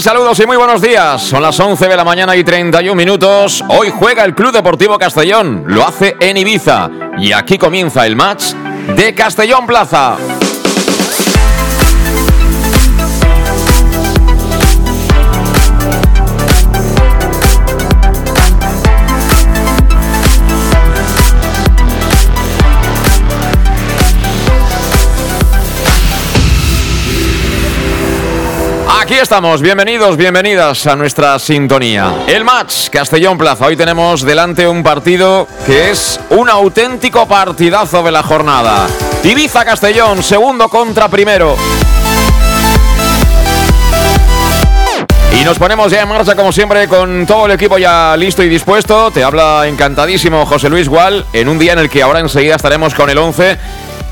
Saludos y muy buenos días. Son las 11 de la mañana y 31 minutos. Hoy juega el Club Deportivo Castellón. Lo hace en Ibiza. Y aquí comienza el match de Castellón Plaza. Aquí estamos, bienvenidos, bienvenidas a nuestra sintonía. El match Castellón Plaza. Hoy tenemos delante un partido que es un auténtico partidazo de la jornada. Ibiza Castellón, segundo contra primero. Y nos ponemos ya en marcha como siempre con todo el equipo ya listo y dispuesto. Te habla encantadísimo José Luis Gual en un día en el que ahora enseguida estaremos con el 11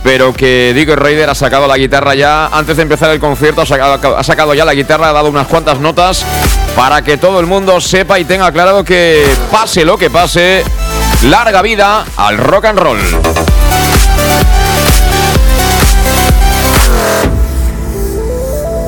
pero que Diego Raider ha sacado la guitarra ya, antes de empezar el concierto, ha sacado, ha sacado, ya la guitarra, ha dado unas cuantas notas para que todo el mundo sepa y tenga claro que pase lo que pase, larga vida al rock and roll.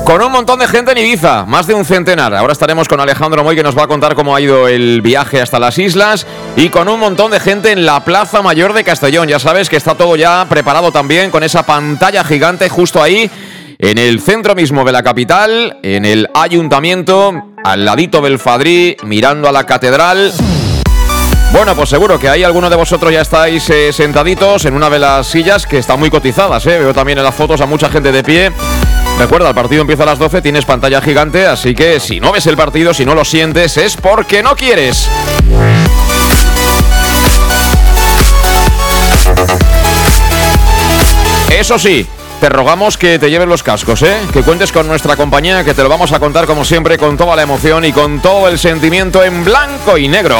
Con un montón de gente en Ibiza, más de un centenar. Ahora estaremos con Alejandro Moy que nos va a contar cómo ha ido el viaje hasta las islas y con un montón de gente en la Plaza Mayor de Castellón. Ya sabes que está todo ya preparado también con esa pantalla gigante justo ahí en el centro mismo de la capital, en el ayuntamiento, al ladito del Fadrí, mirando a la catedral. Bueno, pues seguro que ahí alguno de vosotros ya estáis eh, sentaditos en una de las sillas que están muy cotizadas. ¿eh? Veo también en las fotos a mucha gente de pie. Recuerda, el partido empieza a las 12, tienes pantalla gigante, así que si no ves el partido, si no lo sientes, es porque no quieres. Eso sí, te rogamos que te lleves los cascos, ¿eh? Que cuentes con nuestra compañía, que te lo vamos a contar como siempre con toda la emoción y con todo el sentimiento en blanco y negro.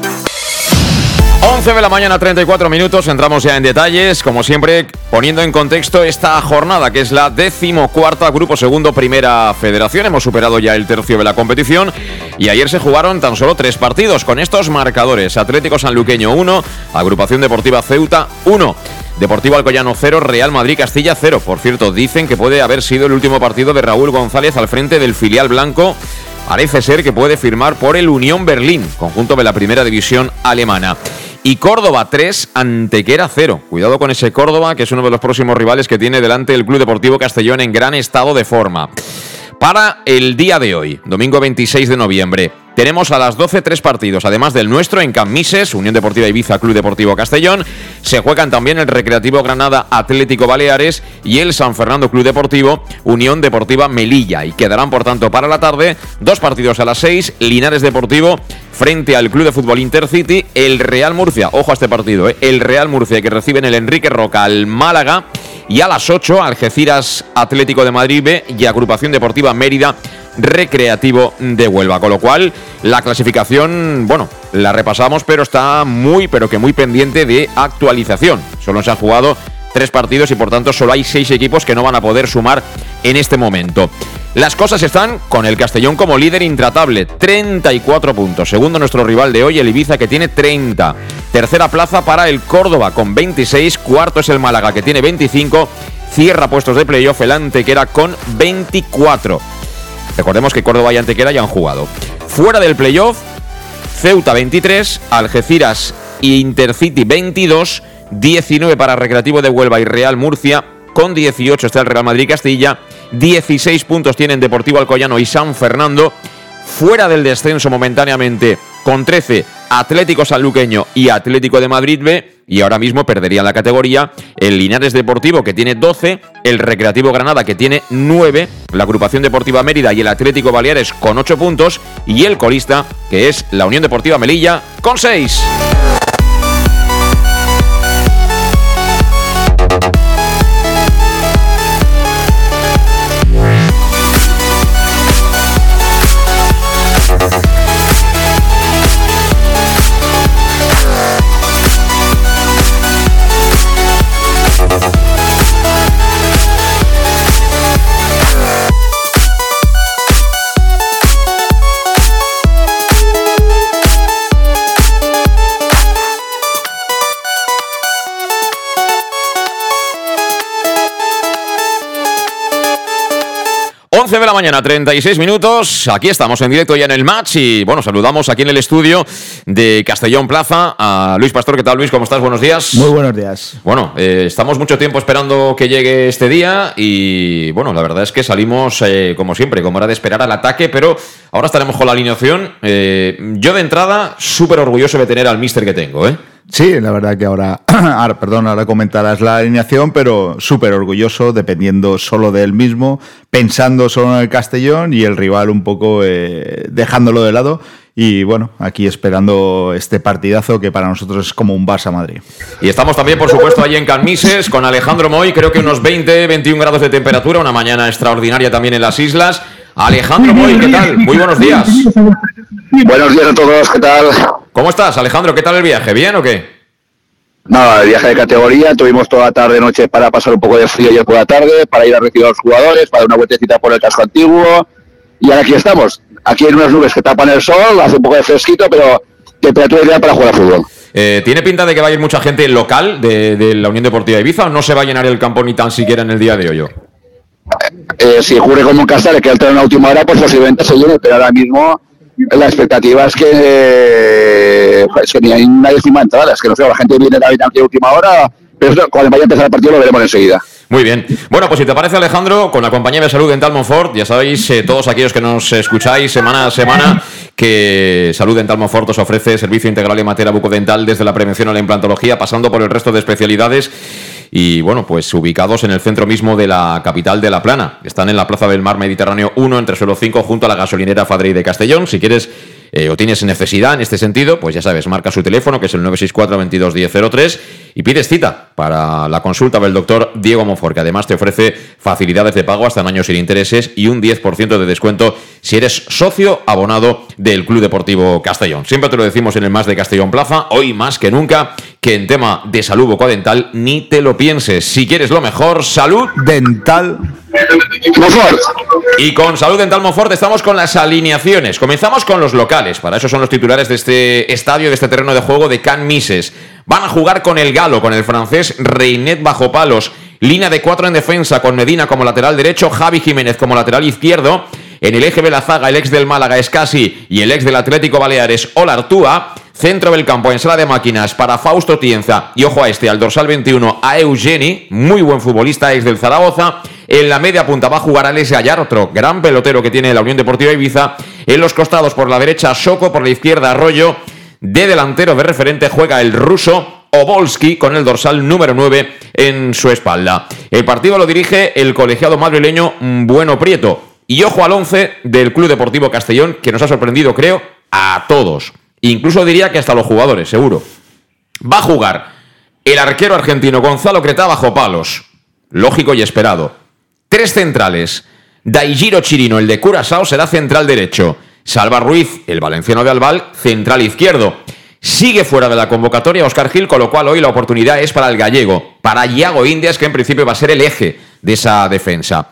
11 de la mañana, 34 minutos. Entramos ya en detalles, como siempre, poniendo en contexto esta jornada, que es la decimocuarta Grupo Segundo Primera Federación. Hemos superado ya el tercio de la competición y ayer se jugaron tan solo tres partidos con estos marcadores: Atlético Sanluqueño 1, Agrupación Deportiva Ceuta 1. Deportivo Alcoyano 0, Real Madrid Castilla 0. Por cierto, dicen que puede haber sido el último partido de Raúl González al frente del filial blanco. Parece ser que puede firmar por el Unión Berlín, conjunto de la primera división alemana. Y Córdoba 3, Antequera 0. Cuidado con ese Córdoba, que es uno de los próximos rivales que tiene delante el Club Deportivo Castellón en gran estado de forma. Para el día de hoy, domingo 26 de noviembre, tenemos a las 12 tres partidos, además del nuestro en Camises, Unión Deportiva Ibiza, Club Deportivo Castellón. Se juegan también el Recreativo Granada Atlético Baleares y el San Fernando Club Deportivo, Unión Deportiva Melilla. Y quedarán, por tanto, para la tarde dos partidos a las 6, Linares Deportivo frente al Club de Fútbol Intercity, el Real Murcia, ojo a este partido, ¿eh? el Real Murcia que recibe en el Enrique Roca al Málaga. Y a las 8, Algeciras Atlético de Madrid B y Agrupación Deportiva Mérida Recreativo de Huelva. Con lo cual, la clasificación, bueno, la repasamos, pero está muy, pero que muy pendiente de actualización. Solo se han jugado tres partidos y por tanto solo hay seis equipos que no van a poder sumar en este momento. Las cosas están con el Castellón como líder intratable, 34 puntos. Segundo nuestro rival de hoy, el Ibiza, que tiene 30. Tercera plaza para el Córdoba con 26. Cuarto es el Málaga, que tiene 25. Cierra puestos de playoff el Antequera con 24. Recordemos que Córdoba y Antequera ya han jugado. Fuera del playoff, Ceuta 23, Algeciras y Intercity 22, 19 para Recreativo de Huelva y Real Murcia, con 18 está el Real Madrid Castilla 16 puntos tienen Deportivo Alcoyano y San Fernando. Fuera del descenso momentáneamente con 13 Atlético Sanluqueño y Atlético de Madrid B. Y ahora mismo perderían la categoría el Linares Deportivo que tiene 12, el Recreativo Granada que tiene 9, la Agrupación Deportiva Mérida y el Atlético Baleares con 8 puntos y el colista que es la Unión Deportiva Melilla con 6. 11 de la mañana, 36 minutos. Aquí estamos en directo ya en el match y bueno, saludamos aquí en el estudio de Castellón Plaza a Luis Pastor. ¿Qué tal, Luis? ¿Cómo estás? Buenos días. Muy buenos días. Bueno, eh, estamos mucho tiempo esperando que llegue este día y bueno, la verdad es que salimos eh, como siempre, como era de esperar al ataque, pero ahora estaremos con la alineación. Eh, yo de entrada, súper orgulloso de tener al mister que tengo, ¿eh? Sí, la verdad que ahora, ahora perdón, ahora comentarás la alineación, pero súper orgulloso, dependiendo solo de él mismo, pensando solo en el Castellón y el rival un poco eh, dejándolo de lado. Y bueno, aquí esperando este partidazo que para nosotros es como un Barça Madrid. Y estamos también, por supuesto, allí en Canmises con Alejandro Moy, creo que unos 20, 21 grados de temperatura, una mañana extraordinaria también en las islas. Alejandro Moy, ¿qué tal? Muy buenos días. Buenos días a todos, ¿qué tal? ¿Cómo estás, Alejandro? ¿Qué tal el viaje? ¿Bien o qué? Nada, el viaje de categoría, tuvimos toda la tarde noche para pasar un poco de frío ayer por la tarde, para ir a recibir a los jugadores, para dar una vueltecita por el casco antiguo, y ahora aquí estamos, aquí en unas nubes que tapan el sol, hace un poco de fresquito, pero temperatura ideal para jugar al fútbol. Eh, ¿Tiene pinta de que va a ir mucha gente local de, la Unión Deportiva de Ibiza o no se va a llenar el campo ni tan siquiera en el día de hoy? Eh, si ocurre como en Casale, que al tener una última hora, pues posiblemente se llene, pero ahora mismo la expectativa es que, eh, es que ni hay una décima entrada, es que no sé, la gente viene de última hora, pero cuando vaya a empezar el partido lo veremos enseguida. Muy bien. Bueno, pues si te parece, Alejandro, con la compañía de salud Dental Monfort, ya sabéis, eh, todos aquellos que nos escucháis semana a semana, que Salud Dental Monfort os ofrece servicio integral en materia bucodental desde la prevención a la implantología, pasando por el resto de especialidades y bueno, pues ubicados en el centro mismo de la capital de La Plana. Están en la Plaza del Mar Mediterráneo 1, entre suelo 5, junto a la gasolinera Fadrey de Castellón. Si quieres eh, o tienes necesidad en este sentido, pues ya sabes, marca su teléfono, que es el 964 22 1003 y pides cita para la consulta del doctor Diego Monfort, que además te ofrece facilidades de pago hasta en años sin intereses y un 10% de descuento si eres socio abonado del Club Deportivo Castellón. Siempre te lo decimos en el más de Castellón Plaza, hoy más que nunca, que en tema de salud bucodental ni te lo pienses. Si quieres lo mejor, salud dental y con Salud Dental Monfort estamos con las alineaciones. Comenzamos con los locales. Para eso son los titulares de este estadio, de este terreno de juego de Can Mises. Van a jugar con el galo, con el francés Reinet bajo palos. Línea de cuatro en defensa, con Medina como lateral derecho, Javi Jiménez como lateral izquierdo. En el eje de la zaga, el ex del Málaga Escasi y el ex del Atlético Baleares Olartúa. Centro del campo en sala de máquinas para Fausto Tienza y ojo a este, al dorsal 21 a Eugeni, muy buen futbolista, ex del Zaragoza. En la media punta va a jugar Alex Ayar, otro gran pelotero que tiene la Unión Deportiva Ibiza. En los costados por la derecha Soco, por la izquierda Arroyo. De delantero de referente juega el ruso Obolski con el dorsal número 9 en su espalda. El partido lo dirige el colegiado madrileño Bueno Prieto. Y ojo al 11 del Club Deportivo Castellón, que nos ha sorprendido, creo, a todos. Incluso diría que hasta los jugadores, seguro. Va a jugar el arquero argentino Gonzalo Creta bajo palos. Lógico y esperado. Tres centrales. Daijiro Chirino, el de Curazao, será central derecho. Salva Ruiz, el valenciano de Albal, central izquierdo. Sigue fuera de la convocatoria Oscar Gil, con lo cual hoy la oportunidad es para el gallego, para Iago Indias, que en principio va a ser el eje de esa defensa.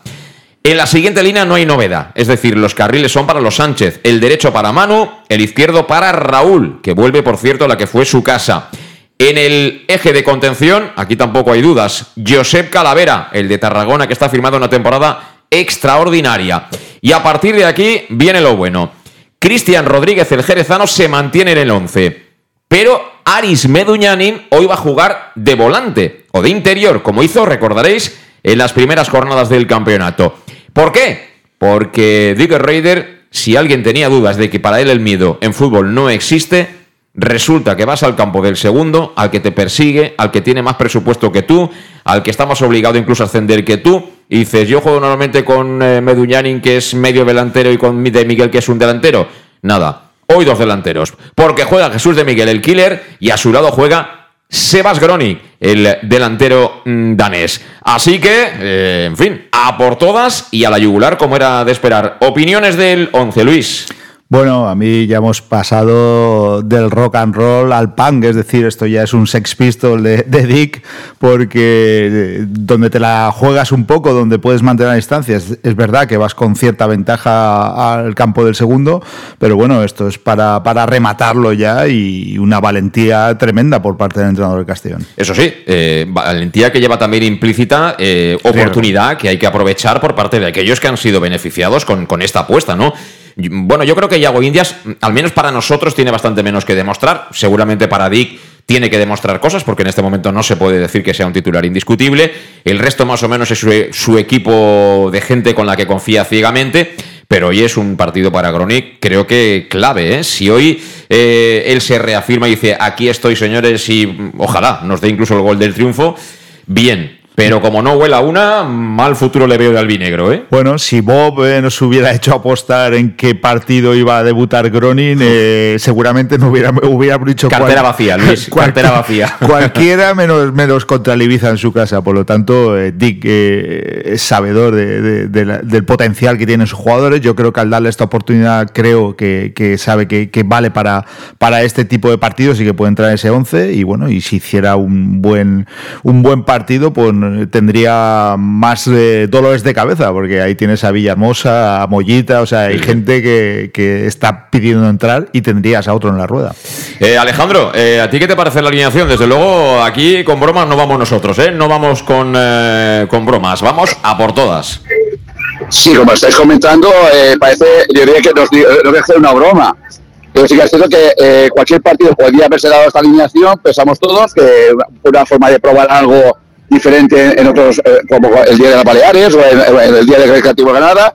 En la siguiente línea no hay novedad, es decir, los carriles son para los Sánchez, el derecho para Manu, el izquierdo para Raúl, que vuelve, por cierto, a la que fue su casa. En el eje de contención, aquí tampoco hay dudas, Josep Calavera, el de Tarragona, que está firmado una temporada extraordinaria. Y a partir de aquí viene lo bueno. Cristian Rodríguez, el jerezano, se mantiene en el 11. Pero Aris Meduñanin hoy va a jugar de volante o de interior, como hizo, recordaréis, en las primeras jornadas del campeonato. ¿Por qué? Porque Dick Raider, si alguien tenía dudas de que para él el miedo en fútbol no existe, resulta que vas al campo del segundo, al que te persigue, al que tiene más presupuesto que tú, al que está más obligado incluso a ascender que tú, y dices, yo juego normalmente con eh, que es medio delantero, y con de Miguel, que es un delantero. Nada, Hoy dos delanteros, porque juega Jesús de Miguel el killer y a su lado juega Sebas Groni, el delantero mm, danés. Así que, eh, en fin, a por todas y a la yugular como era de esperar. Opiniones del 11, Luis. Bueno, a mí ya hemos pasado del rock and roll al punk, es decir, esto ya es un sex pistol de, Dick, porque eh, donde te la juegas un poco, donde puedes mantener la distancia, es, verdad que vas con cierta ventaja al campo del segundo, pero bueno, esto es para, para rematarlo ya y una valentía tremenda por parte del entrenador de Castellón. Eso sí, eh, valentía que lleva también implícita eh, oportunidad que hay que aprovechar por parte de aquellos que han sido beneficiados con, con esta apuesta, ¿no? Bueno, yo creo que Yago Indias, al menos para nosotros, tiene bastante menos que demostrar. Seguramente para Dick tiene que demostrar cosas, porque en este momento no se puede decir que sea un titular indiscutible. El resto, más o menos, es su, equipo de gente con la que confía ciegamente. Pero hoy es un partido para Gronic, creo que clave. ¿eh? Si hoy eh, él se reafirma y dice, aquí estoy, señores, y mm, ojalá nos dé incluso el gol del triunfo, bien. Pero como no huela una, mal futuro le veo de albinegro, ¿eh? Bueno, si Bob eh, nos hubiera hecho apostar en qué partido iba a debutar Gronin, eh, seguramente no hubiera, hubiera dicho... Cartera vacía, Luis, cartera vacía. Cualquiera menos, menos contra Ibiza en su casa. Por lo tanto, eh, Dick es sabedor del potencial que tienen sus jugadores. Yo creo que al darle esta oportunidad, creo que, sabe que, vale para, para este tipo de partidos y que puede entrar en ese 11. Y bueno, y si hiciera un buen, un buen partido, pues tendría más eh, dolores de cabeza, porque ahí tienes a Villahermosa, a Mollita, o sea, hay gente que, que, está pidiendo entrar y tendrías a otro en la rueda. Eh, Alejandro, eh, ¿a ti qué te parece la alineación? Desde luego, aquí con bromas no vamos nosotros, ¿eh? No vamos con, con bromas, vamos a por todas. Sí, como estáis comentando, parece, yo diría que nos, no hacer una broma. Pero sí que es cierto que cualquier partido podría haberse dado esta alineación, pensamos todos que una forma de probar algo diferente en otros, eh, como el Día de las Baleares o en, el Día de Recreativo Granada,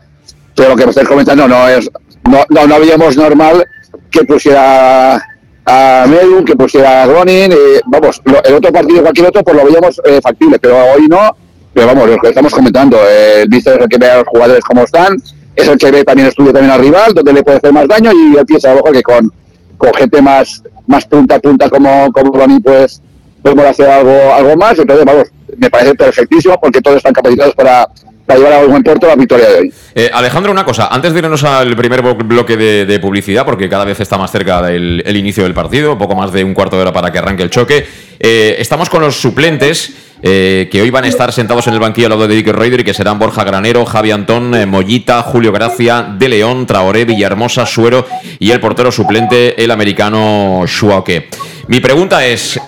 pero lo que me estáis comentando no es, no, no, no habíamos normal que pusiera a Medu, que pusiera a Gronin, eh, vamos, el otro partido, cualquier otro, pues lo veíamos eh, factible, pero hoy no, pero vamos, lo que estamos comentando, el visto es el que ve a los jugadores como están, es el que ve también estudia también al rival, donde le puede hacer más daño y él piensa a lo mejor que con, con gente más, más punta a punta como, como Gronin, pues podemos hacer algo, algo más, entonces vamos, me parece perfectísimo porque todos están capacitados para, llevar a buen puerto la victoria de hoy. Eh, Alejandro, una cosa, antes de irnos al primer bloque de, publicidad, porque cada vez está más cerca el inicio del partido, poco más de un cuarto de hora para que arranque el choque, eh, estamos con los suplentes. Eh, que hoy van a estar sentados en el banquillo al lado de Dick Raider y que serán Borja Granero, Javi Antón, Mollita, Julio Gracia, De León, Traoré, Villahermosa, Suero y el portero suplente, el americano Shuaque. Mi pregunta es,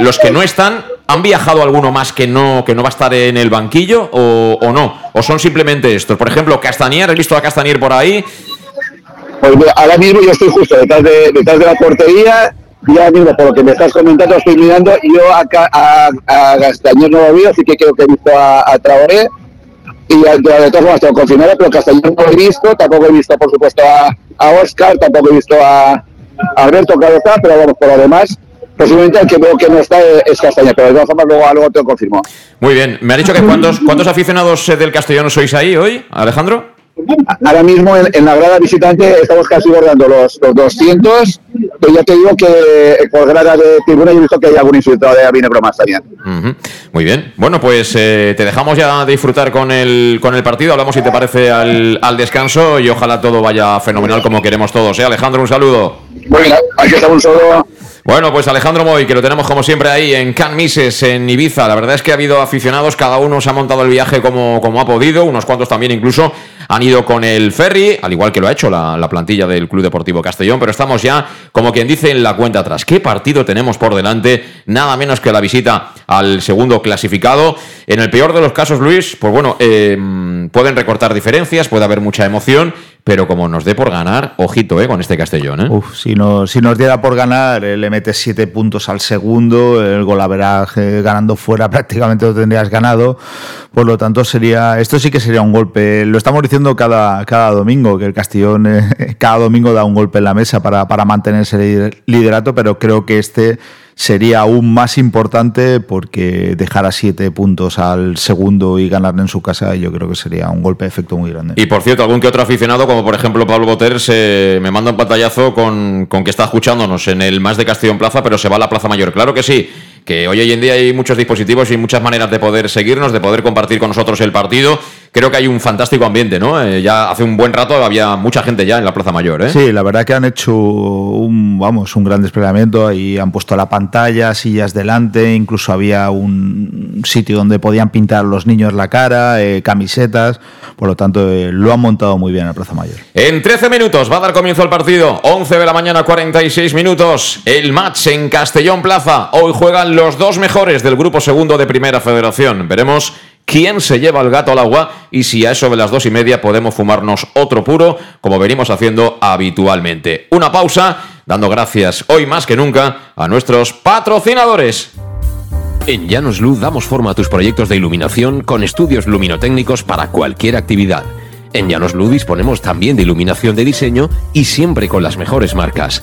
los que no están, ¿han viajado alguno más que no, que no va a estar en el banquillo o, no? ¿O son simplemente estos? Por ejemplo, Castanier, ¿he visto a Castanier por ahí? Pues ahora mismo yo estoy justo detrás de, detrás de la portería y ahora mismo, por lo que me estás comentando, estoy mirando yo a, a, a Castañer no lo he así que creo que he visto a, Traoré y de, todas formas tengo confirmado, pero Castañer no he visto, tampoco he visto, por supuesto, a, a Oscar, tampoco he visto a, Alberto, está, pero vamos, por lo demás, posiblemente el que veo que no está es Castaña, pero de todas formas luego, luego te lo confirmo. Muy bien, me ha dicho que cuántos, cuántos aficionados eh, del Castellano sois ahí hoy, Alejandro. Ahora mismo en, la grada visitante estamos casi bordando los, los 200 pero ya te digo que por grada de tribuna he visto que hay algún infiltrado de Avine más también. Muy bien. Bueno, pues eh, te dejamos ya disfrutar con el, con el partido. Hablamos, si te parece, al, al descanso y ojalá todo vaya fenomenal como queremos todos. ¿eh? Alejandro, un saludo. Bien, aquí está un saludo. Bueno, pues Alejandro Moy, que lo tenemos como siempre ahí en Can Mises, en Ibiza. La verdad es que ha habido aficionados, cada uno se ha montado el viaje como, como ha podido, unos cuantos también incluso han ido con el ferry, al igual que lo ha hecho la, la, plantilla del Club Deportivo Castellón, pero estamos ya, como quien dice, en la cuenta atrás. ¿Qué partido tenemos por delante? Nada menos que la visita al segundo clasificado. En el peor de los casos, Luis, pues bueno, eh, pueden recortar diferencias, puede haber mucha emoción pero como nos dé por ganar, ojito eh, con este Castellón. ¿eh? Uf, si, no, si nos diera por ganar, le mete siete puntos al segundo, el golaveraje ganando fuera prácticamente lo tendrías ganado. Por lo tanto, sería esto sí que sería un golpe. Lo estamos diciendo cada, cada domingo, que el Castellón eh, cada domingo da un golpe en la mesa para, para mantenerse el liderato, pero creo que este sería aún más importante porque dejar a siete puntos al segundo y ganar en su casa, yo creo que sería un golpe de efecto muy grande. Y por cierto, algún que otro aficionado, como por ejemplo Pablo Boter, se me manda un pantallazo con, con que está escuchándonos en el más de Castellón Plaza, pero se va a la Plaza Mayor. Claro que sí que hoy, hoy en día hay muchos dispositivos y muchas maneras de poder seguirnos, de poder compartir con nosotros el partido. Creo que hay un fantástico ambiente, ¿no? Eh, ya hace un buen rato había mucha gente ya en la Plaza Mayor, ¿eh? Sí, la verdad que han hecho un, vamos, un gran desplegamiento y han puesto la pantalla, sillas delante, incluso había un sitio donde podían pintar los niños la cara, eh, camisetas, por lo tanto eh, lo han montado muy bien en la Plaza Mayor. En 13 minutos va a dar comienzo el partido, 11 de la mañana, 46 minutos, el match en Castellón Plaza. Hoy juegan los dos mejores del grupo segundo de Primera Federación. Veremos quién se lleva el gato al agua y si a eso de las dos y media podemos fumarnos otro puro, como venimos haciendo habitualmente. Una pausa, dando gracias hoy más que nunca a nuestros patrocinadores. En Llanos Luz damos forma a tus proyectos de iluminación con estudios luminotécnicos para cualquier actividad. En Llanos Luz disponemos también de iluminación de diseño y siempre con las mejores marcas.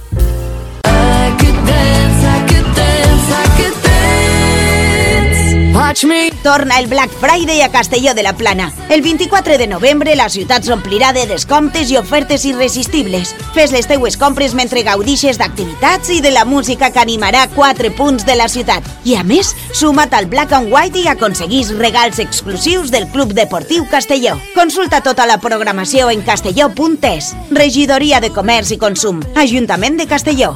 Torna el Black Friday a Castelló de la Plana. El 24 de novembre la ciutat s'omplirà de descomptes i ofertes irresistibles. Fes les teues compres mentre gaudixes d'activitats i de la música que animarà quatre punts de la ciutat. I a més, suma't al Black and White i aconseguís regals exclusius del Club Deportiu Castelló. Consulta tota la programació en castelló.es. Regidoria de Comerç i Consum. Ajuntament de Castelló.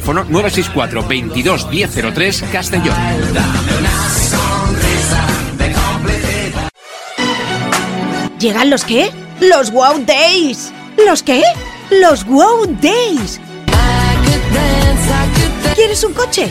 964 22 1003 Castellón. ¿Llegan los qué? ¡Los Wow Days! ¿Los qué? los Wow Days. ¿Quieres un coche?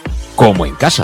como en casa.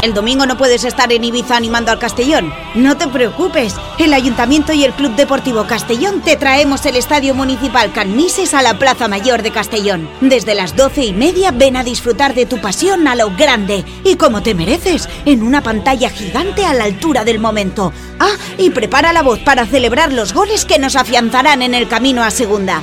El domingo no puedes estar en Ibiza animando al Castellón. No te preocupes. El Ayuntamiento y el Club Deportivo Castellón te traemos el Estadio Municipal Canmises a la Plaza Mayor de Castellón. Desde las doce y media ven a disfrutar de tu pasión a lo grande y como te mereces, en una pantalla gigante a la altura del momento. Ah, y prepara la voz para celebrar los goles que nos afianzarán en el camino a segunda.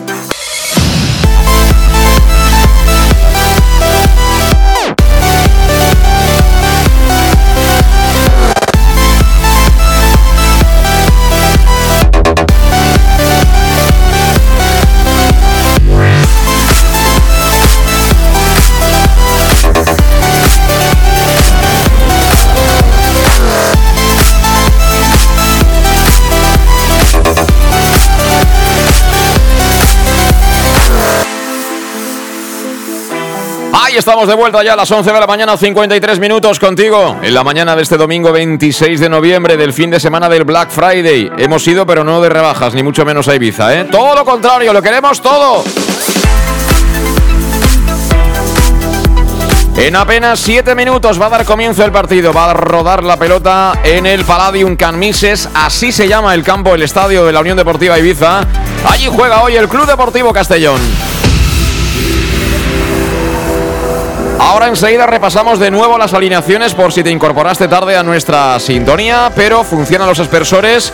Estamos de vuelta ya a las 11 de la mañana, 53 minutos contigo. En la mañana de este domingo 26 de noviembre del fin de semana del Black Friday. Hemos ido, pero no de rebajas, ni mucho menos a Ibiza, ¿eh? Todo lo contrario, lo queremos todo. En apenas 7 minutos va a dar comienzo el partido. Va a rodar la pelota en el Palladium Canmises. Así se llama el campo, el estadio de la Unión Deportiva Ibiza. Allí juega hoy el Club Deportivo Castellón. Ahora enseguida repasamos de nuevo las alineaciones por si te incorporaste tarde a nuestra sintonía, pero funcionan los aspersores.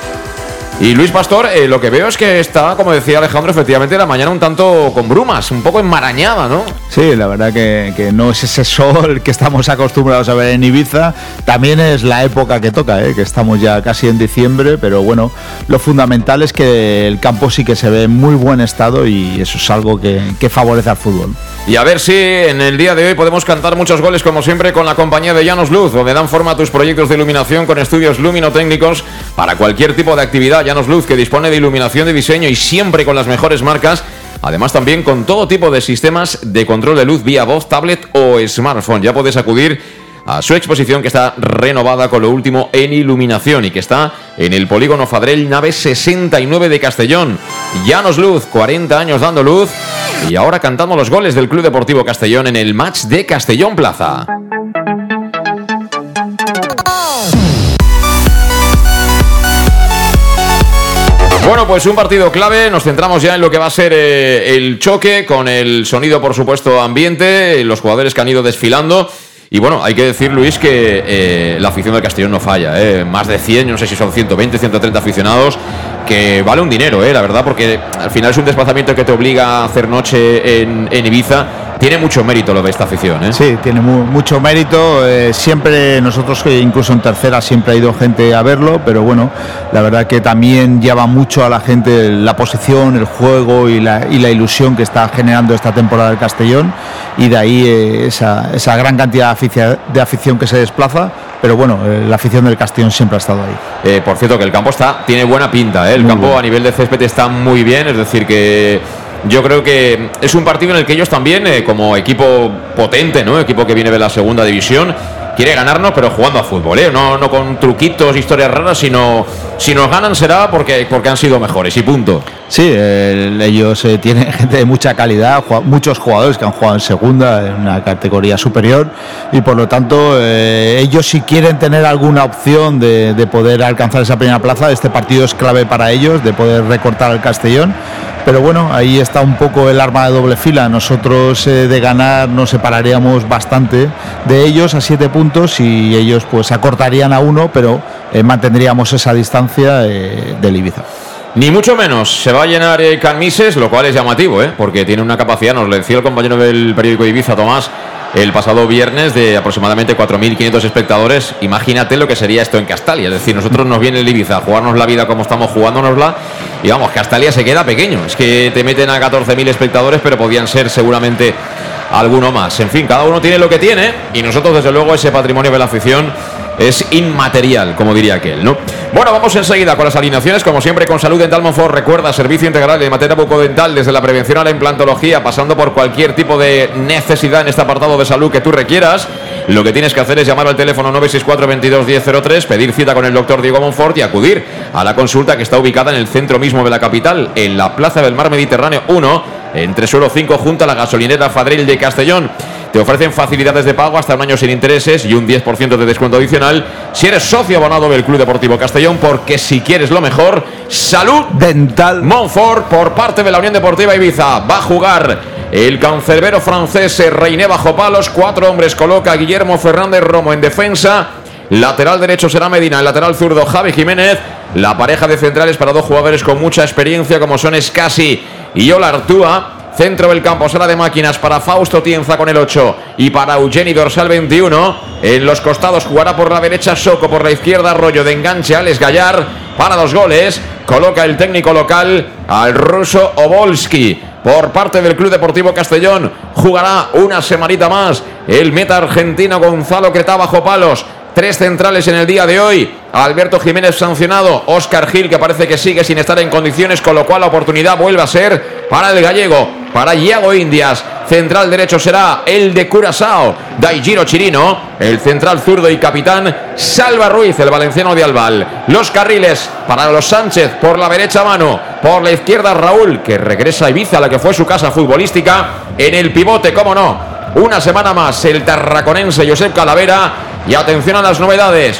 Y Luis Pastor, eh, lo que veo es que está, como decía Alejandro, efectivamente la mañana un tanto con brumas, un poco enmarañada, ¿no? Sí, la verdad que, no es ese sol que estamos acostumbrados a ver en Ibiza. También es la época que toca, ¿eh? que estamos ya casi en diciembre, pero bueno, lo fundamental es que el campo sí que se ve en muy buen estado y eso es algo que favorece al fútbol. Y a ver si en el día de hoy podemos cantar muchos goles, como siempre, con la compañía de Llanos Luz, donde dan forma a tus proyectos de iluminación con estudios luminotécnicos para cualquier tipo de actividad. Llanos Luz, que dispone de iluminación de diseño y siempre con las mejores marcas. Además, también con todo tipo de sistemas de control de luz vía voz, tablet o smartphone. Ya puedes acudir a su exposición que está renovada con lo último en iluminación y que está en el polígono Fadrell Nave 69 de Castellón. Llanos Luz, 40 años dando luz y ahora cantando los goles del Club Deportivo Castellón en el match de Castellón Plaza. Bueno, pues un partido clave. Nos centramos ya en lo que va a ser eh, el choque con el sonido, por supuesto, ambiente, los jugadores que han ido desfilando. Y bueno, hay que decir, Luis, que eh, la afición del Castellón no falla. eh. Más de 100, yo no sé si son 120, 130 aficionados, que vale un dinero, eh, la verdad, porque al final es un desplazamiento que te obliga a hacer noche en Ibiza. Tiene mucho mérito lo de esta afición. ¿eh? Sí, tiene mu- mucho mérito. eh, siempre nosotros, que incluso en tercera, siempre ha ido gente a verlo, pero bueno, la verdad que también llama mucho a la gente la posición, el juego y la, y la ilusión que está generando esta temporada el Castellón, y de ahí eh, esa, esa gran cantidad de afición que se desplaza. Pero bueno, eh, la afición del Castellón siempre ha estado ahí. Eh, por cierto, que el campo está tiene buena pinta. ¿eh? El Muy campo bueno. a nivel de césped está muy bien. Es decir, que yo creo que es un partido en el que ellos también, eh, como equipo potente, ¿no? equipo que viene de la segunda división, quiere ganarnos, pero jugando a fútbol. ¿eh? No, no con truquitos, historias raras, sino si nos ganan será porque, porque han sido mejores y punto. Sí, el- ellos eh, tienen gente de mucha calidad, muchos jugadores que han jugado en segunda, en una categoría superior, y por lo tanto eh, ellos si quieren tener alguna opción de, de poder alcanzar esa primera plaza, este partido es clave para ellos, de poder recortar al Castellón. Pero bueno, ahí está un poco el arma de doble fila. Nosotros de ganar nos separaríamos bastante de ellos a siete puntos y ellos pues acortarían a uno, pero eh, mantendríamos esa distancia eh, del Ibiza. Ni mucho menos. Se va a llenar eh, Canmises, lo cual es llamativo, ¿eh? porque tiene una capacidad, nos lo decía el compañero del periódico Ibiza, Tomás, el pasado viernes de aproximadamente 4.500 espectadores. Imagínate lo que sería esto en Castalia. Es decir, nosotros nos viene el Ibiza a jugarnos la vida como estamos jugándonosla y vamos, Castalia se queda pequeño. Es que te meten a 14.000 espectadores, pero podían ser seguramente alguno más. En fin, cada uno tiene lo que tiene y nosotros, desde luego, ese patrimonio de la afición es inmaterial, como diría aquel, ¿no? Bueno, vamos enseguida con las alineaciones, como siempre, con Salud Dental Monfort. Recuerda, servicio integral de materia bucodental, desde la prevención a la implantología, pasando por cualquier tipo de necesidad en este apartado de salud que tú requieras. Lo que tienes que hacer es llamar al teléfono 964 22 1003, pedir cita con el doctor Diego Monfort y acudir a la consulta que está ubicada en el centro mismo de la capital, en la Plaza del Mar Mediterráneo 1, entre suelo 5, junto a la gasolinera Fadril de Castellón. Te ofrecen facilidades de pago hasta un año sin intereses y un 10% de descuento adicional si eres socio abonado del Club Deportivo Castellón, porque si quieres lo mejor, salud Dental Montfort por parte de la Unión Deportiva Ibiza. Va a jugar el cancerbero francés Reiné bajo palos. Cuatro hombres coloca a Guillermo Fernández Romo en defensa. Lateral derecho será Medina, el lateral zurdo Javi Jiménez. La pareja de centrales para dos jugadores con mucha experiencia como son Escasi y Ola Artúa. Centro del campo será de máquinas para Fausto Tienza con el 8 y para Eugeni Dorsal 21. En los costados jugará por la derecha Soco, por la izquierda Arroyo de enganche Alex Gallar para los goles. Coloca el técnico local al ruso Obolski. Por parte del Club Deportivo Castellón jugará una semanita más el meta argentino Gonzalo Cretá bajo palos. Tres centrales en el día de hoy. Alberto Jiménez sancionado. Oscar Gil que parece que sigue sin estar en condiciones, con lo cual la oportunidad vuelve a ser para el gallego, para Iago Indias. Central derecho será el de Curazao, Daijiro Chirino. El central zurdo y capitán Salva Ruiz, el valenciano de Albal. Los carriles para los Sánchez por la derecha mano. Por la izquierda Raúl, que regresa a Ibiza, la que fue su casa futbolística. En el pivote, cómo no. Una semana más el tarraconense Josep Calavera. Y atención a las novedades.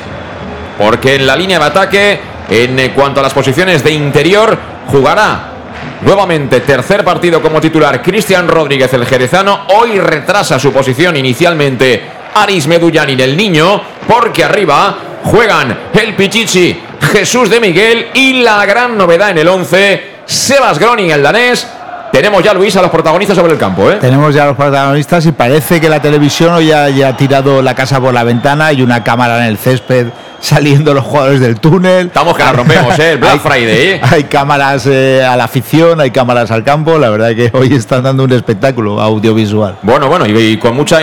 Porque en la línea de ataque, en cuanto a las posiciones de interior, jugará nuevamente tercer partido como titular Cristian Rodríguez, el jerezano. Hoy retrasa su posición inicialmente Aris Medullanin, el niño, porque arriba juegan el Pichichi, Jesús de Miguel y la gran novedad en el 11, Sebas Groning, el danés. Tenemos ya, Luis, a los protagonistas sobre el campo, ¿eh? Tenemos ya los protagonistas y parece que la televisión hoy ya ha tirado la casa por la ventana y una cámara en el césped saliendo los jugadores del túnel. Estamos que la rompemos, ¿eh? El Black Hay- Friday, ¿eh? Hay cámaras eh, a la afición, hay cámaras al campo. La verdad que hoy están dando un espectáculo audiovisual. Bueno, bueno, y, y con, mucha,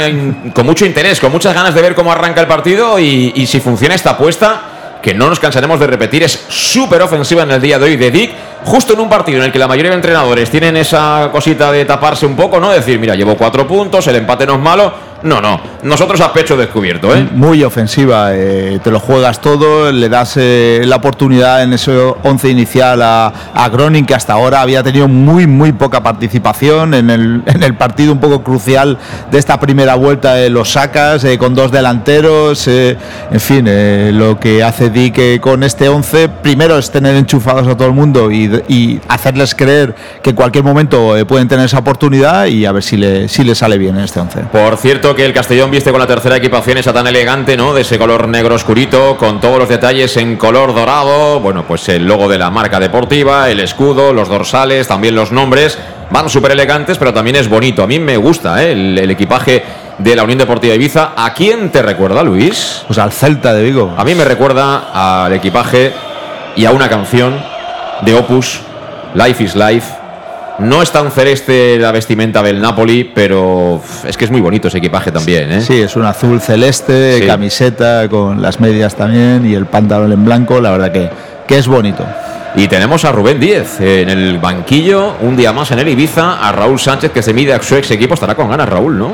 con mucho interés, con muchas ganas de ver cómo arranca el partido y, y si funciona esta apuesta, que no nos cansaremos de repetir, es súper ofensiva en el día de hoy de Dick, justo en un partido en el que la mayoría de entrenadores tienen esa cosita de taparse un poco, ¿no? Decir, mira, llevo cuatro puntos, el empate no es malo, No, no. Nosotros a pecho descubierto, ¿eh? Muy ofensiva, eh, te lo juegas todo, le das eh, la oportunidad en ese 11 inicial a, a Groning, que hasta ahora había tenido muy, muy poca participación en el, en el partido un poco crucial de esta primera vuelta, eh, lo sacas con dos delanteros, eh, en fin, eh, lo que hace Dick con este 11, primero es tener enchufados a todo el mundo y, y hacerles creer que en cualquier momento eh, pueden tener esa oportunidad y a ver si le, si le sale bien en este 11. Por cierto que el Castellón viste con la tercera equipación esa tan elegante, ¿no? De ese color negro oscurito, con todos los detalles en color dorado. Bueno, pues el logo de la marca deportiva, el escudo, los dorsales, también los nombres. Van súper elegantes, pero también es bonito. A mí me gusta ¿eh? el, el equipaje de la Unión Deportiva Ibiza. ¿A quién te recuerda, Luis? Pues al Celta de Vigo. A mí me recuerda al equipaje y a una canción de Opus, Life is Life. No es tan celeste la vestimenta del Napoli, pero es que es muy bonito ese equipaje también, ¿eh? Sí, es un azul celeste, Sí. camiseta con las medias también y el pantalón en blanco, la verdad que, que es bonito. Y tenemos a Rubén Díez en el banquillo, un día más en el Ibiza, a Raúl Sánchez que se mide a su ex equipo, estará con ganas Raúl, ¿no?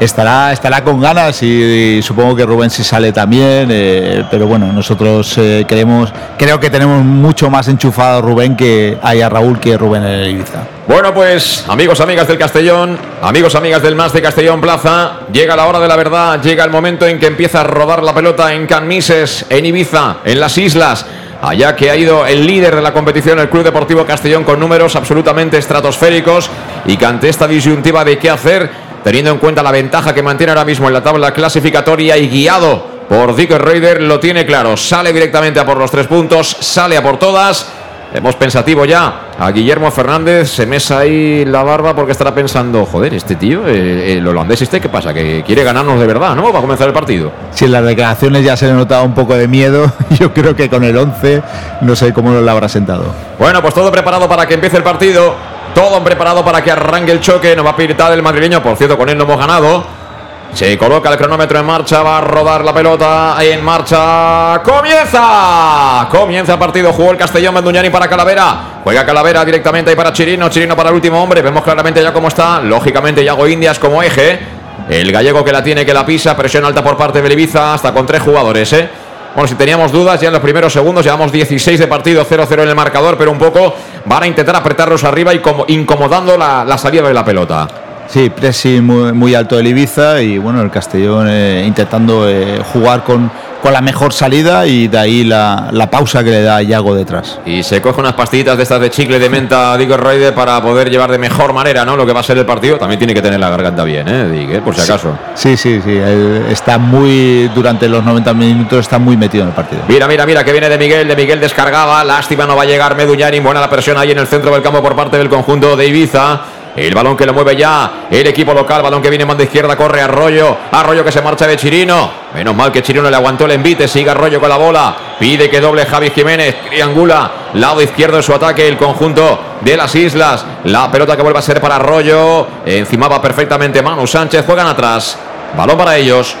Estará, estará con ganas y, supongo que Rubén sí sale también, eh, pero bueno, nosotros eh, queremos, creo que tenemos mucho más enchufado Rubén que hay a Raúl que Rubén en el Ibiza. Bueno, pues amigos, amigas del Castellón, amigos, amigas del Más de Castellón Plaza, llega la hora de la verdad, llega el momento en que empieza a rodar la pelota en Canmises, en Ibiza, en las islas. Allá que ha ido el líder de la competición, el Club Deportivo Castellón, con números absolutamente estratosféricos y que ante esta disyuntiva de qué hacer, teniendo en cuenta la ventaja que mantiene ahora mismo en la tabla clasificatoria y guiado por Dick Raider, lo tiene claro. Sale directamente a por los tres puntos, sale a por todas. Hemos pensativo ya a Guillermo Fernández, se mesa ahí la barba porque estará pensando, joder, este tío, eh, el holandés este, ¿qué pasa? Que quiere ganarnos de verdad, ¿no? Va a comenzar el partido. Si en las declaraciones ya se le notaba un poco de miedo, yo creo que con el 11 no sé cómo lo habrá sentado. Bueno, pues todo preparado para que empiece el partido, todo preparado para que arranque el choque, nos va a pitar el madrileño, por cierto, con él no hemos ganado. Se coloca el cronómetro en marcha, va a rodar la pelota en marcha. ¡Comienza! Comienza el partido, jugó el Castellón Menduñani para Calavera. Juega Calavera directamente ahí para Chirino, Chirino para el último hombre. Vemos claramente ya cómo está. Lógicamente Yago Indias como eje. El gallego que la tiene, que la pisa, presión alta por parte de Ibiza, hasta con tres jugadores, ¿eh? Bueno, si teníamos dudas ya en los primeros segundos, llevamos 16 de partido, 0-0 en el marcador, pero un poco van a intentar apretarlos arriba y como incomodando la, salida de la pelota. Sí, pressing muy, alto del Ibiza y bueno, el Castellón eh, intentando eh, jugar con, con la mejor salida y de ahí la, la pausa que le da Yago detrás. Y se coge unas pastillitas de estas de chicle de menta Raider para poder llevar de mejor manera, ¿no? Lo que va a ser el partido. También tiene que tener la garganta bien, ¿eh? Dick, ¿eh? Por si acaso. Sí, sí, sí, él está muy, durante los 90 minutos está muy metido en el partido. Mira, mira, mira, que viene de Miguel, de Miguel descargaba, lástima no va a llegar Meduñani, buena la presión ahí en el centro del campo por parte del conjunto de Ibiza. El balón que lo mueve ya el equipo local, balón que viene en banda izquierda, corre Arroyo, Arroyo que se marcha de Chirino. Menos mal que Chirino le aguantó el envite, sigue Arroyo con la bola, pide que doble Javi Jiménez, triangula, lado izquierdo de su ataque, el conjunto de las islas. La pelota que vuelve a ser para Arroyo, encimaba perfectamente Manu Sánchez, juegan atrás, balón para ellos.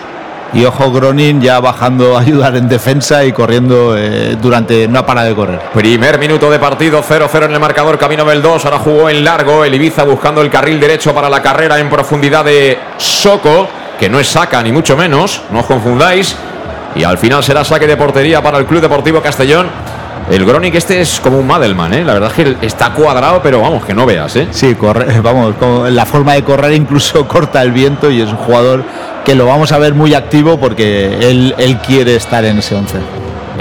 Y ojo Gronin ya bajando a ayudar en defensa y corriendo eh, durante, no para de correr. Primer minuto de partido, 0-0 en el marcador, camino del 2. Ahora jugó en largo el Ibiza buscando el carril derecho para la carrera en profundidad de Soco, que no es saca ni mucho menos, no os confundáis. Y al final será saque de portería para el Club Deportivo Castellón. El Gronic este es como un Madelman, ¿eh? la verdad es que está cuadrado, pero vamos, que no veas. ¿eh? Sí, corre, vamos, la forma de correr incluso corta el viento y es un jugador que lo vamos a ver muy activo porque él, él quiere estar en ese 11.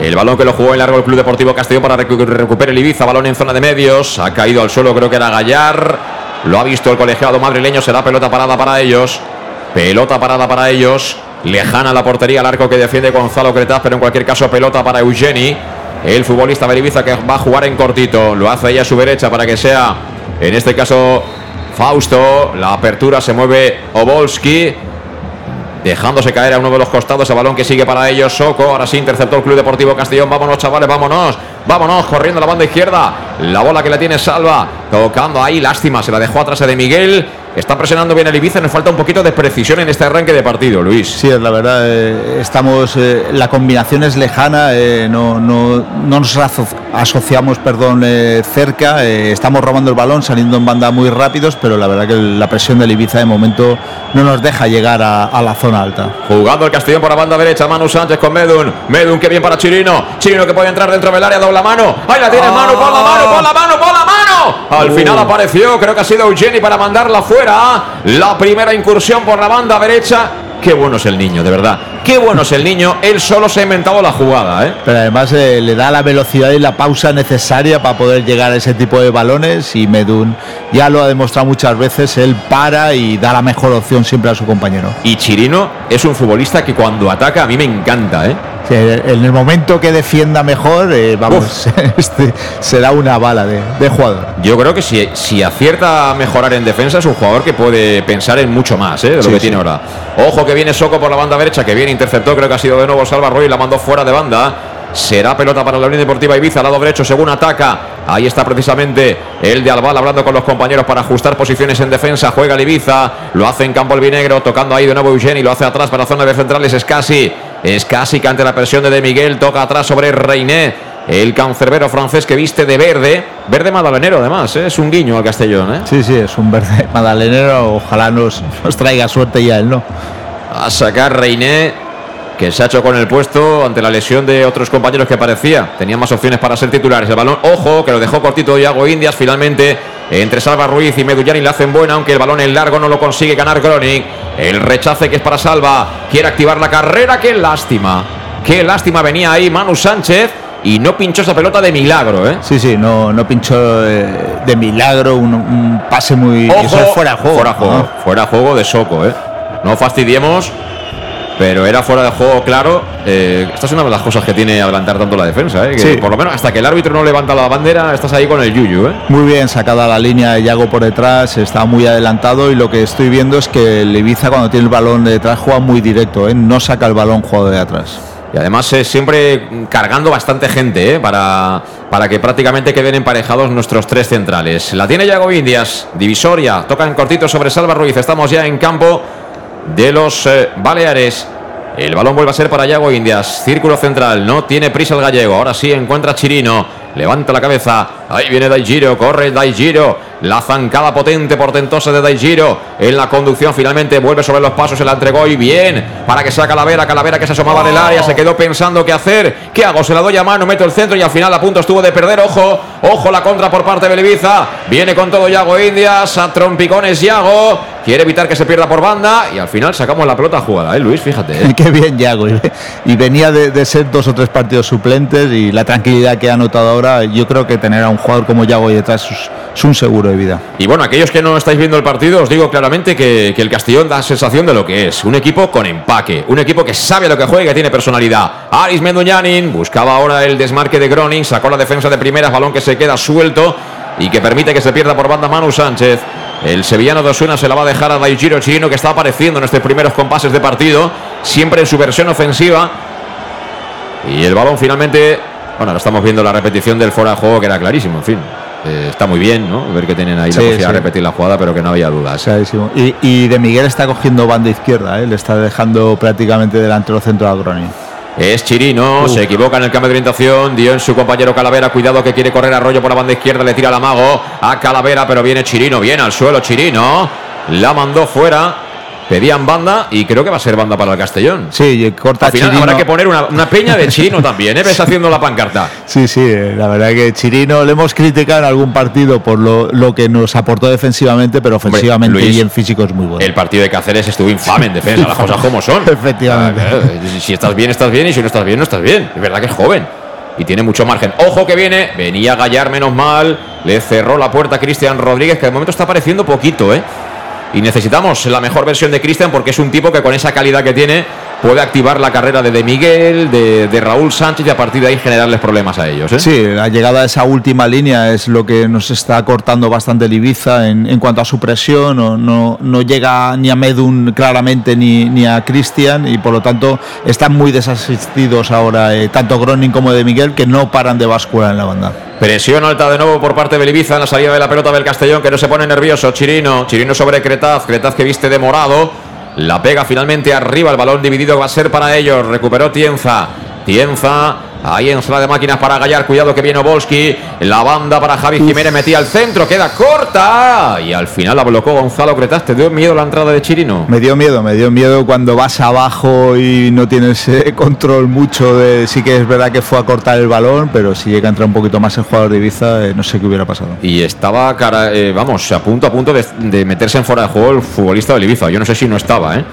El balón que lo jugó en largo el Club Deportivo Castellón para recu- recupere el Ibiza, balón en zona de medios, ha caído al suelo, creo que era Gallar, lo ha visto el colegiado madrileño, será pelota parada para ellos, pelota parada para ellos, lejana la portería al arco que defiende Gonzalo Cretaz, pero en cualquier caso pelota para Eugeni, el futbolista del Ibiza que va a jugar en cortito, lo hace ahí a su derecha para que sea, en este caso, Fausto, la apertura se mueve Obolski, dejándose caer a uno de los costados. El balón que sigue para ellos. Soco ahora sí interceptó el Club Deportivo Castellón. Vámonos chavales vámonos. Vámonos corriendo a la banda izquierda. La bola que la tiene Salva. Tocando ahí lástima se la dejó atrás de Miguel está presionando bien el Ibiza nos falta un poquito de precisión en este arranque de partido Luis Sí, es la verdad, eh, estamos, eh, la combinación es lejana, eh, no, no, no nos aso- asociamos, perdón, cerca, estamos robando el balón, saliendo en banda muy rápidos, pero la verdad que la presión del Ibiza de momento no nos deja llegar a, a la zona alta. Jugando el Castellón por la banda derecha, Manu Sánchez con Medun. Medun que bien para Chirino. Chirino que puede entrar dentro del área, dobla mano. Ahí la tienes, Manu, pon la mano, pon la mano, pon la mano. Al Uh. final apareció, creo que ha sido Eugeni para mandarla fuera. La primera incursión por la banda derecha. Qué bueno es el niño, de verdad. Qué bueno es el niño. Él solo se ha inventado la jugada, ¿eh? Pero además eh, le da la velocidad y la pausa necesaria para poder llegar a ese tipo de balones y Medun ya lo ha demostrado muchas veces, él para y da la mejor opción siempre a su compañero. Y Chirino es un futbolista que cuando ataca a mí me encanta, ¿eh? En el momento que defienda mejor, eh, vamos, este será una bala de, de jugador. Yo creo que si, si acierta a mejorar en defensa es un jugador que puede pensar en mucho más ¿eh? de lo Sí, que sí. tiene ahora. Ojo que viene Soco por la banda derecha, que viene interceptó, creo que ha sido de nuevo Salva Ruiz, la mandó fuera de banda. Será pelota para la Unión Deportiva Ibiza, lado derecho, según ataca. Ahí está precisamente el de Albal hablando con los compañeros para ajustar posiciones en defensa. Juega el Ibiza, lo hace en campo el Vinegro, tocando ahí de nuevo Eugeni, lo hace atrás para la zona de centrales. Es casi, es casi que ante la presión de De Miguel toca atrás sobre Reiné. El cancerbero francés que viste de verde, verde madalenero además, ¿eh? es un guiño al Castellón. ¿eh? Sí, sí, es un verde madalenero, ojalá nos, nos traiga suerte ya él, ¿no? A sacar Reiné, que se ha hecho con el puesto ante la lesión de otros compañeros que parecía. Tenían más opciones para ser titulares. El balón, ojo, que lo dejó cortito Iago Indias. Finalmente, entre Salva Ruiz y Medullani le hacen buena, aunque el balón en largo no lo consigue ganar Groning. El rechace que es para Salva. Quiere activar la carrera. Qué lástima. Qué lástima venía ahí Manu Sánchez y no pinchó esa pelota de milagro, ¿eh? Sí, sí, no, no pinchó eh, de milagro, un, un pase muy Ojo, eso es fuera de juego. Fuera juego, ¿no? fuera de juego de Soco, ¿eh? No fastidiemos, pero era fuera de juego, claro. Eh, esta es una de las cosas que tiene adelantar tanto la defensa, ¿eh? Que Sí. Por lo menos hasta que el árbitro no levanta la bandera, estás ahí con el yuyu, ¿eh? Muy bien sacada la línea de Yago por detrás, está muy adelantado y lo que estoy viendo es que el Ibiza cuando tiene el balón de detrás juega muy directo, ¿eh? no saca el balón jugado de atrás. Y además eh, siempre cargando bastante gente, ¿eh? Para, para que prácticamente queden emparejados nuestros tres centrales. La tiene Yago Indias, divisoria, toca en cortito sobre Salva Ruiz. Estamos ya en campo de los eh, Baleares. El balón vuelve a ser para Yago Indias. Círculo central. No tiene prisa el gallego. Ahora sí encuentra Chirino. Levanta la cabeza. Ahí viene Daigiro. Corre Daigiro. La zancada potente, portentosa de Daigiro. En la conducción finalmente vuelve sobre los pasos. Se la entregó y bien. Para que sea Calavera. Calavera que se asomaba en el área. Se quedó pensando qué hacer. ¿Qué hago? Se la doy a mano. Meto el centro y al final a punto estuvo de perder. Ojo. Ojo la contra por parte de Ibiza. Viene con todo Yago Indias. A trompicones Yago. Quiere evitar que se pierda por banda. Y al final sacamos la pelota jugada, ¿eh, Luis? Fíjate. ¿eh? Qué bien Yago. Y, venía de, de ser dos o tres partidos suplentes y la tranquilidad que ha notado ahora, yo creo que tener a un jugador como Yago ahí detrás es, un seguro de vida. Y bueno, aquellos que no estáis viendo el partido, os digo claramente que, el Castellón da sensación de lo que es. Un equipo con empaque, un equipo que sabe lo que juega y que tiene personalidad. Aris Mendoñanin buscaba ahora el desmarque de Groning, sacó la defensa de primeras, balón que se queda suelto y que permite que se pierda por banda Manu Sánchez. El sevillano de Osuna se la va a dejar a Daijiro Chirino, que está apareciendo en estos primeros compases de partido, siempre en su versión ofensiva. Y el balón finalmente, bueno, ahora estamos viendo la repetición del fuera de juego que era clarísimo, en fin. Eh, está muy bien, ¿no? Ver que tienen ahí Sí, la posibilidad sí. de repetir la jugada, pero que no había dudas. Clarísimo. Y, y de Miguel está cogiendo banda izquierda, ¿eh? le está dejando prácticamente delantero centro a Gronin. Es Chirino, se equivoca en el cambio de orientación, dio en su compañero Calavera, cuidado que quiere correr Arroyo por la banda izquierda, le tira al amago a Calavera, pero viene Chirino, bien al suelo Chirino, la mandó fuera, pedían banda y creo que va a ser banda para el Castellón. Sí, y corta Al final Chirino. habrá que poner una, una peña de Chirino también, ¿eh? Ves haciendo la pancarta. Sí, sí, eh, la verdad que Chirino le hemos criticado en algún partido por lo, lo que nos aportó defensivamente, pero ofensivamente Luis, y en físico es muy bueno. El partido de Cáceres estuvo infame en defensa, las cosas como son. Efectivamente. Ah, claro, Si estás bien, estás bien, y si no estás bien, no estás bien. Es verdad que es joven y tiene mucho margen. Ojo que viene, venía Gallar menos mal, le cerró la puerta a Cristian Rodríguez, que de momento está apareciendo poquito, ¿eh? Y necesitamos la mejor versión de Cristian porque es un tipo que con esa calidad que tiene puede activar la carrera de De Miguel, de, Raúl Sánchez y a partir de ahí generarles problemas a ellos. ¿eh? Sí, la llegada a esa última línea es lo que nos está cortando bastante el Ibiza en, en cuanto a su presión. No, no, no llega ni a Medun claramente ni, ni a Cristian y por lo tanto están muy desasistidos ahora eh, tanto Groning como de Miguel que no paran de bascular en la banda. Presión alta de nuevo por parte de Ibiza en la salida de la pelota del Castellón que no se pone nervioso. Chirino, Chirino sobre Cretaz, Cretaz que viste de morado. La pega finalmente arriba, el balón dividido va a ser para ellos. Recuperó Tienza. Tienza Ahí en sala de máquinas para Gallar. Cuidado que viene Obolski. La banda para Javi Jiménez metía al centro. Queda corta. Y al final la bloqueó Gonzalo Cretas. ¿Te dio miedo la entrada de Chirino? Me dio miedo, me dio miedo cuando vas abajo y no tienes eh, control mucho de. Sí que es verdad que fue a cortar el balón, pero si llega a entrar un poquito más el jugador de Ibiza, eh, no sé qué hubiera pasado. Y estaba, cara, eh, vamos, a punto a punto de, de meterse en fuera de juego el futbolista del Ibiza. Yo no sé si no estaba, ¿eh?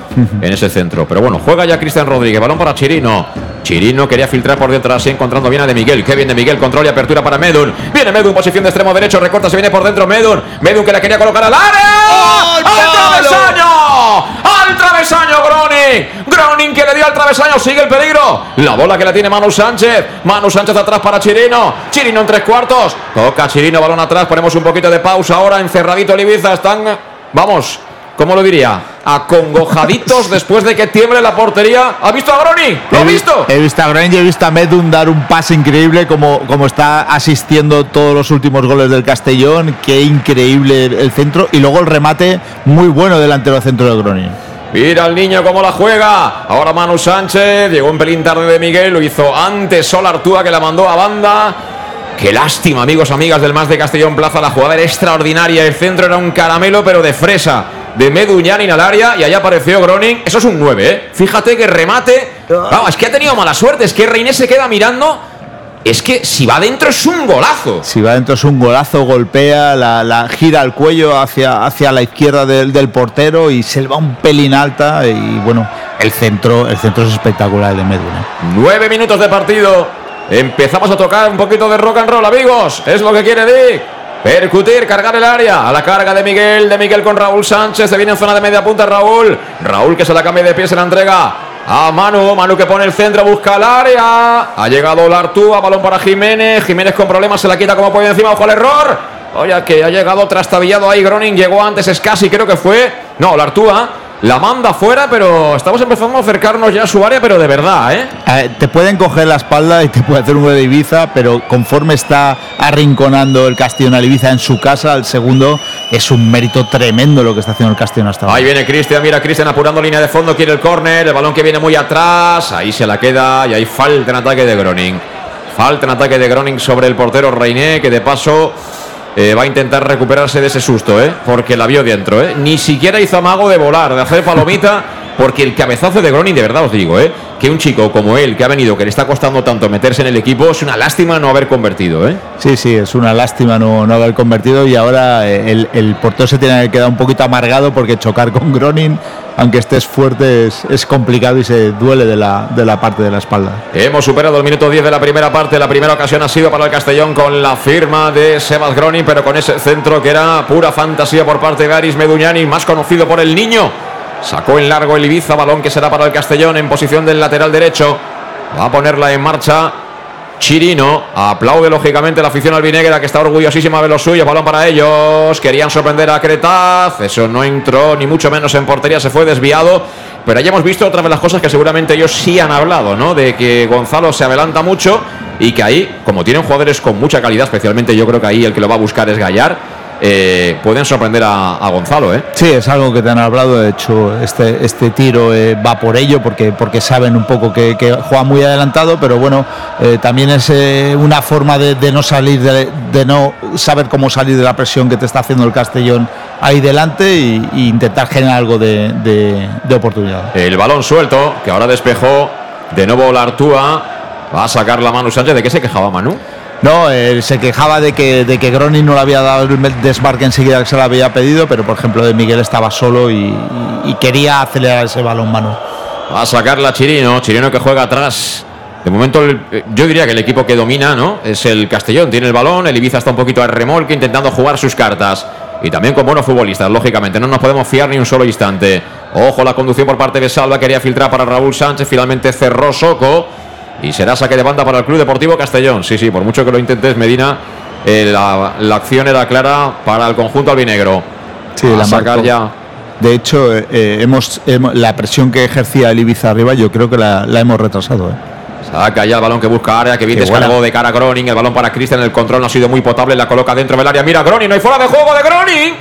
en ese centro. Pero bueno, juega ya Cristian Rodríguez. Balón para Chirino. Chirino quería filtrar por dentro, así encontrando bien a de Miguel. Qué bien de Miguel, control y apertura para Medun. Viene Medun, posición de extremo derecho, recorta, se viene por dentro Medun. Medun que la quería colocar al área. ¡Al travesaño! ¡Al travesaño, Groning! Groning que le dio al travesaño, sigue el peligro. La bola que la tiene Manu Sánchez. Manu Sánchez atrás para Chirino. Chirino en tres cuartos. Toca Chirino, balón atrás. Ponemos un poquito de pausa ahora. Encerradito el Ibiza. Están, vamos, ¿cómo lo diría? Acongojaditos después de que tiemble la portería. ¿Ha visto a Groning? ¿Lo He vi- visto? He visto a Groningen y he visto a Medun dar un pase increíble como, como está asistiendo todos los últimos goles del Castellón. Qué increíble el centro. Y luego el remate muy bueno delantero del centro de Groningen. Mira el niño cómo la juega. Ahora Manu Sánchez. Llegó un pelín tarde de Miguel. Lo hizo antes Sol Artúa que la mandó a banda. Qué lástima, amigos, amigas del Más de Castellón Plaza. La jugada era extraordinaria. El centro era un caramelo, pero de fresa. De Meduñanin al área. Y allá apareció Groning. Eso es un 9, ¿eh? Fíjate que remate. Vamos, es que ha tenido mala suerte. Es que Reiner se queda mirando. Es que si va adentro es un golazo. Si va dentro es un golazo, golpea, la, la gira el cuello hacia, hacia la izquierda del, del portero y se le va un pelín alta. Y bueno, el centro, el centro es espectacular el de Medun. ¿eh? Nueve minutos de partido. Empezamos a tocar un poquito de rock and roll, amigos. Es lo que quiere Dick. Percutir, cargar el área. A la carga de Miguel, de Miguel con Raúl Sánchez. Se viene en zona de media punta Raúl. Raúl que se la cambia de pie, se la entrega. A Manu, Manu que pone el centro, busca el área. Ha llegado Lartúa, balón para Jiménez. Jiménez con problemas, se la quita como puede encima, ojo al error. Oye, que ha llegado trastabillado ahí Groning, llegó antes Scassi, creo que fue. No, Lartúa. La manda fuera, pero estamos empezando a acercarnos ya a su área, pero de verdad, ¿eh? Eh, te pueden coger la espalda y te puede hacer un gol de Ibiza, pero conforme está arrinconando el Castellón Ibiza en su casa, al segundo, es un mérito tremendo lo que está haciendo el Castellón hasta ahora. Ahí viene Cristian, mira Cristian apurando línea de fondo, quiere el córner, el balón que viene muy atrás, ahí se la queda y ahí falta en ataque de Groning. Falta en ataque de Groning sobre el portero Reiné, que de paso eh, va a intentar recuperarse de ese susto, ¿eh? porque la vio dentro. ¿eh? Ni siquiera hizo amago de volar, de hacer palomita, porque el cabezazo de Groning, de verdad os digo, ¿eh? que un chico como él, que ha venido, que le está costando tanto meterse en el equipo, es una lástima no haber convertido. ¿eh? Sí, sí, es una lástima no, no haber convertido y ahora eh, el, el portero se tiene que quedar un poquito amargado porque chocar con Gronin, aunque estés fuerte, es, complicado y se duele de la, de la parte de la espalda. Hemos superado el minuto 10 de la primera parte. La primera ocasión ha sido para el Castellón con la firma de Sebas Groning, pero con ese centro que era pura fantasía por parte de Aris Meduñani, más conocido por el niño. Sacó en largo el Ibiza, balón que será para el Castellón en posición del lateral derecho. Va a ponerla en marcha Chirino. Aplaude lógicamente la afición albinegra que está orgullosísima de los suyos. Balón para ellos. Querían sorprender a Cretaz. Eso no entró ni mucho menos en portería. Se fue desviado. Pero ya hemos visto otra de las cosas que seguramente ellos sí han hablado, ¿no? De que Gonzalo se adelanta mucho y que ahí, como tienen jugadores con mucha calidad, especialmente yo creo que ahí el que lo va a buscar es Gallar, eh, pueden sorprender a, a Gonzalo, ¿eh? Sí, es algo que te han hablado. De hecho, este, este tiro eh, va por ello porque, porque saben un poco que, que juega muy adelantado, pero bueno, eh, también es una forma de, de no salir, de, de no saber cómo salir de la presión que te está haciendo el Castellón ahí delante y, y intentar generar algo de, de- de oportunidad. El balón suelto, que ahora despejó de nuevo la Artúa. Va a sacar la Manu Sánchez. ¿De qué se quejaba Manu? No, se quejaba de que, de que no le había dado el desmarque enseguida que se lo había pedido, pero por ejemplo de Miguel estaba solo y, y quería acelerar ese balón, Manu. Va a sacar la Chirino. Chirino que juega atrás. De momento, eh, yo diría que el equipo que domina ¿no? es el Castellón. Tiene el balón. El Ibiza está un poquito al remolque intentando jugar sus cartas. Y también con buenos futbolistas, lógicamente. No nos podemos fiar ni un solo instante. Ojo, la conducción por parte de Salva. Quería filtrar para Raúl Sánchez. Finalmente cerró Soco. Y será saque de banda para el Club Deportivo Castellón. Sí, sí, por mucho que lo intentes, Medina, eh, la, la acción era clara para el conjunto albinegro. Sí, a la sacar ya. De hecho, eh, eh, hemos, hemos- la presión que ejercía el Ibiza arriba, yo creo que la, la hemos retrasado. ¿eh? Saca ya el balón que busca área, que bien Qué descargó buena. de cara a Groning. El balón para Cristian, el control no ha sido muy potable, la coloca dentro del área. Mira, Groning, no hay fuera de juego de Groning.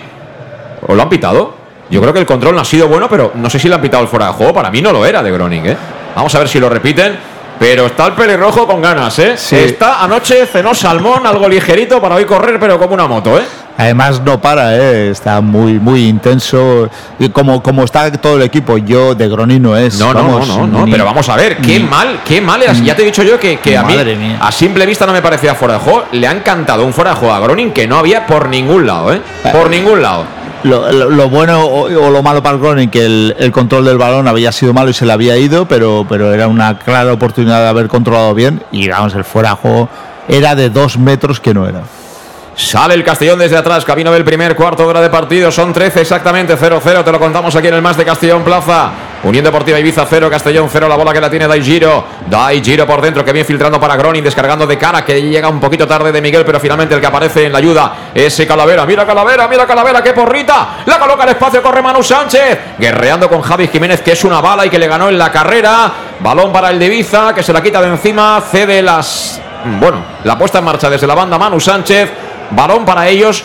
¿O lo han pitado? Yo creo que el control no ha sido bueno, pero no sé si le han pitado el fuera de juego. Para mí no lo era de Groning, ¿eh? Vamos a ver si lo repiten. Pero está el pelirrojo con ganas, ¿eh? Sí. Está anoche cenó salmón, algo ligerito para hoy correr, pero como una moto, ¿eh? Además no para, ¿eh? está muy muy intenso. Y como, como está todo el equipo, yo de Gronin no es. No, no, vamos, no, no, no, ni- pero vamos a ver, qué ni- mal, qué mal. es. Ya te he dicho yo que, que a mí, mía. a simple vista no me parecía fuera de juego. Le han cantado un fuera de juego a Gronin que no había por ningún lado, ¿eh? Por ningún lado. Lo, lo- bueno o, lo malo para el Groningen, que el, el control del balón había sido malo y se le había ido, pero, pero era una clara oportunidad de haber controlado bien. Y vamos, el fuera de juego era de dos metros que no era. Sale el Castellón desde atrás, camino del primer cuarto de hora de partido, son 13 exactamente, 0-0, te lo contamos aquí en el más de Castellón Plaza. Unión Deportiva Ibiza 0, Castellón 0, la bola que la tiene Dai Giro. Dai Giro por dentro, que viene filtrando para Gronin, descargando de cara, que llega un poquito tarde de Miguel, pero finalmente el que aparece en la ayuda es Calavera. Mira Calavera, mira Calavera, qué porrita. La coloca al espacio, corre Manu Sánchez. Guerreando con Javi Jiménez, que es una bala y que le ganó en la carrera. Balón para el de Ibiza, que se la quita de encima, cede las. Bueno, la puesta en marcha desde la banda Manu Sánchez. Balón para ellos.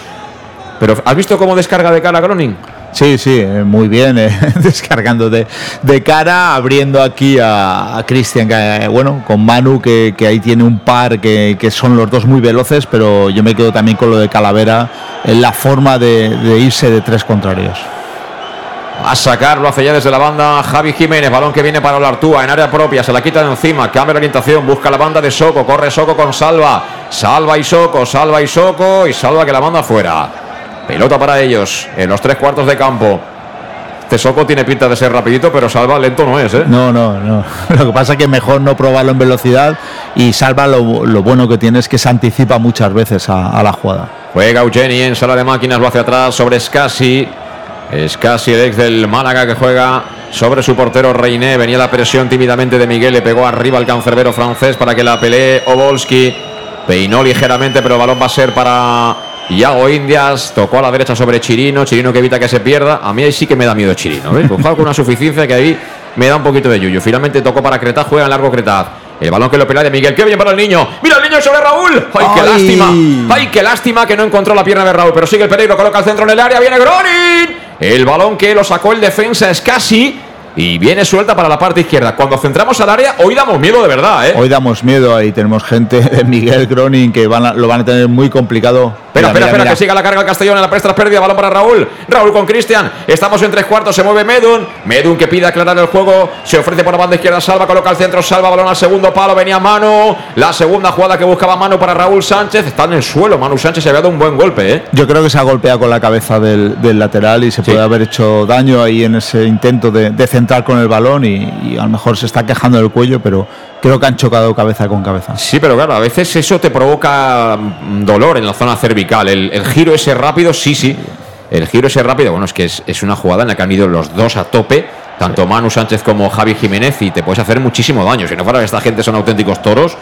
Pero ¿has visto cómo descarga de cara Gronin? Sí, sí, eh, muy bien, eh, descargando de, de cara, abriendo aquí a, a Cristian, eh, bueno, con Manu, que, que ahí tiene un par que, que son los dos muy veloces, pero yo me quedo también con lo de Calavera, en la forma de, de irse de tres contrarios. A sacarlo hace ya desde la banda Javi Jiménez, balón que viene para Olartúa en área propia, se la quita de encima, cambia la orientación, busca la banda de Soco, corre Soco con Salva, Salva y Soco, Salva y Soco y Salva que la manda fuera. Pelota para ellos en los tres cuartos de campo. Este Soco tiene pinta de ser rapidito, pero Salva lento no es, ¿eh? No, no, no. Lo que pasa es que mejor no probarlo en velocidad y Salva lo, lo bueno que tiene es que se anticipa muchas veces a, a la jugada. Juega Eugeni en sala de máquinas, lo hace atrás sobre Scassi. Scassi, el ex del Málaga que juega sobre su portero Reiné. Venía la presión tímidamente de Miguel, le pegó arriba al cancerbero francés para que la pelee Obolski. Peinó ligeramente, pero el balón va a ser para Iago Indias. Tocó a la derecha sobre Chirino. Chirino que evita que se pierda. A mí ahí sí que me da miedo Chirino. ¿ves? Pues juega con una suficiencia que ahí me da un poquito de yuyu. Finalmente tocó para Cretaz, juega en largo Cretaz. El balón que lo pelea de Miguel. ¡Qué bien para el niño! ¡Mira el niño sobre Raúl! ¡Ay, qué ¡Ay! lástima! ¡Ay, qué lástima que no encontró la pierna de Raúl! Pero sigue el peligro, coloca el centro en el área. ¡Viene Gronin! El balón que lo sacó el defensa es casi. Y viene suelta para la parte izquierda. Cuando centramos al área, hoy damos miedo de verdad, ¿eh? Hoy damos miedo, ahí tenemos gente de Miguel Gronin que van a- lo van a tener muy complicado. Espera, Mira, espera, mira, espera, mira. que siga la carga el Castellón en la prestra pérdida. Balón para Raúl. Raúl con Cristian. Estamos en tres cuartos. Se mueve Medun. Medun que pide aclarar el juego. Se ofrece por la banda izquierda. Salva, coloca al centro. Salva, balón al segundo palo. Venía Manu. La segunda jugada que buscaba Manu para Raúl Sánchez. Está en el suelo. Manu Sánchez se había dado un buen golpe, ¿eh? Yo creo que se ha golpeado con la cabeza del, del lateral y se Sí. puede haber hecho daño ahí en ese intento de, de centrar con el balón y, y a lo mejor se está quejando del cuello, pero creo que han chocado cabeza con cabeza. Sí, pero claro, a veces eso te provoca mm, dolor en la zona cervical. El, el giro ese rápido, sí, sí. El giro ese rápido, bueno, es que es, es una jugada en la que han ido los dos a tope, tanto Manu Sánchez como Javi Jiménez, y te puedes hacer muchísimo daño. Si no fuera que esta gente son auténticos toros,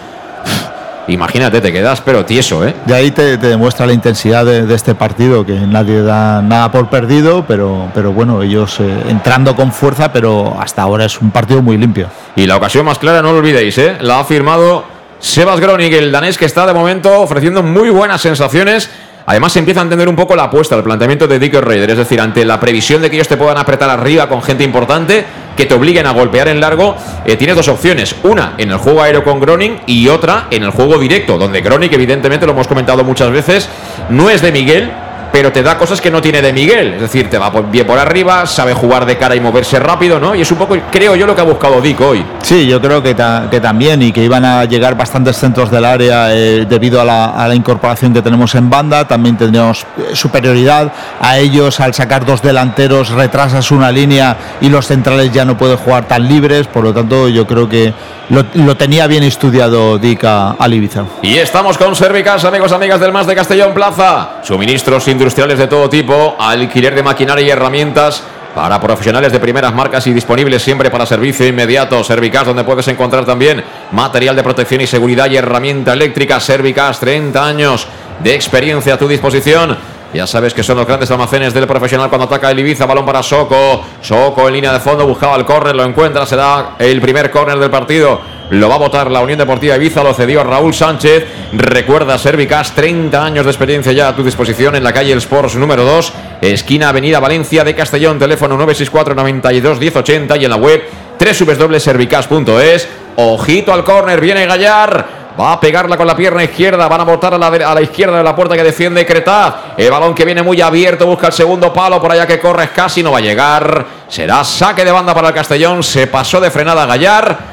imagínate, te quedas pero tieso, ¿eh? De ahí te, te demuestra la intensidad de, de este partido, que nadie da nada por perdido, pero, pero bueno, ellos eh, entrando con fuerza, pero hasta ahora es un partido muy limpio. Y la ocasión más clara, no lo olvidéis, ¿eh? la ha firmado Sebas Groning, el danés que está de momento ofreciendo muy buenas sensaciones. Además, se empieza a entender un poco la apuesta, el planteamiento de Dicker Raider. Es decir, ante la previsión de que ellos te puedan apretar arriba con gente importante, que te obliguen a golpear en largo, eh, tienes dos opciones. Una en el juego aéreo con Groning y otra en el juego directo, donde Groning, evidentemente, lo hemos comentado muchas veces, no es de Miguel, pero te da cosas que no tiene de Miguel. Es decir, te va bien por arriba, sabe jugar de cara y moverse rápido, ¿no? Y es un poco, creo yo, lo que ha buscado Dick hoy. Sí, yo creo que, ta- que también y que iban a llegar bastantes centros del área eh, debido a la, a la incorporación que tenemos en banda. También tendríamos eh, superioridad a ellos al sacar dos delanteros, retrasas una línea y los centrales ya no pueden jugar tan libres. Por lo tanto, yo creo que lo, lo tenía bien estudiado Dick a, al Ibiza. Y estamos con Servicas, amigos, amigas del Más de Castellón Plaza. Suministros industriales de todo tipo, alquiler de maquinaria y herramientas para profesionales de primeras marcas y disponibles siempre para servicio inmediato. Servicas, donde puedes encontrar también material de protección y seguridad y herramienta eléctrica. Servicas, 30 años de experiencia a tu disposición. Ya sabes que son los grandes almacenes del profesional cuando ataca el Ibiza, balón para Soco. Soco en línea de fondo, buscaba el córner, lo encuentra, será el primer córner del partido. Lo va a votar la Unión Deportiva Ibiza, lo cedió Raúl Sánchez. Recuerda Servicas, 30 años de experiencia ya a tu disposición en la calle El Sports número 2, esquina Avenida Valencia de Castellón, teléfono 964 92 1080 y en la web www.servicas.es. Ojito al córner, viene Gallar. Va a pegarla con la pierna izquierda. Van a botar a la, a izquierda de la puerta que defiende Cretaz. El balón que viene muy abierto. Busca el segundo palo. Por allá que corre casi no va a llegar. Será saque de banda para el Castellón. Se pasó de frenada Gallar.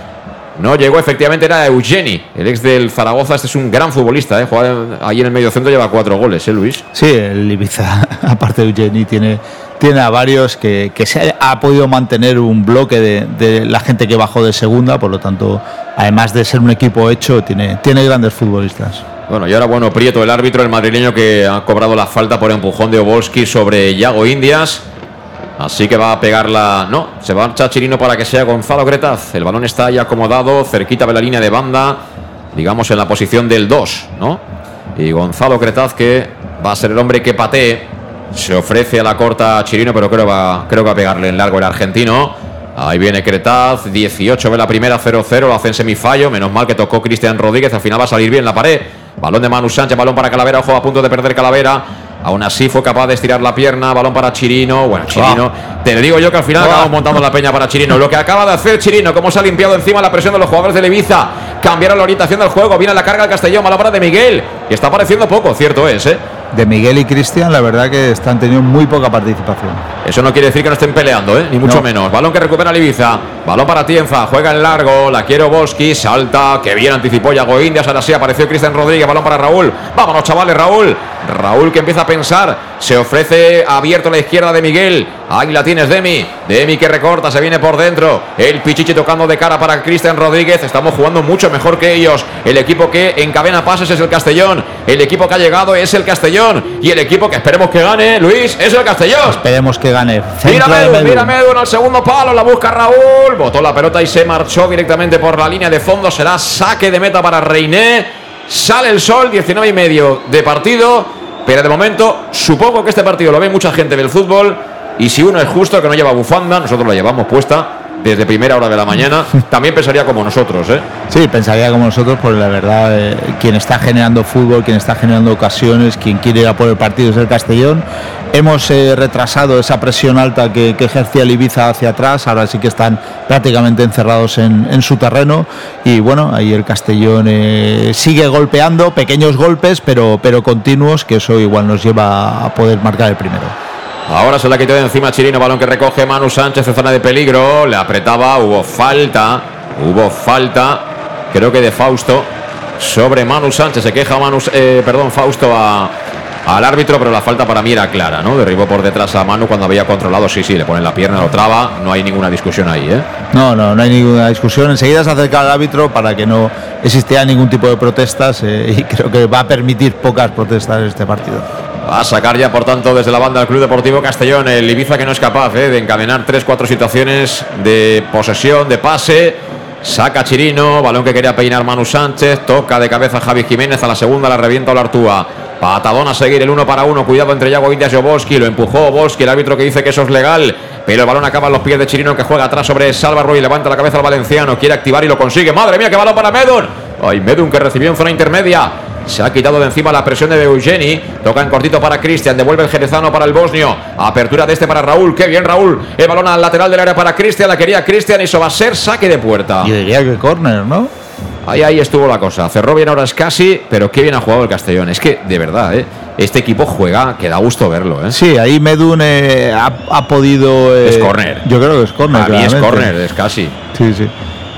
No llegó, efectivamente, era Eugeni, el ex del Zaragoza. Este es un gran futbolista, ¿eh? Juega ahí en el medio centro, lleva cuatro goles, ¿eh, Luis? Sí, el Ibiza, aparte de Eugeni, tiene, tiene a varios que, que se ha, podido mantener un bloque de, de la gente que bajó de segunda, por lo tanto, además de ser un equipo hecho, tiene, tiene grandes futbolistas. Bueno, y ahora, bueno, Prieto, el árbitro, el madrileño que ha cobrado la falta por empujón de Obolski sobre Yago Indias. Así que va a pegarla. No, se va a marchar Chirino para que sea Gonzalo Cretaz. El balón está ahí acomodado, cerquita de la línea de banda, digamos en la posición del 2, ¿no? Y Gonzalo Cretaz, que va a ser el hombre que patee, se ofrece a la corta a Chirino, pero creo, va, creo que va a pegarle en largo el argentino. Ahí viene Cretaz, 18 ve la primera, 0-0, lo hace en semifallo. Menos mal que tocó Cristian Rodríguez, al final va a salir bien la pared. Balón de Manu Sánchez, balón para Calavera, ojo a punto de perder Calavera. Aún así fue capaz de estirar la pierna, balón para Chirino. Bueno, Chirino, te lo digo yo que al final acabamos montando la peña para Chirino. Lo que acaba de hacer Chirino, cómo se ha limpiado encima la presión de los jugadores de Ibiza. Cambiaron la orientación del juego, viene la carga del Castellón, mala de Miguel. Y está apareciendo poco, cierto es, ¿eh? De Miguel y Cristian, la verdad que están teniendo muy poca participación. Eso no quiere decir que no estén peleando, ¿eh? ni mucho No. menos. Balón que recupera el Ibiza. Balón para Tienza. Juega en largo. La quiere Boski. Salta. Que bien anticipó Yago Indias. Ahora sí apareció Cristian Rodríguez. Balón para Raúl. Vámonos, chavales. Raúl. Raúl que empieza a pensar. Se ofrece abierto a la izquierda de Miguel. Ahí la tienes, Demi. Demi que recorta. Se viene por dentro. El Pichichi tocando de cara para Cristian Rodríguez. Estamos jugando mucho mejor que ellos. El equipo que encadena pases es el Castellón. El equipo que ha llegado es el Castellón. Y el equipo que esperemos que gane, Luis, es el Castellón. Esperemos que gane. Mira Medu, mira Medu en el segundo palo, la busca Raúl, botó la pelota y se marchó directamente por la línea de fondo, será saque de meta para Reiné, sale el sol, 19 y medio de partido, pero de momento supongo que este partido lo ve mucha gente del fútbol. Y si uno es justo que no lleva bufanda, nosotros la llevamos puesta desde primera hora de la mañana, también pensaría como nosotros, ¿eh? Sí, pensaría como nosotros, porque la verdad, eh, quien está generando fútbol, quien está generando ocasiones, quien quiere ir a por el partido es el Castellón. Hemos eh, retrasado esa presión alta que, que ejercía el Ibiza hacia atrás, ahora sí que están prácticamente encerrados en, su terreno. Y bueno, ahí el Castellón eh, sigue golpeando, pequeños golpes, pero, pero continuos, que eso igual nos lleva a poder marcar el primero. Ahora se la quitó de encima Chirino, balón que recoge Manu Sánchez en zona de peligro, le apretaba, hubo falta, hubo falta, creo que de Fausto sobre Manu Sánchez, se queja Manu, eh, perdón, Fausto a- al árbitro, pero la falta para mí era clara, ¿no? Derribó por detrás a Manu cuando había controlado, sí, sí, le ponen la pierna, lo traba, no hay ninguna discusión ahí, ¿eh? No, no, no hay ninguna discusión. Enseguida se acerca al árbitro para que no existiera ningún tipo de protestas eh, y creo que va a permitir pocas protestas en este partido. Va a sacar ya, por tanto, desde la banda del Club Deportivo Castellón, el Ibiza que no es capaz eh, de encadenar tres, cuatro situaciones de posesión, de pase. Saca Chirino, balón que quería peinar Manu Sánchez, toca de cabeza Javi Jiménez, a la segunda la revienta Olartúa. Patadón a seguir el uno para uno, cuidado entre Yago Indias y Obolski, lo empujó Obolski, el árbitro que dice que eso es legal, pero el balón acaba en los pies de Chirino que juega atrás sobre Salva Ruiz, levanta la cabeza al valenciano, quiere activar y lo consigue. Madre mía, qué balón para Medun. Ay, Medun que recibió en zona intermedia. Se ha quitado de encima la presión de Eugeni. Toca en cortito para Cristian. Devuelve el jerezano para el bosnio. Apertura de este para Raúl. Qué bien, Raúl. El balón al lateral del área para Cristian. La quería Cristian y eso va a ser saque de puerta. Yo diría que córner, ¿no? Ahí, ahí estuvo la cosa. Cerró bien ahora casi, pero qué bien ha jugado el Castellón. Es que, de verdad, ¿eh? este equipo juega que da gusto verlo. ¿eh? Sí, ahí Medun eh, ha, ha podido. eh, Es córner. Yo creo que es córner. A mí es córner, es casi. Sí, sí.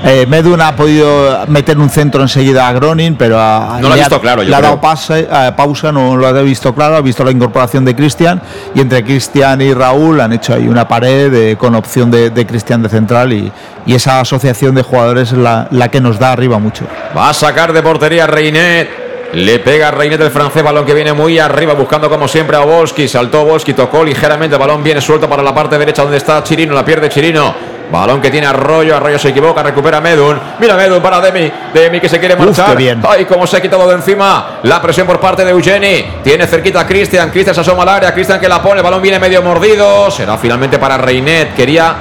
Eh, Medun ha podido meter un centro enseguida a Gronin, pero ha, No lo ha visto claro, yo le ha dado pase- eh, pausa, no lo ha visto claro, ha visto la incorporación de Cristian y entre Cristian y Raúl han hecho ahí una pared eh, con opción de, de Cristian de central y, y esa asociación de jugadores es la, la que nos da arriba mucho. Va a sacar de portería Reinet. Le pega a Reinet el francés, balón que viene muy arriba, buscando como siempre a Obolski. Saltó Obolski, tocó ligeramente, el balón viene suelto para la parte derecha donde está Chirino, la pierde Chirino. Balón que tiene Arroyo, Arroyo se equivoca, recupera Medun. Mira Medun para Demi, Demi que se quiere marchar. bien. Ay, cómo se ha quitado de encima la presión por parte de Eugeni. Tiene cerquita a Cristian, Cristian se asoma al área, Cristian que la pone, el balón viene medio mordido. Será finalmente para Reinet, quería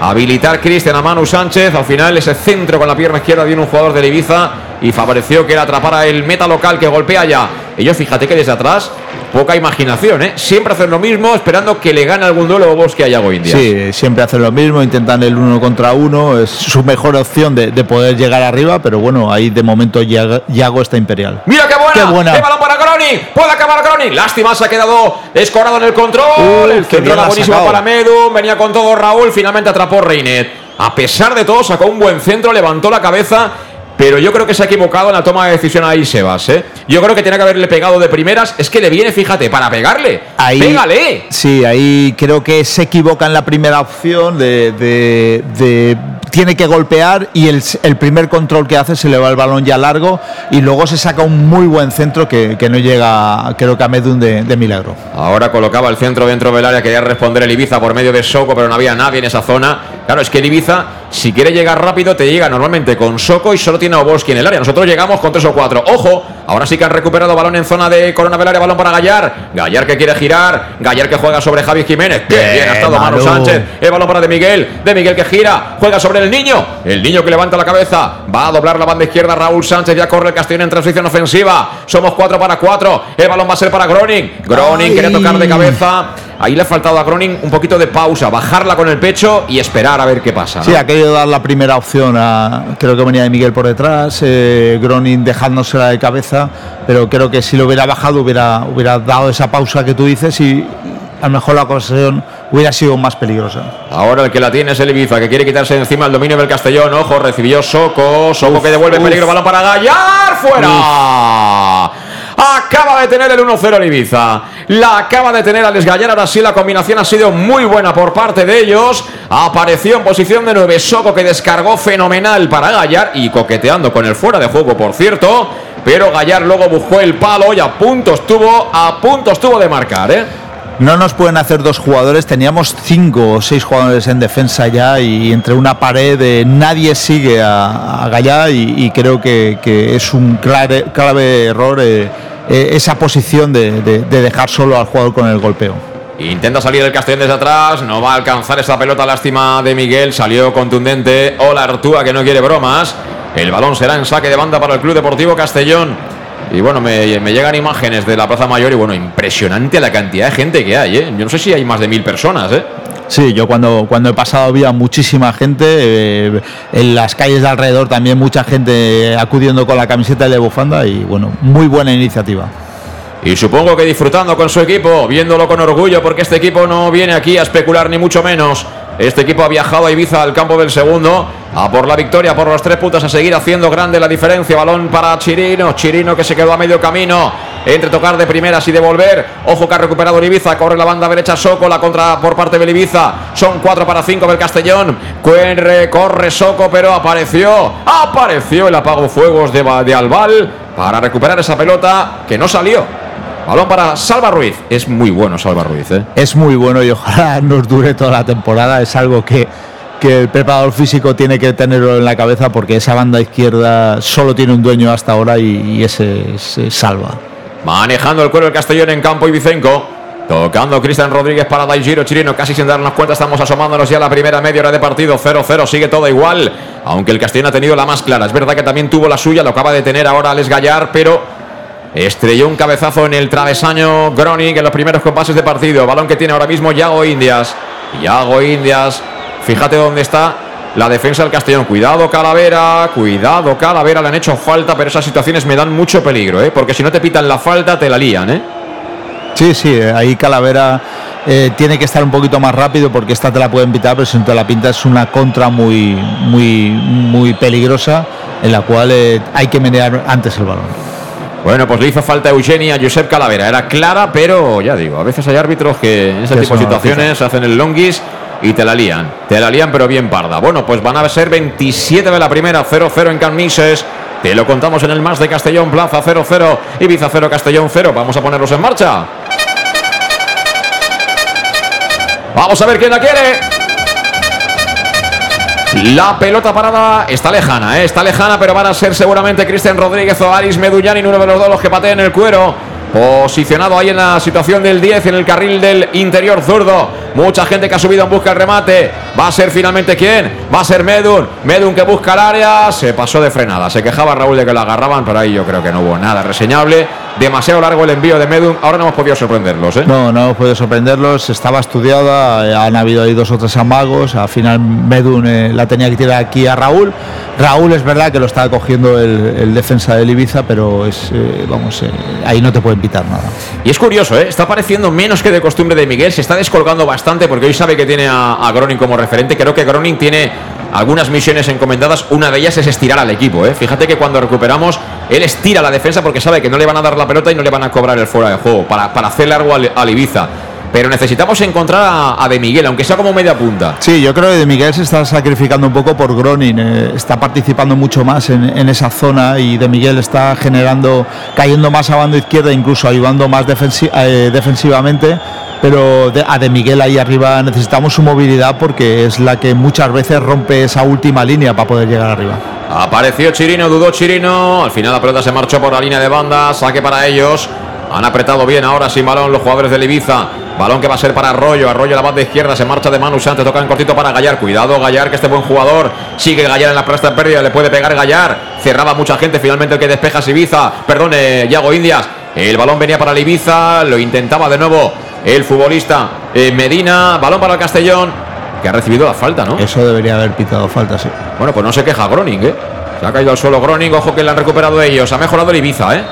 habilitar Cristian a Manu Sánchez. Al final ese centro con la pierna izquierda viene un jugador de Ibiza y favoreció que la atrapara el meta local que golpea ya ellos fíjate que desde atrás poca imaginación, ¿eh? Siempre hacen lo mismo esperando que le gane algún duelo o bosque a Yago India. Sí, siempre hacen lo mismo, intentan el uno contra uno, es su mejor opción de, de poder llegar arriba, pero bueno, ahí de momento Yago, está imperial. Mira qué buena. Qué buena. ¡Qué balón para Groning! Puede acabar Groning. Lástima, se ha quedado escorado en el control. El centro era buenísimo para Medu. Venía con todo Raúl. Finalmente atrapó Reinet. A pesar de todo, sacó un buen centro, levantó la cabeza. Pero yo creo que se ha equivocado en la toma de decisión ahí Sebas, ¿eh? Yo creo que tenía que haberle pegado de primeras. Es que le viene, fíjate, para pegarle. Ahí, ¡Pégale! Sí, ahí creo que se equivoca en la primera opción de, de- de- tiene que golpear y el, el primer control que hace se le va el balón ya largo y luego se saca un muy buen centro que, que no llega, creo que a Medun de, de milagro. Ahora colocaba el centro dentro del área, quería responder el Ibiza por medio de Soco, pero no había nadie en esa zona. Claro, es que el Ibiza, si quiere llegar rápido, te llega normalmente con Soco y solo tiene a Obolski en el área. Nosotros llegamos con tres o cuatro. Ojo, ahora sí que han recuperado balón en zona de Corona del área, balón para Gallar. Gallar que quiere girar, Gallar que juega sobre Javi Jiménez. Qué Bien, bien ha estado Manu. Sánchez. El balón para De Miguel, De Miguel que gira, juega sobre el niño. El niño que levanta la cabeza, va a doblar la banda izquierda. Raúl Sánchez ya corre el Castellón en transición ofensiva. Somos 4 para 4. El balón va a ser para Groning. Groning quiere tocar de cabeza. Ahí le ha faltado a Groning un poquito de pausa, bajarla con el pecho y esperar a ver qué pasa. ¿no? Sí, ha querido dar la primera opción a. Creo que venía de Miguel por detrás, eh, Gronin dejándosela de cabeza, pero creo que si lo hubiera bajado hubiera, hubiera dado esa pausa que tú dices y a lo mejor la ocasión hubiera sido más peligrosa. Ahora el que la tiene es el Ibiza, que quiere quitarse encima el dominio del Castellón. Ojo, recibió Soco. Soco que devuelve uf. peligro, balón para Gallar. ¡Fuera! Acaba de tener el 1-0 el Ibiza. La acaba de tener Alex Gallar. Ahora sí, la combinación ha sido muy buena por parte de ellos. Apareció en posición de 9 Soco, que descargó fenomenal para Gallar y coqueteando con el fuera de juego, por cierto. Pero Gallar luego buscó el palo y a punto estuvo, a punto estuvo de marcar, ¿eh? No nos pueden hacer dos jugadores, teníamos cinco o seis jugadores en defensa ya y entre una pared eh, nadie sigue a, a y, creo que, es un clave, error eh, eh, esa posición de, de- de dejar solo al jugador con el golpeo. Intenta salir el Castellón desde atrás, no va a alcanzar esa pelota, lástima de Miguel, salió contundente. Hola Artúa que no quiere bromas. El balón será en saque de banda para el Club Deportivo Castellón. Y bueno, me, me llegan imágenes de la Plaza Mayor y bueno, impresionante la cantidad de gente que hay, ¿eh? Yo no sé si hay más de mil personas, ¿eh? Sí, yo cuando, cuando he pasado había muchísima gente, eh, en las calles de alrededor también mucha gente acudiendo con la camiseta de bufanda y bueno, muy buena iniciativa. Y supongo que disfrutando con su equipo, viéndolo con orgullo, porque este equipo no viene aquí a especular ni mucho menos. Este equipo ha viajado a Ibiza al campo del segundo, a por la victoria, por los tres puntos, a seguir haciendo grande la diferencia. Balón para Chirino, Chirino que se quedó a medio camino, entre tocar de primeras y devolver. Ojo que ha recuperado Ibiza, corre la banda derecha Soco, la contra por parte del Ibiza. Son 4 para 5 del Castellón. Corre, corre Soco, pero apareció, apareció el apago fuegos de, de Albal para recuperar esa pelota que no salió. Balón para Salva Ruiz. Es muy bueno Salva Ruiz, ¿eh? Es muy bueno y ojalá nos dure toda la temporada. Es algo que, que el preparador físico tiene que tenerlo en la cabeza porque esa banda izquierda solo tiene un dueño hasta ahora y, y ese se salva. Manejando el cuero el Castellón en campo y Vicenco. Tocando Cristian Rodríguez para Daigiro Chirino, casi sin darnos cuenta, estamos asomándonos ya a la primera media hora de partido. 0-0, sigue todo igual. Aunque el Castellón ha tenido la más clara. Es verdad que también tuvo la suya, lo acaba de tener ahora Alex Gallar, pero estrelló un cabezazo en el travesaño Groning en los primeros compases de partido. Balón que tiene ahora mismo Yago Indias. Yago Indias, fíjate dónde está la defensa del Castellón. Cuidado Calavera, cuidado Calavera, le han hecho falta, pero esas situaciones me dan mucho peligro, ¿eh? porque si no te pitan la falta, te la lían. ¿eh? Sí, sí, eh, ahí Calavera eh, tiene que estar un poquito más rápido porque esta te la pueden pitar, pero si no la pinta es una contra muy, muy, muy peligrosa en la cual eh, hay que menear antes el balón. Bueno, pues le hizo falta a Eugenia a Josep Calavera. Era clara, pero ya digo, a veces hay árbitros que en ese tipo de situaciones hacen el longuis y te la lían. Te la lían, pero bien parda. Bueno, pues van a ser 27 de la primera, 0-0 en Camises. Te lo contamos en el más de Castellón, Plaza 0-0, Ibiza 0, Castellón 0. Vamos a ponerlos en marcha. Vamos a ver quién la quiere. La pelota parada está lejana, ¿eh? está lejana, pero van a ser seguramente Cristian Rodríguez o Aris Medullani, uno de los dos los que pateen el cuero. Posicionado ahí en la situación del 10, en el carril del interior zurdo. Mucha gente que ha subido en busca del remate. Va a ser finalmente quién? Va a ser Medun. Medun que busca el área. Se pasó de frenada. Se quejaba Raúl de que la agarraban, pero ahí yo creo que no hubo nada reseñable. Demasiado largo el envío de Medun. Ahora no hemos podido sorprenderlos, ¿eh? No, no hemos podido sorprenderlos. Estaba estudiada, eh, han habido ahí dos o tres amagos. Al final Medun eh, la tenía que tirar aquí a Raúl. Raúl es verdad que lo estaba cogiendo el, el defensa del Ibiza, pero es, eh, vamos, eh, ahí no te pueden pitar nada. Y es curioso, está pareciendo menos que de costumbre de Miguel, se está descolgando bastante porque hoy sabe que tiene a, a Groning como referente. Creo que Groning tiene algunas misiones encomendadas, una de ellas es estirar al equipo. ¿eh? Fíjate que cuando recuperamos, él estira la defensa porque sabe que no le van a dar la pelota y no le van a cobrar el fuera de juego para, para hacer largo al, al Ibiza. Pero necesitamos encontrar a, a De Miguel, aunque sea como media punta. Sí, yo creo que De Miguel se está sacrificando un poco por Gronin, eh, está participando mucho más en, en esa zona y De Miguel está generando, cayendo más a banda izquierda, incluso ayudando más defensi- eh, defensivamente. Pero de- a De Miguel ahí arriba necesitamos su movilidad porque es la que muchas veces rompe esa última línea para poder llegar arriba. Apareció Chirino, dudó Chirino. Al final la pelota se marchó por la línea de banda. Saque para ellos. Han apretado bien ahora sin balón los jugadores del Ibiza. Balón que va a ser para Arroyo. Arroyo la banda izquierda. Se marcha de Manu Sánchez. Toca en cortito para Gallar. Cuidado, Gallar, que este buen jugador. Sigue Gallar en la plasta de pérdida. Le puede pegar Gallar. Cerraba mucha gente. Finalmente el que despeja es Ibiza. Perdón, eh, Yago Indias. El balón venía para el Ibiza. Lo intentaba de nuevo el futbolista eh, Medina. Balón para el Castellón. Que ha recibido la falta, ¿no? Eso debería haber pitado falta, sí. Bueno, pues no se queja Groning, ¿eh? Se ha caído al suelo Groning, ojo que le han recuperado ellos. Ha mejorado el Ibiza, ¿eh?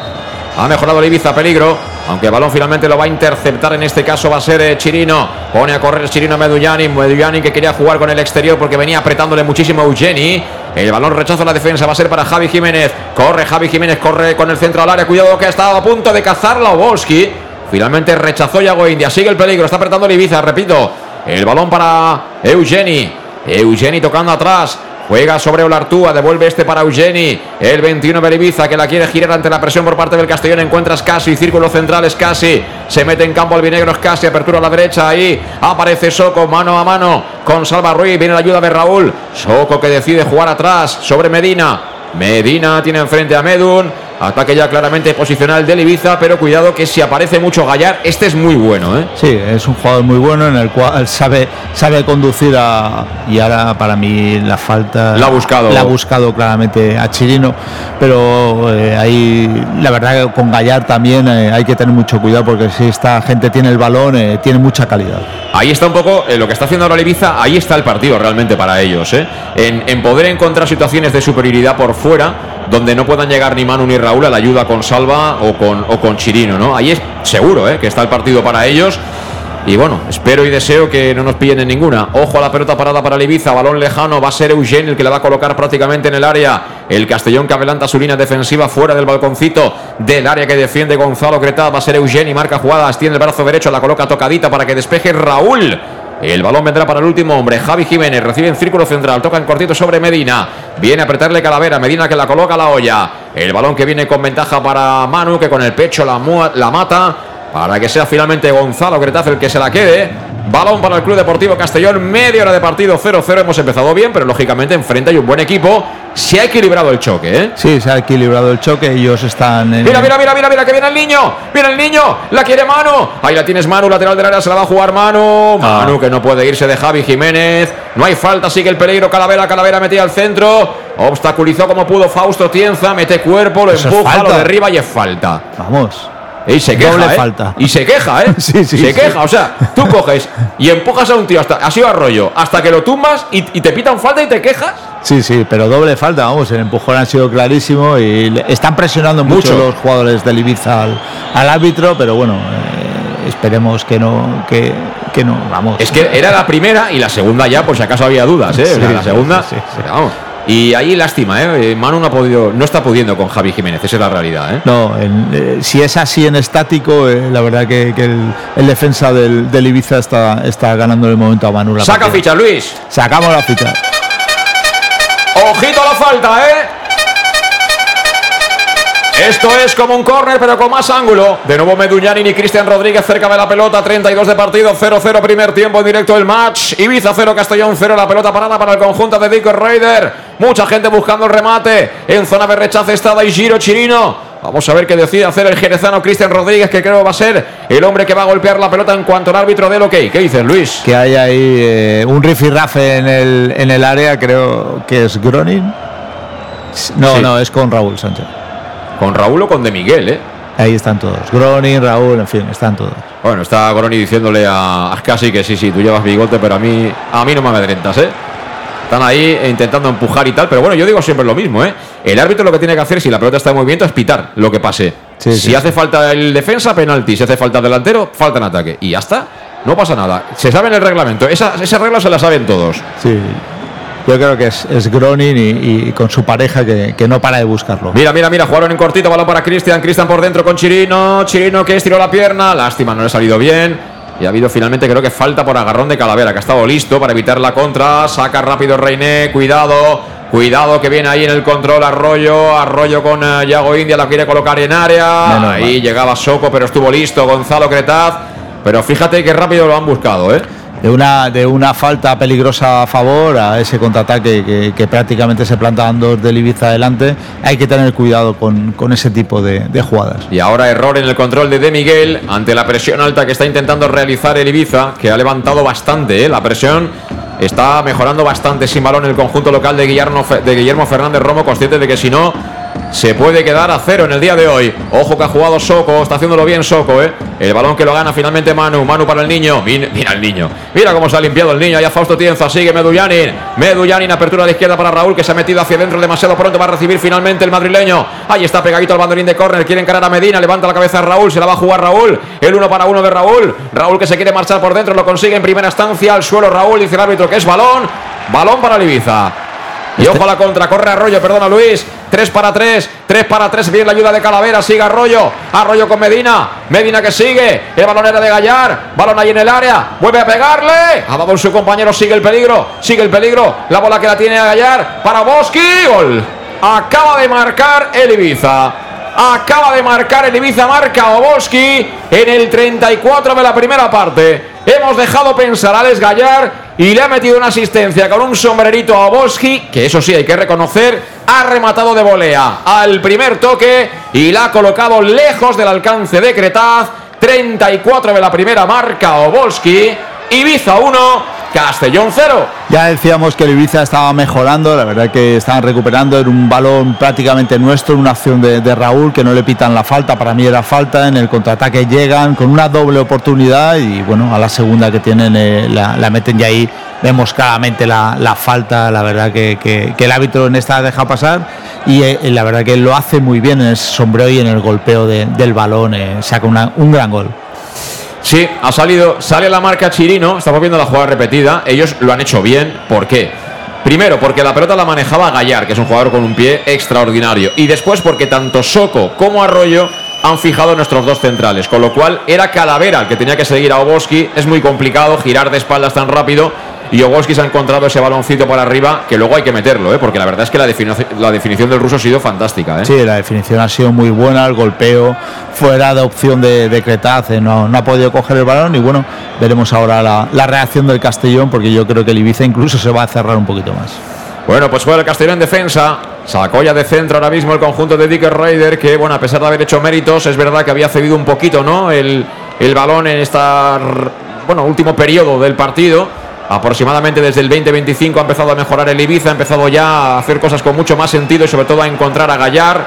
Ha mejorado el peligro. Aunque el balón finalmente lo va a interceptar, en este caso va a ser eh, Chirino. Pone a correr Chirino a Meduyani. Meduyani que quería jugar con el exterior porque venía apretándole muchísimo a Eugeni. El balón rechaza la defensa, va a ser para Javi Jiménez. Corre Javi Jiménez, corre con el centro al área. Cuidado que ha estado a punto de cazarla Obolski. Finalmente rechazó Yago India. Sigue el peligro, está apretando el repito. El balón para Eugeni. Eugeni tocando atrás. Juega sobre Olartúa, devuelve este para Eugeni. El 21 Beribiza que la quiere girar ante la presión por parte del Castellón. Encuentras casi, círculo central casi. Se mete en campo albinegro casi. Apertura a la derecha. Ahí aparece Soco mano a mano con Salva Ruiz. Viene la ayuda de Raúl. Soco que decide jugar atrás sobre Medina. Medina tiene enfrente a Medun. Ataque ya claramente posicional del Ibiza, pero cuidado que si aparece mucho Gallar, este es muy bueno, ¿eh? Sí, es un jugador muy bueno en el cual sabe, sabe conducir a. Y ahora para mí la falta. La ha buscado. La ha buscado claramente a Chirino. Pero eh, ahí, la verdad que con Gallar también eh, hay que tener mucho cuidado porque si esta gente tiene el balón, eh, tiene mucha calidad. Ahí está un poco lo que está haciendo ahora el Ibiza, ahí está el partido realmente para ellos. En, en poder encontrar situaciones de superioridad por fuera, donde no puedan llegar ni Manu ni Raúl a la ayuda con Salva o con, o con Chirino, ¿no? Ahí es seguro, ¿eh? Que está el partido para ellos. Y bueno, espero y deseo que no nos pillen en ninguna. Ojo a la pelota parada para el Ibiza, balón lejano, va a ser Eugen el que la va a colocar prácticamente en el área. El Castellón que adelanta su línea defensiva fuera del balconcito del área que defiende Gonzalo Cretá, va a ser Eugen y marca jugada, extiende el brazo derecho, la coloca tocadita para que despeje Raúl. El balón vendrá para el último hombre, Javi Jiménez, recibe en círculo central, toca en cortito sobre Medina, viene a apretarle Calavera, Medina que la coloca a la olla. El balón que viene con ventaja para Manu, que con el pecho la, mata, para que sea finalmente Gonzalo Cretaz el que se la quede. Balón para el Club Deportivo Castellón, media hora de partido 0-0. Hemos empezado bien, pero lógicamente enfrente hay un buen equipo. Se ha equilibrado el choque, ¿eh? Sí, se ha equilibrado el choque, ellos están en. Mira, mira, mira, mira, mira, que viene el niño. Viene el niño. La quiere Manu. Ahí la tienes Manu, lateral del área, se la va a jugar Manu. Ah. Manu que no puede irse de Javi Jiménez. No hay falta, sigue el peligro. Calavera, Calavera metía al centro. Obstaculizó como pudo Fausto Tienza. Mete cuerpo, lo Eso es empuja, lo derriba y es falta. Vamos. Y se queja, Doble ¿eh? falta. Y se queja, ¿eh? Sí, sí, se sí. queja. O sea, tú coges y empujas a un tío hasta así a rollo, hasta que lo tumbas y, y te pitan falta y te quejas. Sí, sí, pero doble falta, vamos, el empujón ha sido clarísimo y le- están presionando mucho, Mucho. los jugadores del Ibiza al, al árbitro, pero bueno, eh, esperemos que no, que, que no, vamos. Es que era la primera y la segunda ya, por si acaso había dudas, ¿eh? O sea, Sí, la segunda. sí, sí, vamos. Y ahí lástima, ¿eh? Manu no ha podido, no está pudiendo con Javi Jiménez, esa es la realidad, ¿eh? No, en- eh, si es así en estático, eh, la verdad que, que el, el defensa del, del Ibiza está, está ganando en el momento a Manu. la Saca ficha, Luis. Sacamos la ficha. Ojito a la falta, ¿eh? Esto es como un córner, pero con más ángulo. De nuevo Meduñani y Cristian Rodríguez cerca de la pelota. 32 de partido, 0-0 primer tiempo en directo el match. Ibiza 0, Castellón 0. La pelota parada para el conjunto de Dico Raider. Mucha gente buscando el remate. En zona de rechazo está Daishiro Chirino. Vamos a ver qué decide hacer el jerezano Cristian Rodríguez, que creo va a ser el hombre que va a golpear la pelota en cuanto al árbitro del ok. ¿Qué dices, Luis? Que hay ahí eh, un rifirrafe en el, en el área, creo que es Gronin. No, Sí. no, es con Raúl Sánchez. Con Raúl o con De Miguel, ¿eh? Ahí están todos. Gronin, Raúl, en fin, están todos. Bueno, está Goroni diciéndole a Ascasi que sí, sí, tú llevas bigote, pero a mí, a mí no me amedrentas, ¿eh? Están ahí intentando empujar y tal, pero bueno, yo digo siempre lo mismo, ¿eh? El árbitro lo que tiene que hacer si la pelota está en movimiento es pitar lo que pase. Sí, si sí, hace falta el defensa, penalti. Si hace falta el delantero, falta en ataque. Y ya está. No pasa nada. Se sabe en el reglamento. Esa, esa regla se la saben todos. Sí. Yo creo que es, es Gronin y, y con su pareja que, que no para de buscarlo. Mira, mira, mira, jugaron en cortito, balón para Cristian, Cristian por dentro con Chirino, Chirino que estiró la pierna, lástima, no le ha salido bien. Y ha habido finalmente, creo que falta por agarrón de Calavera, que ha estado listo para evitar la contra. Saca rápido Reiné, cuidado, cuidado que viene ahí en el control Arroyo. Arroyo con eh, Yago India, la quiere colocar en área. Menos ahí mal. llegaba Soco, pero estuvo listo Gonzalo Cretaz. Pero fíjate que rápido lo han buscado, ¿eh? De una, de una falta peligrosa a favor a ese contraataque que, prácticamente se plantan dos del Ibiza adelante, hay que tener cuidado con, con ese tipo de, de jugadas. Y ahora error en el control de De Miguel ante la presión alta que está intentando realizar el Ibiza, que ha levantado bastante. ¿eh? La presión está mejorando bastante sin balón el conjunto local de Guillermo, de Guillermo Fernández Romo, consciente de que si no se puede quedar a cero en el día de hoy. Ojo que ha jugado Soco, está haciéndolo bien Soco, ¿eh? El balón que lo gana finalmente Manu, Manu para el niño. Mira, el niño, mira cómo se ha limpiado el niño. Allá Fausto Tienza, sigue Medullanin. Medullanin, apertura de izquierda para Raúl, que se ha metido hacia adentro demasiado pronto. Va a recibir finalmente el madrileño. Ahí está pegadito al banderín de córner. Quiere encarar a Medina, levanta la cabeza a Raúl, se la va a jugar Raúl. El uno para uno de Raúl. Raúl que se quiere marchar por dentro, lo consigue en primera instancia. Al suelo Raúl, dice el árbitro que es balón. Balón para el Ibiza. Y ojo a la contra, corre Arroyo, perdona Luis. 3 para 3, 3 para 3. Viene la ayuda de Calavera, sigue Arroyo. Arroyo con Medina. Medina que sigue. El balón era de Gallar. Balón ahí en el área. Vuelve a pegarle. Ha dado su compañero, sigue el peligro. Sigue el peligro. La bola que la tiene a Gallar. Para Boski. Gol. Acaba de marcar el Ibiza. Acaba de marcar el Ibiza, marca Oboski en el 34 de la primera parte. Hemos dejado pensar a Alex Gallar y le ha metido una asistencia con un sombrerito a Oboski, que eso sí hay que reconocer, ha rematado de volea al primer toque y la ha colocado lejos del alcance de Cretaz. 34 de la primera marca Oboski. Ibiza 1, Castellón 0. Ya decíamos que el Ibiza estaba mejorando, la verdad que estaban recuperando, era un balón prácticamente nuestro, una acción de, Raúl que no le pitan la falta, para mí era falta, en el contraataque llegan con una doble oportunidad y bueno, a la segunda que tienen eh, la, meten ya ahí, vemos claramente la, falta, la verdad que, el árbitro en esta deja pasar y eh, la verdad que lo hace muy bien en el sombrero y en el golpeo de- del balón, eh, saca un gran gol. Sí, ha salido, sale la marca Chirino, estamos viendo la jugada repetida, ellos lo han hecho bien, ¿por qué? Primero, porque la pelota la manejaba Gallar, que es un jugador con un pie extraordinario, y después porque tanto Soco como Arroyo han fijado nuestros dos centrales, con lo cual era Calavera el que tenía que seguir a Oboski, es muy complicado girar de espaldas tan rápido, y Oboski se ha encontrado ese baloncito para arriba, que luego hay que meterlo, ¿eh? porque la verdad es que la, defini- la definición del ruso ha sido fantástica. ¿eh? Sí, la definición ha sido muy buena, el golpeo fuera de opción de, de Cretaz, eh, no, no ha podido coger el balón y bueno, veremos ahora la, la reacción del Castellón porque yo creo que el Ibiza incluso se va a cerrar un poquito más. Bueno, pues juega el Castellón en defensa. Sacó ya de centro ahora mismo el conjunto de Dicker Raider, que bueno, a pesar de haber hecho méritos, es verdad que había cedido un poquito, ¿no? El, el balón en esta bueno, último periodo del partido. Aproximadamente desde el 20-25 ha empezado a mejorar el Ibiza, ha empezado ya a hacer cosas con mucho más sentido y sobre todo a encontrar a Gallar.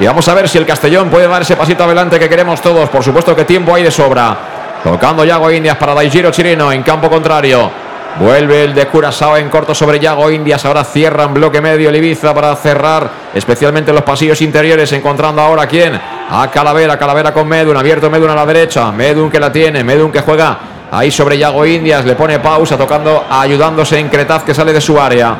Y vamos a ver si el Castellón puede dar ese pasito adelante que queremos todos. Por supuesto que tiempo hay de sobra. Tocando Yago Indias para Daijiro Chirino en campo contrario. Vuelve el de Curazao en corto sobre Yago Indias. Ahora cierra en bloque medio el Ibiza para cerrar, especialmente los pasillos interiores. Encontrando ahora a quién? A Calavera. Calavera con Medun. Abierto Medun a la derecha. Medun que la tiene. Medun que juega ahí sobre Yago Indias. Le pone pausa, tocando, ayudándose en Cretaz que sale de su área.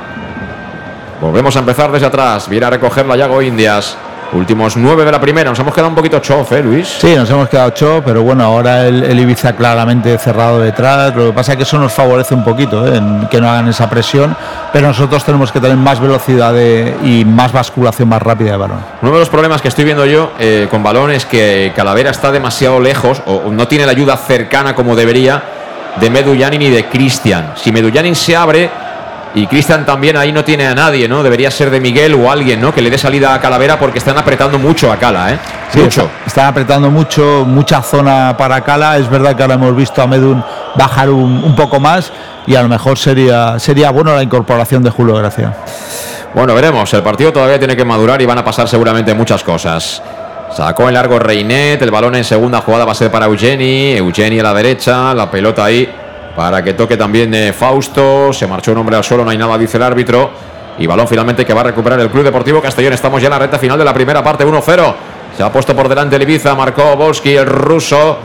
Volvemos a empezar desde atrás. Viene a recoger la Yago Indias. Últimos nueve de la primera. Nos hemos quedado un poquito chof, ¿eh, Luis? Sí, nos hemos quedado ocho, pero bueno, ahora el, el Ibiza claramente cerrado detrás. Lo que pasa es que eso nos favorece un poquito, ¿eh? en que no hagan esa presión, pero nosotros tenemos que tener más velocidad de- y más basculación más rápida de balón. Uno de los problemas que estoy viendo yo eh, con balón es que Calavera está demasiado lejos o o no tiene la ayuda cercana como debería de Medullanin y de Cristian. Si Medullanin se abre y Cristian también ahí no tiene a nadie, ¿no? Debería ser de Miguel o alguien, ¿no? Que le dé salida a Calavera porque están apretando mucho a Cala, ¿eh? Sí, mucho. está- Están apretando mucho, mucha zona para Cala. Es verdad que ahora hemos visto a Medun bajar un, un poco más y a lo mejor sería, sería bueno la incorporación de Julio Gracia. Bueno, veremos. El partido todavía tiene que madurar y van a pasar seguramente muchas cosas. Sacó en largo Reinet, el balón en segunda jugada va a ser para Eugeni, Eugeni a la derecha, la pelota ahí para que toque también eh, Fausto, se marchó un hombre al suelo, no hay nada, dice el árbitro, y balón finalmente que va a recuperar el Club Deportivo Castellón, estamos ya en la recta final de la primera parte, 1-0, se ha puesto por delante el Ibiza, marcó Volsky, el ruso,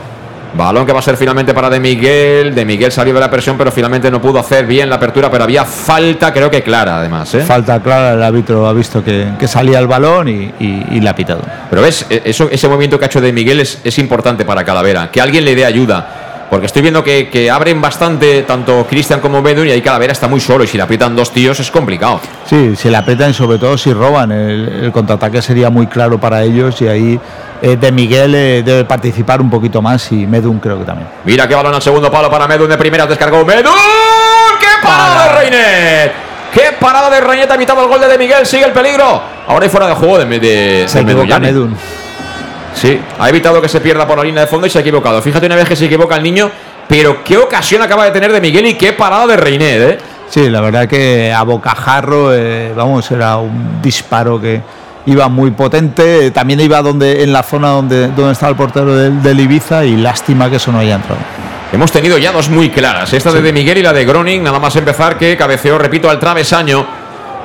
balón que va a ser finalmente para De Miguel, De Miguel salió de la presión, pero finalmente no pudo hacer bien la apertura, pero había falta, creo que clara además, ¿eh? Falta clara, el árbitro ha visto que, que salía el balón y, y, y le ha pitado. Pero ves, E- eso, ese movimiento que ha hecho de Miguel es, es importante para Calavera, que alguien le dé ayuda. Porque estoy viendo que, que abren bastante tanto Cristian como Medun y ahí Calavera está muy solo y si le aprietan dos tíos es complicado. Sí, si le apretan y sobre todo si roban, el, el contraataque sería muy claro para ellos y ahí eh, De Miguel eh, debe participar un poquito más y Medun creo que también. Mira qué balón al segundo palo para Medun de primera, descargó Medun. ¡Qué parada de Reinet! ¡Qué parada de Reinet! Ha evitado el gol de De Miguel, sigue el peligro. Ahora hay fuera de juego de, de, de Se. Medun. Sí, ha evitado que se pierda por la línea de fondo y se ha equivocado. Fíjate una vez que se equivoca el niño, pero qué ocasión acaba de tener de Miguel y qué parada de Reinet, ¿eh? Sí, la verdad que a bocajarro, eh, vamos, era un disparo que iba muy potente. También iba donde en la zona donde, donde estaba el portero del, del Ibiza y lástima que eso no haya entrado. Hemos tenido ya dos muy claras, esta de De Miguel y la de Groning, nada más empezar que cabeceó, repito, al travesaño.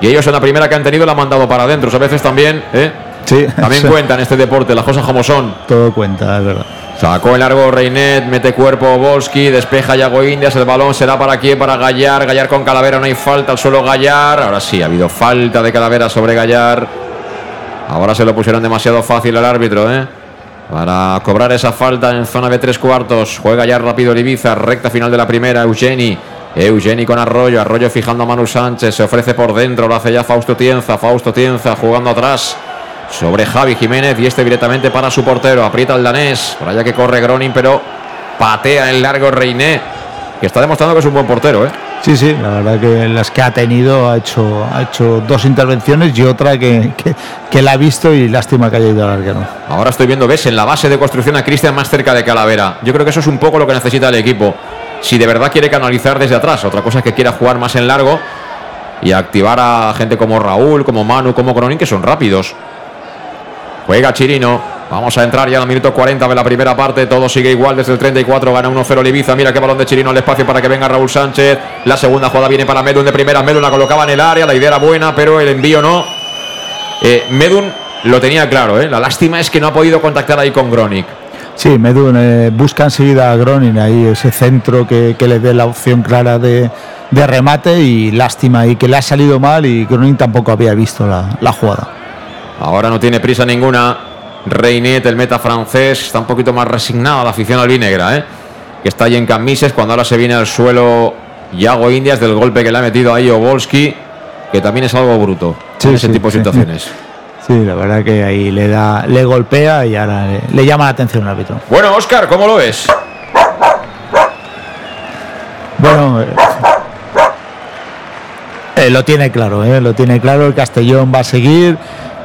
Y ellos en la primera que han tenido la han mandado para adentro. A veces también, ¿eh? Sí, También sí. cuentan este deporte, las cosas como son. Todo cuenta, es verdad. Sacó el largo Reinet, mete cuerpo Volsky, despeja Yago Indias, el balón será para quién, para Gallar, Gallar con Calavera, no hay falta, al suelo Gallar, ahora sí, ha habido falta de Calavera sobre Gallar, ahora se lo pusieron demasiado fácil al árbitro, ¿eh? Para cobrar esa falta en zona de tres cuartos, juega ya rápido el Ibiza, recta final de la primera, Eugeni, Eugeni con Arroyo, Arroyo fijando a Manu Sánchez, se ofrece por dentro, lo hace ya Fausto Tienza, Fausto Tienza jugando atrás, sobre Javi Jiménez y este directamente para su portero. Aprieta el danés. Por allá que corre Groning, pero patea el largo Reiné, que está demostrando que es un buen portero. ¿eh? Sí, sí, la verdad que las que ha tenido ha hecho, ha hecho dos intervenciones y otra que, que, que la ha visto y lástima que haya ido al arquero. Ahora estoy viendo, ves, en la base de construcción a Cristian más cerca de Calavera. Yo creo que eso es un poco lo que necesita el equipo. Si de verdad quiere canalizar desde atrás, otra cosa es que quiera jugar más en largo y activar a gente como Raúl, como Manu, como Groning, que son rápidos. Juega Chirino. Vamos a entrar ya el minuto 40 de la primera parte. Todo sigue igual desde el 34. Gana 1-0 el Ibiza. Mira qué balón de Chirino al espacio para que venga Raúl Sánchez. La segunda jugada viene para Medun de primera. Medun la colocaba en el área. La idea era buena, pero el envío no. Eh, Medun lo tenía claro. ¿eh? La lástima es que no ha podido contactar ahí con Gronik. Sí, Medun eh, busca enseguida a Gronin ahí ese centro que, le dé la opción clara de, de remate y lástima y que le ha salido mal y Gronin tampoco había visto la, la jugada. Ahora no tiene prisa ninguna. Reinet, el meta francés, está un poquito más resignado a la afición albinegra, ¿eh? que está ahí en camises cuando ahora se viene al suelo Yago Indias del golpe que le ha metido ahí Obolski, que también es algo bruto Sí, en ese sí, tipo de situaciones. Sí, la verdad que ahí le da, le golpea y ahora le, le llama la atención el árbitro. Bueno, Oscar, ¿cómo lo ves? Bueno, eh, eh, lo tiene claro, eh, lo tiene claro. El Castellón va a seguir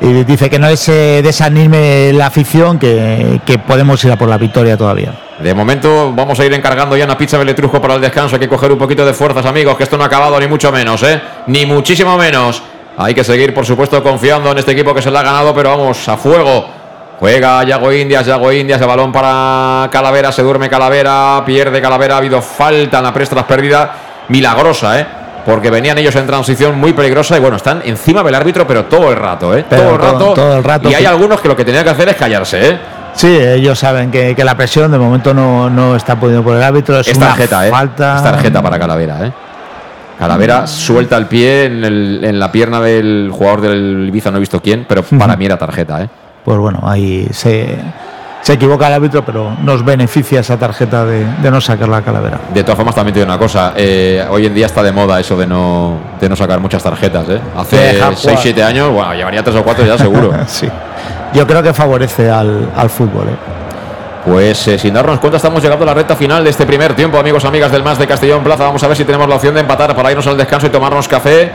y dice que no se desanime la afición, que, que podemos ir a por la victoria todavía. De momento vamos a ir encargando ya una pizza Beletrusco para el descanso. Hay que coger un poquito de fuerzas, amigos, que esto no ha acabado ni mucho menos, ¿eh? Ni muchísimo menos. Hay que seguir, por supuesto, confiando en este equipo que se le ha ganado, pero vamos, a fuego. Juega Yago Indias, Yago Indias, el balón para Calavera, se duerme Calavera, pierde Calavera, ha habido falta en la presta, las pérdida milagrosa, ¿eh? Porque venían ellos en transición muy peligrosa y bueno, están encima del árbitro, pero todo el rato, ¿eh? Pero todo, el rato. todo el rato, Y hay algunos que lo que tenían que hacer es callarse, ¿eh? Sí, ellos saben que, que la presión de momento no, no está pudiendo por el árbitro. Es, Es una tarjeta, ¿eh? falta. Es tarjeta para Calavera, ¿eh? Calavera suelta el pie en, el- en la pierna del jugador del Ibiza, no he visto quién, pero para mí era tarjeta, ¿eh? Pues bueno, ahí se, se equivoca el árbitro, pero nos beneficia esa tarjeta de, de no sacar la calavera. De todas formas, también te digo una cosa, eh, hoy en día está de moda eso de no, de no sacar muchas tarjetas, ¿eh? Hace Dejar 6-7 jugar. años, bueno, llevaría 3 o 4 ya seguro. sí. Yo creo que favorece al, al fútbol. ¿eh? Pues eh, sin darnos cuenta estamos llegando a la recta final de este primer tiempo, amigos, amigas del Más de Castellón Plaza. Vamos a ver si tenemos la opción de empatar para irnos al descanso y tomarnos café,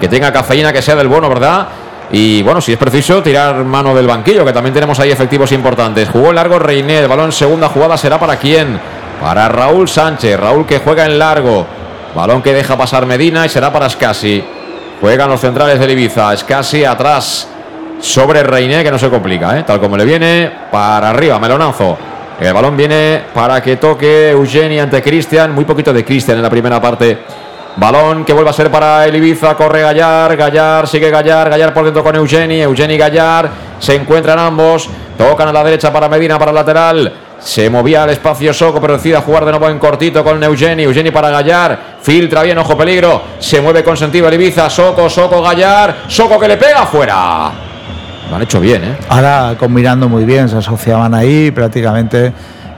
que tenga cafeína, que sea del bueno, ¿verdad? Y bueno, si es preciso, tirar mano del banquillo, que también tenemos ahí efectivos importantes. Jugó largo Reiné, el balón segunda jugada será para quién? Para Raúl Sánchez, Raúl que juega en largo. Balón que deja pasar Medina y será para Scassi. Juegan los centrales del Ibiza, Scassi atrás. sobre Reiné, que no se complica, ¿eh? tal como le viene, para arriba, melonazo. El balón viene para que toque Eugeni ante Cristian, muy poquito de Cristian en la primera parte. Balón que vuelve a ser para el Ibiza, corre Gallar, Gallar, sigue Gallar, Gallar por dentro con Eugeni, Eugeni Gallar, se encuentran ambos, tocan a la derecha para Medina, para el lateral, se movía al espacio Soco, pero decide jugar de nuevo en cortito con Eugeni. Eugeni para Gallar. Filtra bien, ojo peligro. Se mueve con sentido el Ibiza. Soco, Soco, Gallar. Soco que le pega fuera. Lo han hecho bien, ¿eh? Ahora combinando muy bien, se asociaban ahí prácticamente.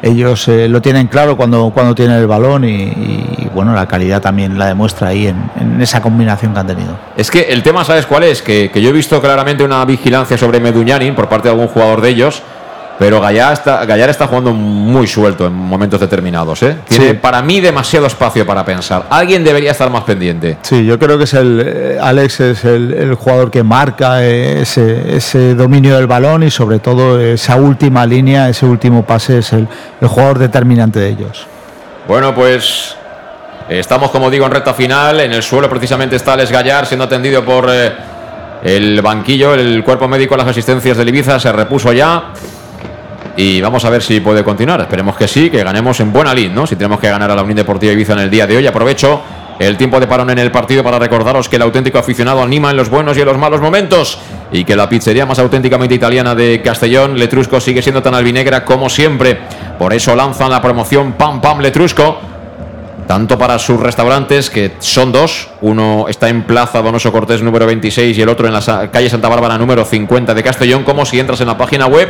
Ellos eh, lo tienen claro cuando, cuando tienen el balón y, bueno, la calidad también la demuestra ahí en, en, esa combinación que han tenido. Es que el tema, ¿sabes cuál es? Que, que yo he visto claramente una vigilancia sobre Meduñanin por parte de algún jugador de ellos pero Gallar está, Gallar está jugando muy suelto en momentos determinados. ¿eh? Tiene sí. para mí demasiado espacio para pensar. Alguien debería estar más pendiente. Sí, yo creo que es el eh, Alex es el, el jugador que marca eh, ese, ese, dominio del balón y sobre todo esa última línea, ese último pase es el, el jugador determinante de ellos. Bueno, pues estamos, como digo, en recta final. En el suelo precisamente está Alex Gallar siendo atendido por el banquillo, el cuerpo médico, las asistencias del Ibiza. Se repuso ya y vamos a ver si puede continuar. Esperemos que sí, que ganemos en buena lid, ¿no? Si tenemos que ganar a la Unión Deportiva Ibiza en el día de hoy. Aprovecho el tiempo de parón en el partido para recordaros que el auténtico aficionado anima en los buenos y en los malos momentos y que la pizzería más auténticamente italiana de Castellón, Letrusco, sigue siendo tan albinegra como siempre. Por eso lanzan la promoción Pam Pam Letrusco. Tanto para sus restaurantes, que son dos, uno está en Plaza Donoso Cortés número 26 y el otro en la calle Santa Bárbara número 50 de Castellón, como si entras en la página web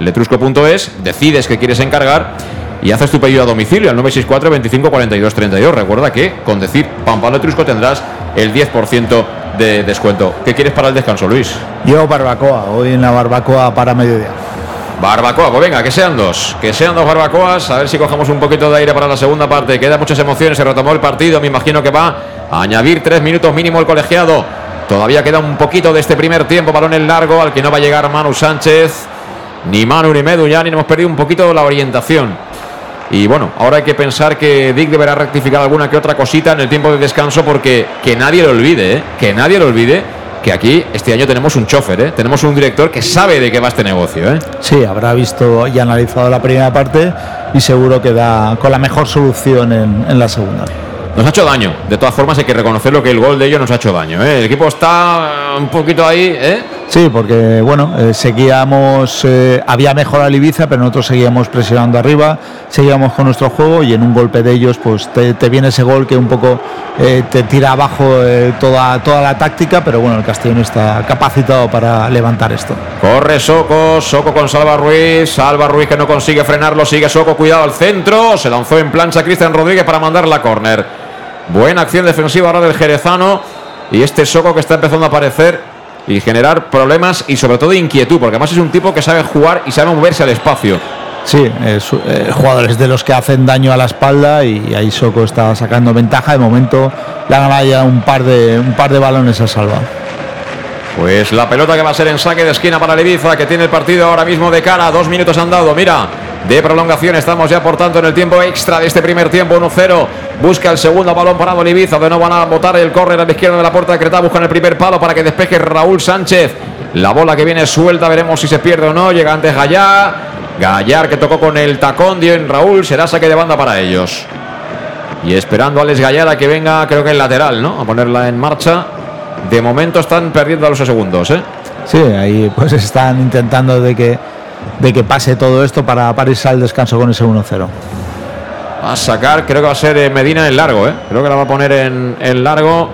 letrusco.es, decides que quieres encargar y haces tu pedido a domicilio al 964 25 42 32. Recuerda que con decir Pampa Letrusco tendrás el 10% de descuento. ¿Qué quieres para el descanso, Luis? Yo barbacoa, hoy en la barbacoa para mediodía. Barbacoa, pues venga, que sean dos, que sean dos barbacoas, a ver si cogemos un poquito de aire para la segunda parte. Queda muchas emociones, se retomó el partido, me imagino que va a añadir tres minutos mínimo el colegiado. Todavía queda un poquito de este primer tiempo, balón en largo, al que no va a llegar Manu Sánchez. Ni Manu ni Medu ya ni hemos perdido un poquito la orientación. Y bueno, ahora hay que pensar que Dick deberá rectificar alguna que otra cosita en el tiempo de descanso porque que nadie lo olvide, ¿eh? que nadie lo olvide que aquí este año tenemos un chofer, ¿eh? tenemos un director que sabe de qué va este negocio. ¿eh? Sí, habrá visto y analizado la primera parte y seguro que da con la mejor solución en, en la segunda. Nos ha hecho daño, de todas formas hay que reconocerlo que el gol de ellos nos ha hecho daño. ¿eh? El equipo está un poquito ahí, ¿eh? Sí, porque bueno, eh, seguíamos, eh, había mejorado Ibiza, pero nosotros seguíamos presionando arriba, seguíamos con nuestro juego y en un golpe de ellos, pues te, viene ese gol que un poco eh, te tira abajo toda, toda la táctica, pero bueno, el Castellón está capacitado para levantar esto. Corre Soco, Soco con Salva Ruiz, Salva Ruiz que no consigue frenarlo, sigue Soco, cuidado al centro, se lanzó en plancha Cristian Rodríguez para mandar la córner. Buena acción defensiva ahora del Jerezano y este Soco que está empezando a aparecer y generar problemas y sobre todo inquietud, porque además es un tipo que sabe jugar y sabe moverse al espacio. Sí, es, eh, jugadores de los que hacen daño a la espalda y ahí Soco está sacando ventaja. De momento le han ganado ya un par de, un par de balones a Salva. Pues la pelota que va a ser en saque de esquina para Leviza, que tiene el partido ahora mismo de cara. Dos minutos han dado, mira, de prolongación. Estamos ya, por tanto, en el tiempo extra de este primer tiempo, 1-0. Busca el segundo balón parado el. De no van a botar el córner a la izquierda de la puerta de Creta. Buscan el primer palo para que despeje Raúl Sánchez. La bola que viene suelta, veremos si se pierde o no. Llega antes Gallar. Gallar que tocó con el tacón. Dio en Raúl. Será saque de banda para ellos. Y esperando a Alex Gallar a que venga, creo que el lateral, ¿no? A ponerla en marcha. De momento están perdiendo a los segundos, ¿eh? Sí, ahí pues están intentando de que de que pase todo esto para, para al descanso con ese 1-0. Va a sacar, creo que va a ser Medina en largo, ¿eh? creo que la va a poner en, en largo.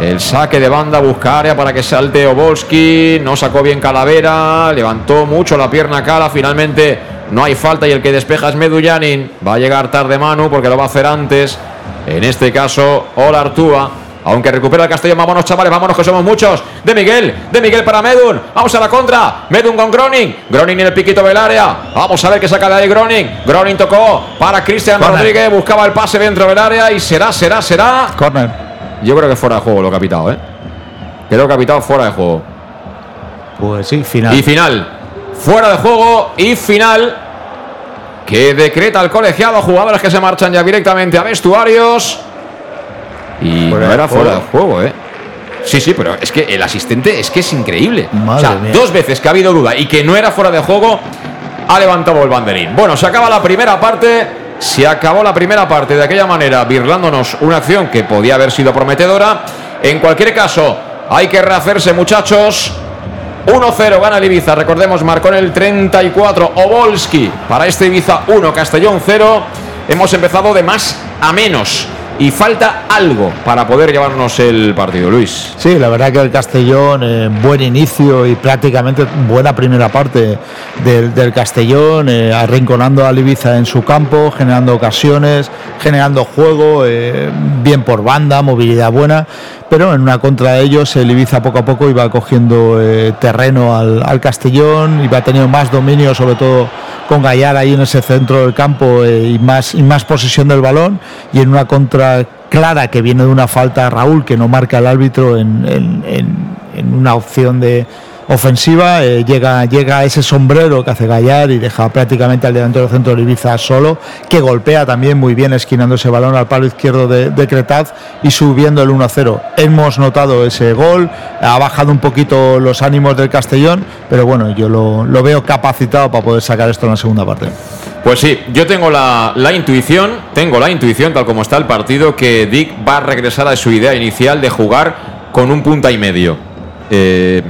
El saque de banda busca área para que salte Obolski. No sacó bien Calavera. Levantó mucho la pierna Cala. Finalmente no hay falta y el que despeja es Medullanin. Va a llegar tarde Manu porque lo va a hacer antes. En este caso, Ola Artúa. Aunque recupera el Castellón, vámonos chavales, vámonos que somos muchos. De Miguel, de Miguel para Medun. Vamos a la contra. Medun con Groning. Groning en el piquito del área. Vamos a ver qué saca de ahí Groning. Groning tocó para Cristian Rodríguez. Buscaba el pase dentro del área y será, será, será. Corner. Yo creo que fuera de juego lo que ha pitado, ¿eh? Creo que ha pitado fuera de juego. Pues sí, final. Y final. Fuera de juego y final. Que decreta el colegiado. Jugadores que se marchan ya directamente a vestuarios. Y Fuera no era fuera de juego, ¿eh? Sí, sí, pero es que el asistente es que es increíble. Madre o sea, mía. dos veces que ha habido duda y que no era fuera de juego, ha levantado el banderín. Bueno, se acaba la primera parte. Se acabó la primera parte de aquella manera, birlándonos una acción que podía haber sido prometedora. En cualquier caso, hay que rehacerse, muchachos. 1-0 gana el Ibiza, recordemos, marcó en el 34 Obolski para este Ibiza 1, Castellón 0. Hemos empezado de más a menos y falta algo para poder llevarnos el partido, Luis. Sí, la verdad que el Castellón, eh, buen inicio y prácticamente buena primera parte del, Castellón, eh, arrinconando al Ibiza en su campo, generando ocasiones, generando juego, eh, bien por banda, movilidad buena, pero en una contra de ellos el Ibiza poco a poco iba cogiendo eh, terreno al, al Castellón, iba teniendo más dominio, sobre todo con Gallar ahí en ese centro del campo eh, y, más, y más posesión del balón, y en una contra clara que viene de una falta Raúl que no marca el árbitro en, en- una opción de ofensiva eh, llega llega ese sombrero que hace Gallar y deja prácticamente al delantero centro de Ibiza solo que golpea también muy bien esquinando ese balón al palo izquierdo de, de Cretaz y subiendo el 1-0 hemos notado ese gol ha bajado un poquito los ánimos del Castellón pero bueno yo lo, lo veo capacitado para poder sacar esto en la segunda parte Pues sí, yo tengo la, la intuición, tengo la intuición, tal como está el partido, que Dick va a regresar a su idea inicial de jugar con un punta y medio. Eh,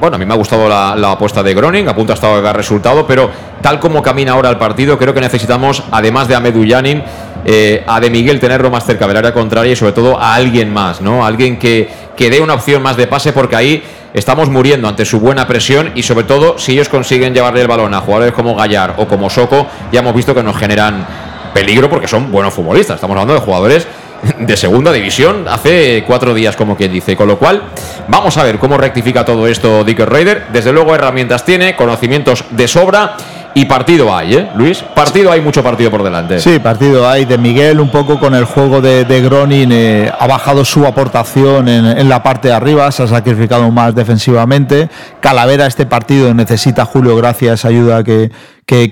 bueno, a mí me ha gustado la, apuesta de Groning, a punto ha estado de dar resultado, pero tal como camina ahora el partido, creo que necesitamos, además de Ahmed Ullanin, eh, a De Miguel tenerlo más cerca del área contraria y sobre todo a alguien más, ¿no? Alguien que, que dé una opción más de pase, porque ahí estamos muriendo ante su buena presión y sobre todo si ellos consiguen llevarle el balón a jugadores como Gallar o como Soco, ya hemos visto que nos generan peligro porque son buenos futbolistas. Estamos hablando de jugadores de segunda división hace cuatro días, como quien dice. Con lo cual, vamos a ver cómo rectifica todo esto Dicker Raider. Desde luego, herramientas tiene, conocimientos de sobra y partido hay, ¿eh, Luis? Partido hay, mucho partido por delante. Sí, partido hay de Miguel, un poco con el juego de, de Gronin, eh, ha bajado su aportación en, en la parte de arriba, se ha sacrificado más defensivamente. Calavera, este partido necesita Julio Gracia esa ayuda que,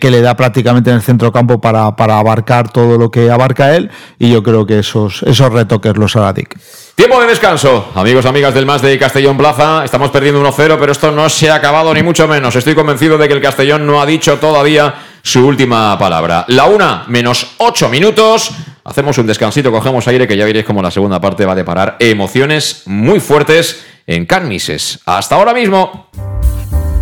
que, le da prácticamente en el centro campo para, para abarcar todo lo que abarca él, y yo creo que esos, esos retoques los hará Dick. Tiempo de descanso. Amigos, amigas del Más de Castellón Plaza, estamos perdiendo 1-0, pero esto no se ha acabado ni mucho menos. Estoy convencido de que el Castellón no ha dicho todavía su última palabra. La una menos 8 minutos. Hacemos un descansito, cogemos aire, que ya veréis cómo la segunda parte va a deparar emociones muy fuertes en Canmises. Hasta ahora mismo.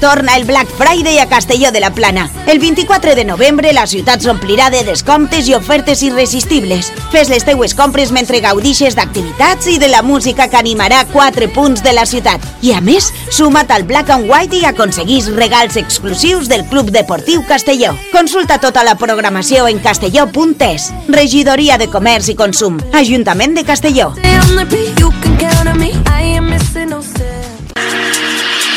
Torna el Black Friday a Castelló de la Plana. El 24 de novembre la ciutat s'omplirà de descomptes i ofertes irresistibles. Fes les teues compres mentre gaudixes d'activitats i de la música que animarà quatre punts de la ciutat. I a més, suma't al Black and White i aconseguís regals exclusius del Club Deportiu Castelló. Consulta tota la programació en castelló.es. Regidoria de Comerç i Consum. Ajuntament de Castelló.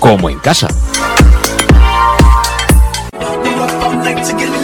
como en casa.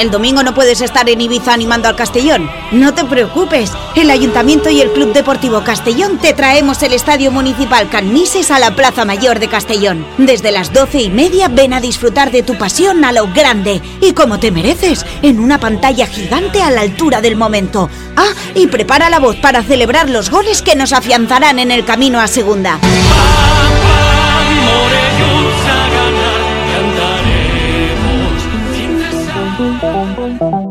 ¿El domingo no puedes estar en Ibiza animando al Castellón? No te preocupes. El Ayuntamiento y el Club Deportivo Castellón te traemos el Estadio Municipal Canises a la Plaza Mayor de Castellón. Desde las doce y media ven a disfrutar de tu pasión a lo grande y como te mereces, en una pantalla gigante a la altura del momento. Ah, y prepara la voz para celebrar los goles que nos afianzarán en el camino a segunda.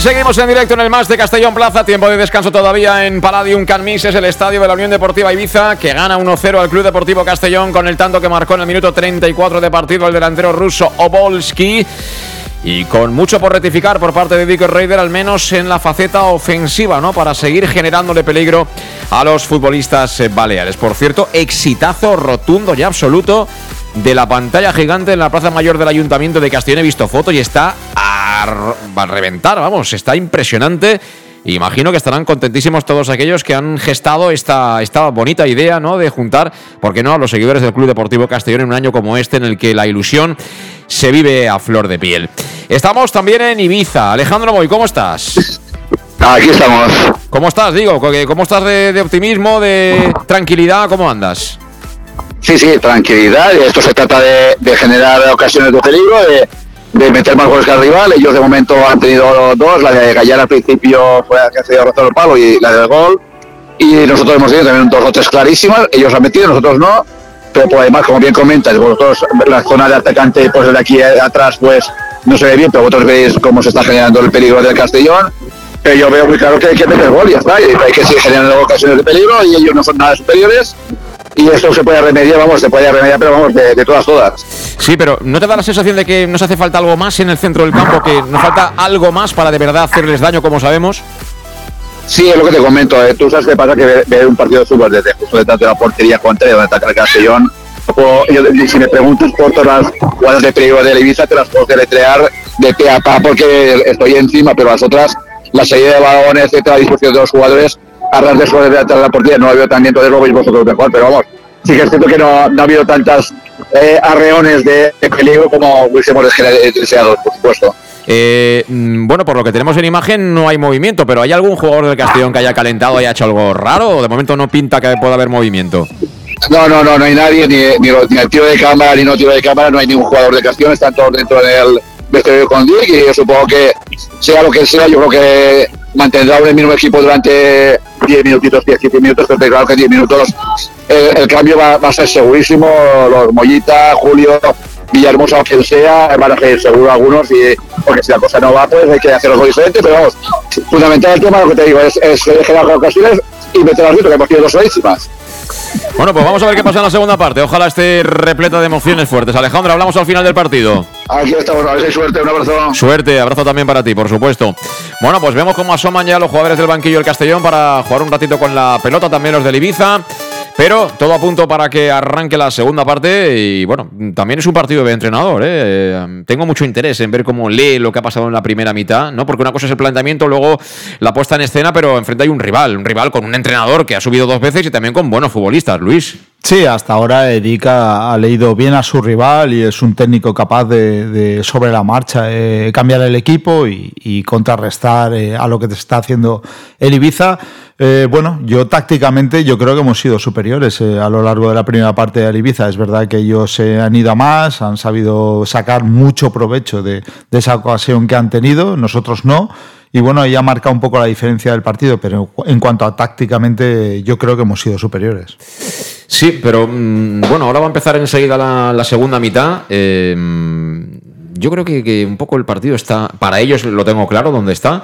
Seguimos en directo en el más de Castellón Plaza. Tiempo de descanso todavía en Palladium Canmises, el estadio de la Unión Deportiva Ibiza, que gana 1-0 al Club Deportivo Castellón con el tanto que marcó en el minuto 34 de partido el delantero ruso Obolski. Y con mucho por rectificar por parte de Dico Raider, al menos en la faceta ofensiva, ¿no? Para seguir generándole peligro a los futbolistas eh, baleares. Por cierto, exitazo rotundo y absoluto de la pantalla gigante en la Plaza Mayor del Ayuntamiento de Castellón. He visto fotos y está r- a reventar, vamos, está impresionante. Imagino que estarán contentísimos todos aquellos que han gestado esta, esta bonita idea, ¿no? De juntar, ¿por qué no?, a los seguidores del Club Deportivo Castellón en un año como este en el que la ilusión se vive a flor de piel. Estamos también en Ibiza. Alejandro Moy, ¿cómo estás? Aquí estamos. ¿Cómo estás, digo? ¿Cómo estás de, de optimismo, de tranquilidad? ¿Cómo andas? Sí, sí, tranquilidad. Esto se trata de, de generar ocasiones de peligro, de, de meter más goles que al rival. Ellos de momento han tenido dos, la de Gallar al principio fue la que ha cedido rozar el palo y la del gol. Y nosotros hemos tenido también dos o tres clarísimas, ellos han metido, nosotros no. pero por además, como bien comentas, vosotros la zona de atacante, pues de aquí atrás, pues no se ve bien, pero vosotros veis cómo se está generando el peligro del Castellón. Pero yo veo muy claro que hay que meter gol y ya está, hay que seguir generando ocasiones de peligro y ellos no son nada superiores. Y esto se puede remediar, vamos, se puede remediar, pero vamos, de, de todas, todas. Sí, pero ¿no te da la sensación de que nos hace falta algo más en el centro del campo? ¿Que nos falta algo más para de verdad hacerles daño, como sabemos? Sí, es lo que te comento. eh. Tú sabes qué pasa que ver, ver un partido de fútbol desde justo detrás de la portería contraria donde ataca el Castellón. o- yo- si me preguntas por todas las jugadas de peligro de la Ibiza, te las puedo deletrear de pe a pa porque estoy encima, pero las otras, la salida de balones, etcétera, la disposición de los jugadores, a ras de suelo de la portería, no veo tan bien, entonces lo veis vosotros mejor, pero vamos, sí que es cierto que no, no ha habido tantas eh, arreones de, de peligro como hubiésemos deseado, por supuesto. Eh, mm, bueno, por lo que tenemos en imagen no hay movimiento, pero ¿hay algún jugador del Castellón que haya calentado y haya hecho algo raro? ¿O de momento no pinta que pueda haber movimiento? No, no, no, no hay nadie, ni, ni, ni el tiro de cámara, ni no tiro de cámara, no hay ningún jugador de Castellón, están todos dentro del vestuario con Dick y yo supongo que sea lo que sea, yo creo que mantendrá el mismo equipo durante 10 minutitos, 10, 15 minutos, pero claro que en 10 minutos el, el cambio va, va a ser segurísimo, los Mollita, Julio, Villahermosa o quien sea, van a ser seguro algunos y porque si la cosa no va, pues hay que hacer algo diferente, pero vamos, fundamental el tema, lo que te digo, es, es generar ocasiones y meter al grito, que hemos tenido dos clarísimas. Bueno, pues vamos a ver qué pasa en la segunda parte. Ojalá esté repleta de emociones fuertes. Alejandro, hablamos al final del partido. Aquí estamos, a ver si hay suerte, un abrazo. Suerte, abrazo también para ti, por supuesto. Bueno, pues vemos cómo asoman ya los jugadores del banquillo del Castellón para jugar un ratito con la pelota, también los del Ibiza. Pero todo a punto para que arranque la segunda parte y bueno, también es un partido de entrenador. ¿eh? Eh, Tengo mucho interés en ver cómo lee lo que ha pasado en la primera mitad, ¿no? Porque una cosa es el planteamiento, luego la puesta en escena, pero enfrente hay un rival, un rival con un entrenador que ha subido dos veces y también con buenos futbolistas, Luis. Sí, hasta ahora Eric ha, leído bien a su rival y es un técnico capaz de, sobre la marcha eh, cambiar el equipo y, contrarrestar a lo que te está haciendo el Ibiza. Eh, bueno, yo tácticamente yo creo que hemos sido superiores eh, a lo largo de la primera parte del Ibiza. Es verdad que ellos se han ido a más, han sabido sacar mucho provecho de, de esa ocasión que han tenido, nosotros no. Y bueno, ahí ha marcado un poco la diferencia del partido, pero en cuanto a tácticamente, yo creo que hemos sido superiores. Sí, pero mm, bueno, ahora va a empezar enseguida la, segunda mitad. Eh, yo creo que, que, un poco el partido está, para ellos lo tengo claro dónde está.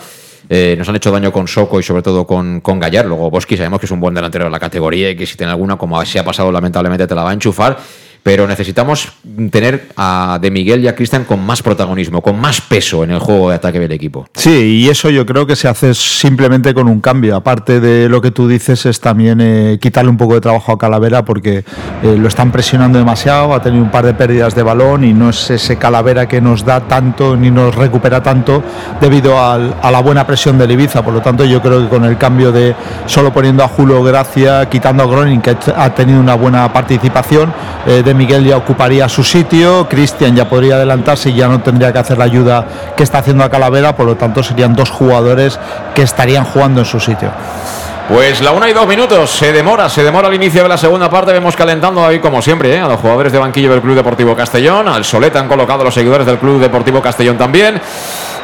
Eh, nos han hecho daño con Soco y sobre todo con, con Gallar. Luego Bosque sabemos que es un buen delantero de la categoría y que si tiene alguna, como se ha pasado lamentablemente, te la va a enchufar. Pero necesitamos tener a De Miguel y a Cristian con más protagonismo, con más peso en el juego de ataque del equipo. Sí, y eso yo creo que se hace simplemente con un cambio. Aparte de lo que tú dices, es también eh, quitarle un poco de trabajo a Calavera porque eh, lo están presionando demasiado, ha tenido un par de pérdidas de balón y no es ese Calavera que nos da tanto ni nos recupera tanto debido al, a la buena presión del Ibiza. Por lo tanto, yo creo que con el cambio de solo poniendo a Julio Gracia, quitando a Gronin, que ha tenido una buena participación, eh, de Miguel ya ocuparía su sitio, Cristian ya podría adelantarse y ya no tendría que hacer la ayuda que está haciendo a Calavera, por lo tanto serían dos jugadores que estarían jugando en su sitio. Pues la una y dos minutos, se demora, se demora el inicio de la segunda parte, vemos calentando ahí como siempre ¿eh? a los jugadores de banquillo del Club Deportivo Castellón, al Soleta han colocado los seguidores del Club Deportivo Castellón también.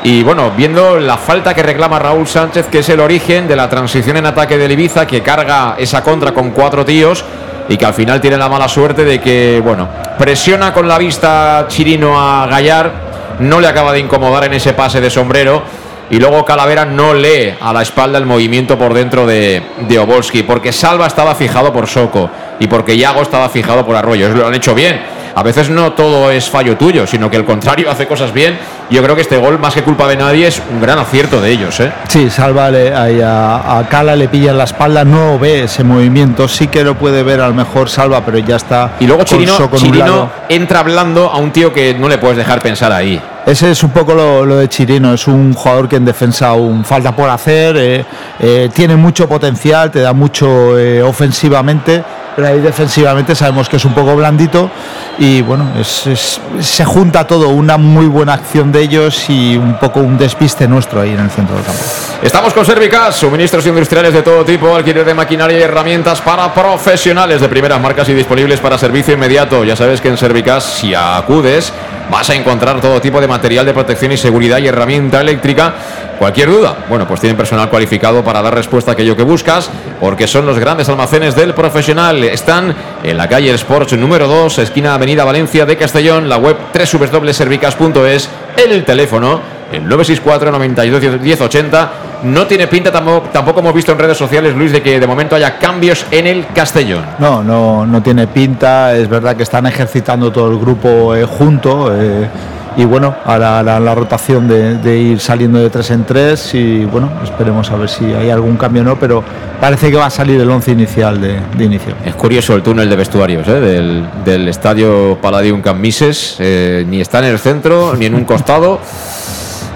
Y bueno, viendo la falta que reclama Raúl Sánchez, que es el origen de la transición en ataque del Ibiza, que carga esa contra con cuatro tíos y que al final tiene la mala suerte de que, bueno, presiona con la vista Chirino a Gallar, no le acaba de incomodar en ese pase de sombrero y luego Calavera no lee a la espalda el movimiento por dentro de, de Obolski, porque Salva estaba fijado por Soco y porque Yago estaba fijado por Arroyo. Lo han hecho bien. A veces no todo es fallo tuyo, sino que el contrario hace cosas bien. Yo creo que este gol, más que culpa de nadie, es un gran acierto de ellos. ¿eh? Sí, Salva le, a, a, Cala le pilla en la espalda, no ve ese movimiento, sí que lo puede ver a lo mejor Salva, pero ya está. Y luego Chirino, Chirino entra hablando a un tío que no le puedes dejar pensar ahí. Ese es un poco lo, lo, de Chirino, es un jugador que en defensa aún falta por hacer, eh, eh, tiene mucho potencial, te da mucho eh, ofensivamente, pero ahí defensivamente sabemos que es un poco blandito y bueno, se junta todo, una muy buena acción de ellos y un poco un despiste nuestro ahí en el centro del campo. Estamos con Servicas, suministros industriales de todo tipo, alquiler de maquinaria y herramientas para profesionales de primeras marcas y disponibles para servicio inmediato. Ya sabes que en Servicas, si acudes, vas a encontrar todo tipo de material de protección y seguridad y herramienta eléctrica. Cualquier duda, bueno, pues tienen personal cualificado para dar respuesta a aquello que buscas, porque son los grandes almacenes del profesional. Están en la calle Sports número 2, esquina Avenida Valencia de Castellón, la web www.servicas.es, el teléfono el 964 92 1080 no tiene pinta tampoco, tampoco hemos visto en redes sociales Luis de que de momento haya cambios en el Castellón No, no, no tiene pinta. Es verdad que están ejercitando todo el grupo eh, junto. eh, y bueno, ahora la, la rotación de, de ir saliendo de tres en tres. Y bueno, esperemos a ver si hay algún cambio o no. Pero parece que va a salir el once inicial de, de inicio. Es curioso el túnel de vestuarios ¿eh? del, del estadio Palladium Cambises. eh, ni está en el centro ni en un costado.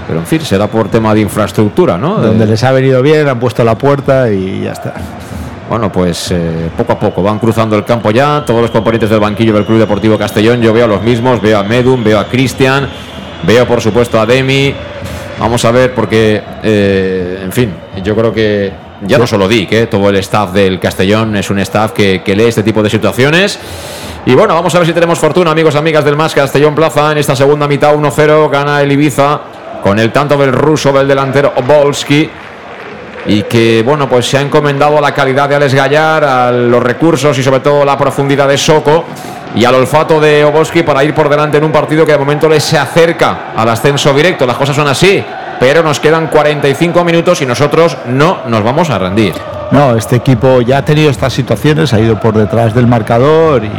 Pero en fin, será por tema de infraestructura, ¿no? Donde De- les ha venido bien, han puesto la puerta y ya está. Bueno, pues eh, poco a poco van cruzando el campo ya. Todos los componentes del banquillo del Club Deportivo Castellón. Yo veo a los mismos, veo a Medun, veo a Cristian, veo por supuesto a Demi. Vamos a ver, porque, eh, en fin, yo creo que ya no solo Dick, eh, todo el staff del Castellón es un staff que, que lee este tipo de situaciones. Y bueno, vamos a ver si tenemos fortuna, amigos, amigas del Más Castellón Plaza. En esta segunda mitad 1-0 gana el Ibiza con el tanto del ruso del delantero Obolski y que bueno pues se ha encomendado a la calidad de Alex Gallar, a los recursos y sobre todo la profundidad de Soco y al olfato de Oboski para ir por delante en un partido que de momento les se acerca al ascenso directo. Las cosas son así, pero nos quedan 45 minutos y nosotros no nos vamos a rendir. No, este equipo ya ha tenido estas situaciones, ha ido por detrás del marcador y,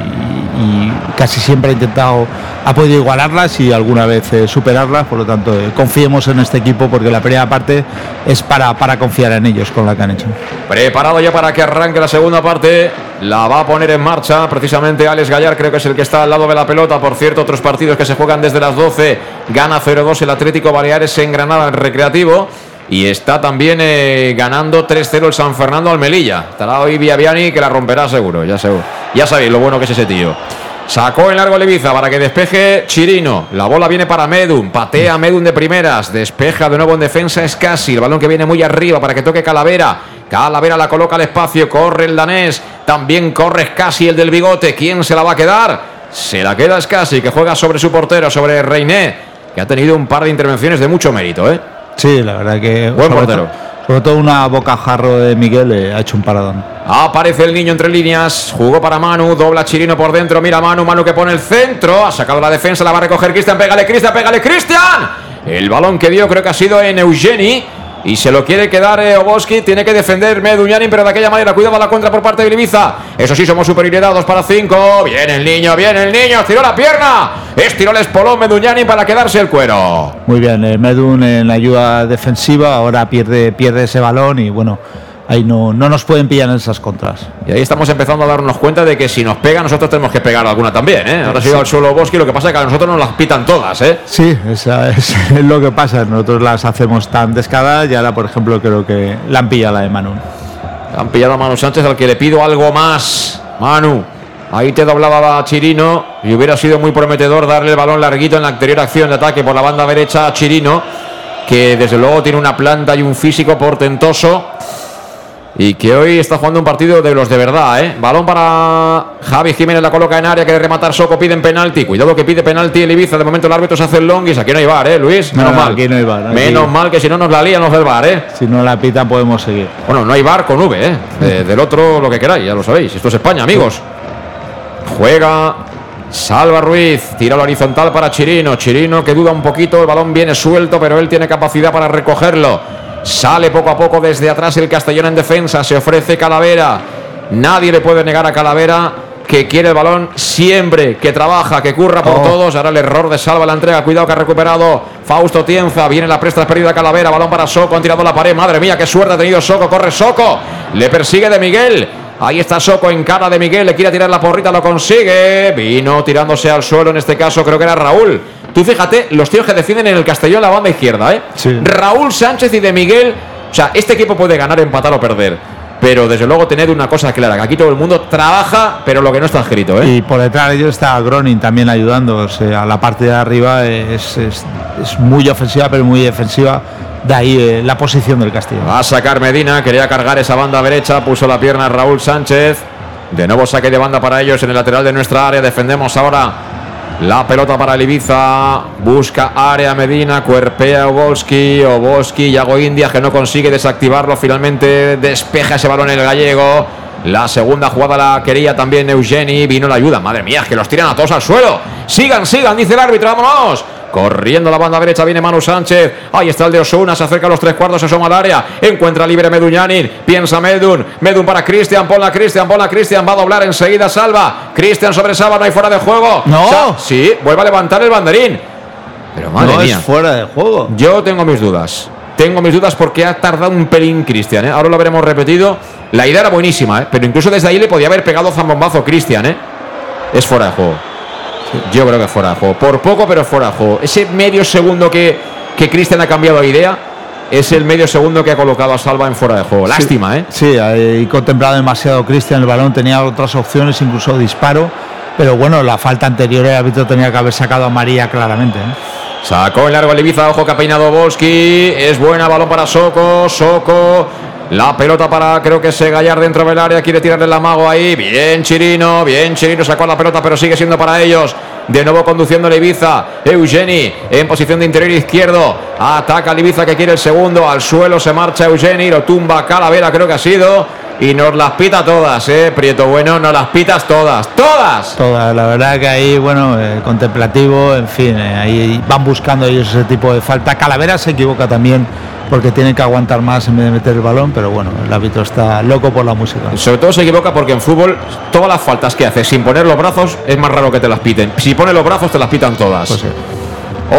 y casi siempre ha intentado, ha podido igualarlas y alguna vez eh, superarlas. Por lo tanto, eh, confiemos en este equipo porque la primera parte es para, para confiar en ellos con la que han hecho. Preparado ya para que arranque la segunda parte. La va a poner en marcha precisamente Alex Gallar, creo que es el que está al lado de la pelota. Por cierto, otros partidos que se juegan desde las 12. Gana 0-2 el Atlético Baleares en Granada en recreativo. Y está también eh, ganando 3-0 el San Fernando al Melilla. Estará hoy Viaviani que la romperá seguro, ya seguro. Ya sabéis lo bueno que es ese tío. Sacó en largo Leviza para que despeje Chirino. La bola viene para Medun. Patea Medun de primeras. Despeja de nuevo en defensa es casi. El balón que viene muy arriba para que toque Calavera. Calavera la coloca al espacio. Corre el danés. También corre casi el del bigote. ¿Quién se la va a quedar? Se la queda Scassi, que juega sobre su portero, sobre Reiné, que ha tenido un par de intervenciones de mucho mérito. ¿eh? Sí, la verdad que. Buen portero. Sobre todo una bocajarro de Miguel eh, ha hecho un paradón. Aparece el niño entre líneas, jugó para Manu, dobla Chirino por dentro, mira Manu, Manu que pone el centro, ha sacado la defensa, la va a recoger Cristian, pégale Cristian, pégale Cristian. El balón que dio creo que ha sido en Eugeni y se lo quiere quedar eh, Oboski, tiene que defender Meduñanin, pero de aquella manera cuidado la contra por parte de Ibiza. Eso sí, somos superioridad, 2 para 5. Viene el niño, viene el niño, estiró la pierna, estiró el espolón Meduñanin para quedarse el cuero. Muy bien, eh, Medun en la ayuda defensiva, ahora pierde, pierde ese balón y bueno, ahí no, no nos pueden pillar en esas contras. Y ahí estamos empezando a darnos cuenta de que si nos pega, nosotros tenemos que pegar alguna también. ¿eh? Ahora ha sido al suelo Bosque, lo que pasa es que a nosotros nos las pitan todas. ¿eh? Sí, esa es, lo que pasa. Nosotros las hacemos tan descaradas y ahora, por ejemplo, creo que la han pillado la de Manu. Han pillado a Manu Sánchez, al que le pido algo más. Manu, ahí te doblaba Chirino y hubiera sido muy prometedor darle el balón larguito en la anterior acción de ataque por la banda derecha a Chirino, que desde luego tiene una planta y un físico portentoso. Y que hoy está jugando un partido de los de verdad, ¿eh? Balón para Javi Jiménez, la coloca en área, quiere rematar Soco, piden penalti. Cuidado que pide penalti el Ibiza. De momento el árbitro se hace el longis. Aquí no hay bar, ¿eh, Luis? No, Menos no, mal. aquí no hay VAR, aquí- Menos mal que si no nos la lían los del bar, ¿eh? Si no la pitan, podemos seguir. Bueno, no hay bar con V, ¿eh? De- del otro lo que queráis, ya lo sabéis. Esto es España, amigos. Juega Salva Ruiz, tira la horizontal para Chirino. Chirino que duda un poquito, el balón viene suelto, pero él tiene capacidad para recogerlo. Sale poco a poco desde atrás el Castellón en defensa, se ofrece Calavera. Nadie le puede negar a Calavera que quiere el balón siempre, que trabaja, que curra por Oh. todos. Ahora el error de Salva la entrega, cuidado que ha recuperado Fausto Tienza. Viene la presta perdida Calavera, balón para Soco, han tirado la pared. Madre mía, qué suerte ha tenido Soco, corre Soco. Le persigue de Miguel. Ahí está Soco en cara de Miguel, le quiere tirar la porrita, lo consigue. Vino tirándose al suelo, en este caso creo que era Raúl. Tú fíjate, los tíos que defienden en el Castellón la banda izquierda, ¿eh? Sí. Raúl Sánchez y de Miguel. O sea, este equipo puede ganar, empatar o perder. Pero desde luego tened una cosa clara, que aquí todo el mundo trabaja, pero lo que no está escrito, ¿eh? Y por detrás de ellos está Gronin también ayudando. O sea, la parte de arriba es, es- es muy ofensiva, pero muy defensiva. De ahí eh, la posición del Castillo. Va a sacar Medina, quería cargar esa banda derecha, puso la pierna Raúl Sánchez. De nuevo saque de banda para ellos en el lateral de nuestra área. Defendemos ahora La pelota para el Ibiza. Busca área Medina. Cuerpea Obolski. Obolski. Yago India que no consigue desactivarlo. Finalmente despeja ese balón el gallego. La segunda jugada la quería también Eugeni. Vino la ayuda. Madre mía, que los tiran a todos al suelo. Sigan, sigan, dice el árbitro. Vámonos. Corriendo la banda derecha viene Manu Sánchez. Ahí está el de Osuna. Se acerca a los tres cuartos. Se asoma al área. Encuentra libre Meduñanin. Piensa Medun. Medun para Cristian. Ponla Cristian. Ponla Cristian. Va a doblar enseguida. Salva. Cristian sobre Salva. No hay fuera de juego. No. Sa- sí, vuelve a levantar el banderín. Pero madre no mía. es fuera de juego. Yo tengo mis dudas. Tengo mis dudas porque ha tardado un pelín Cristian. ¿eh? Ahora lo veremos repetido. La idea era buenísima, ¿eh? pero incluso desde ahí le podía haber pegado zambombazo Cristian. ¿eh? Es fuera de juego. Yo creo que fuera de juego. Por poco, pero fuera de juego. Ese medio segundo que, que Cristian ha cambiado de idea es el medio segundo que ha colocado a Salva en fuera de juego. Lástima, ¿eh? Sí, ahí contemplado demasiado Cristian el balón, tenía otras opciones, incluso disparo. Pero bueno, la falta anterior el árbitro tenía que haber sacado a María claramente. ¿eh? Sacó el largo el Ibiza, ojo que ha peinado Volski. Es buena, balón para Soco. Soco. La pelota para, creo que es Gallar dentro del área. Quiere tirarle el amago ahí. Bien Chirino, bien Chirino. Sacó la pelota, pero sigue siendo para ellos. De nuevo conduciendo Ibiza. Eugeni en posición de interior izquierdo. Ataca el Ibiza que quiere el segundo. Al suelo se marcha Eugeni. Lo tumba Calavera, creo que ha sido. Y nos las pita todas, ¿eh? Prieto Bueno, nos las pitas todas. ¡Todas! Toda, la verdad que ahí, bueno, eh, contemplativo, en fin, eh, ahí van buscando ellos ese tipo de falta. Calavera se equivoca también porque tiene que aguantar más en vez de meter el balón, pero bueno, el árbitro está loco por la música. Sobre todo se equivoca porque en fútbol todas las faltas que hace sin poner los brazos es más raro que te las piten. Si pone los brazos te las pitan todas. Pues sí.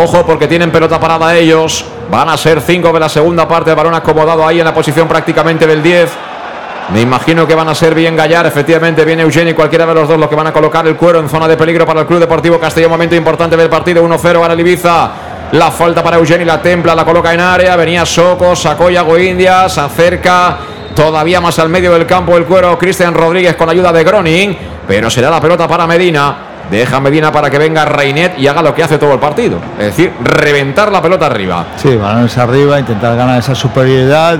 Ojo porque tienen pelota parada ellos. Van a ser cinco de la segunda parte. Balón acomodado ahí en la posición prácticamente del 10. Me imagino que van a ser bien Gallar, efectivamente viene Eugeni, cualquiera de los dos los que van a colocar el cuero en zona de peligro para el Club Deportivo Castellón. Momento importante del partido, 1-0 gana el Ibiza. La falta para Eugeni, la templa, la coloca en área. Venía Soco, sacó Yago acerca todavía más al medio del campo el cuero. Cristian Rodríguez con ayuda de Groning, pero será la pelota para Medina. Deja Medina para que venga Reinet y haga lo que hace todo el partido, es decir, reventar la pelota arriba. Sí, balones arriba, intentar ganar esa superioridad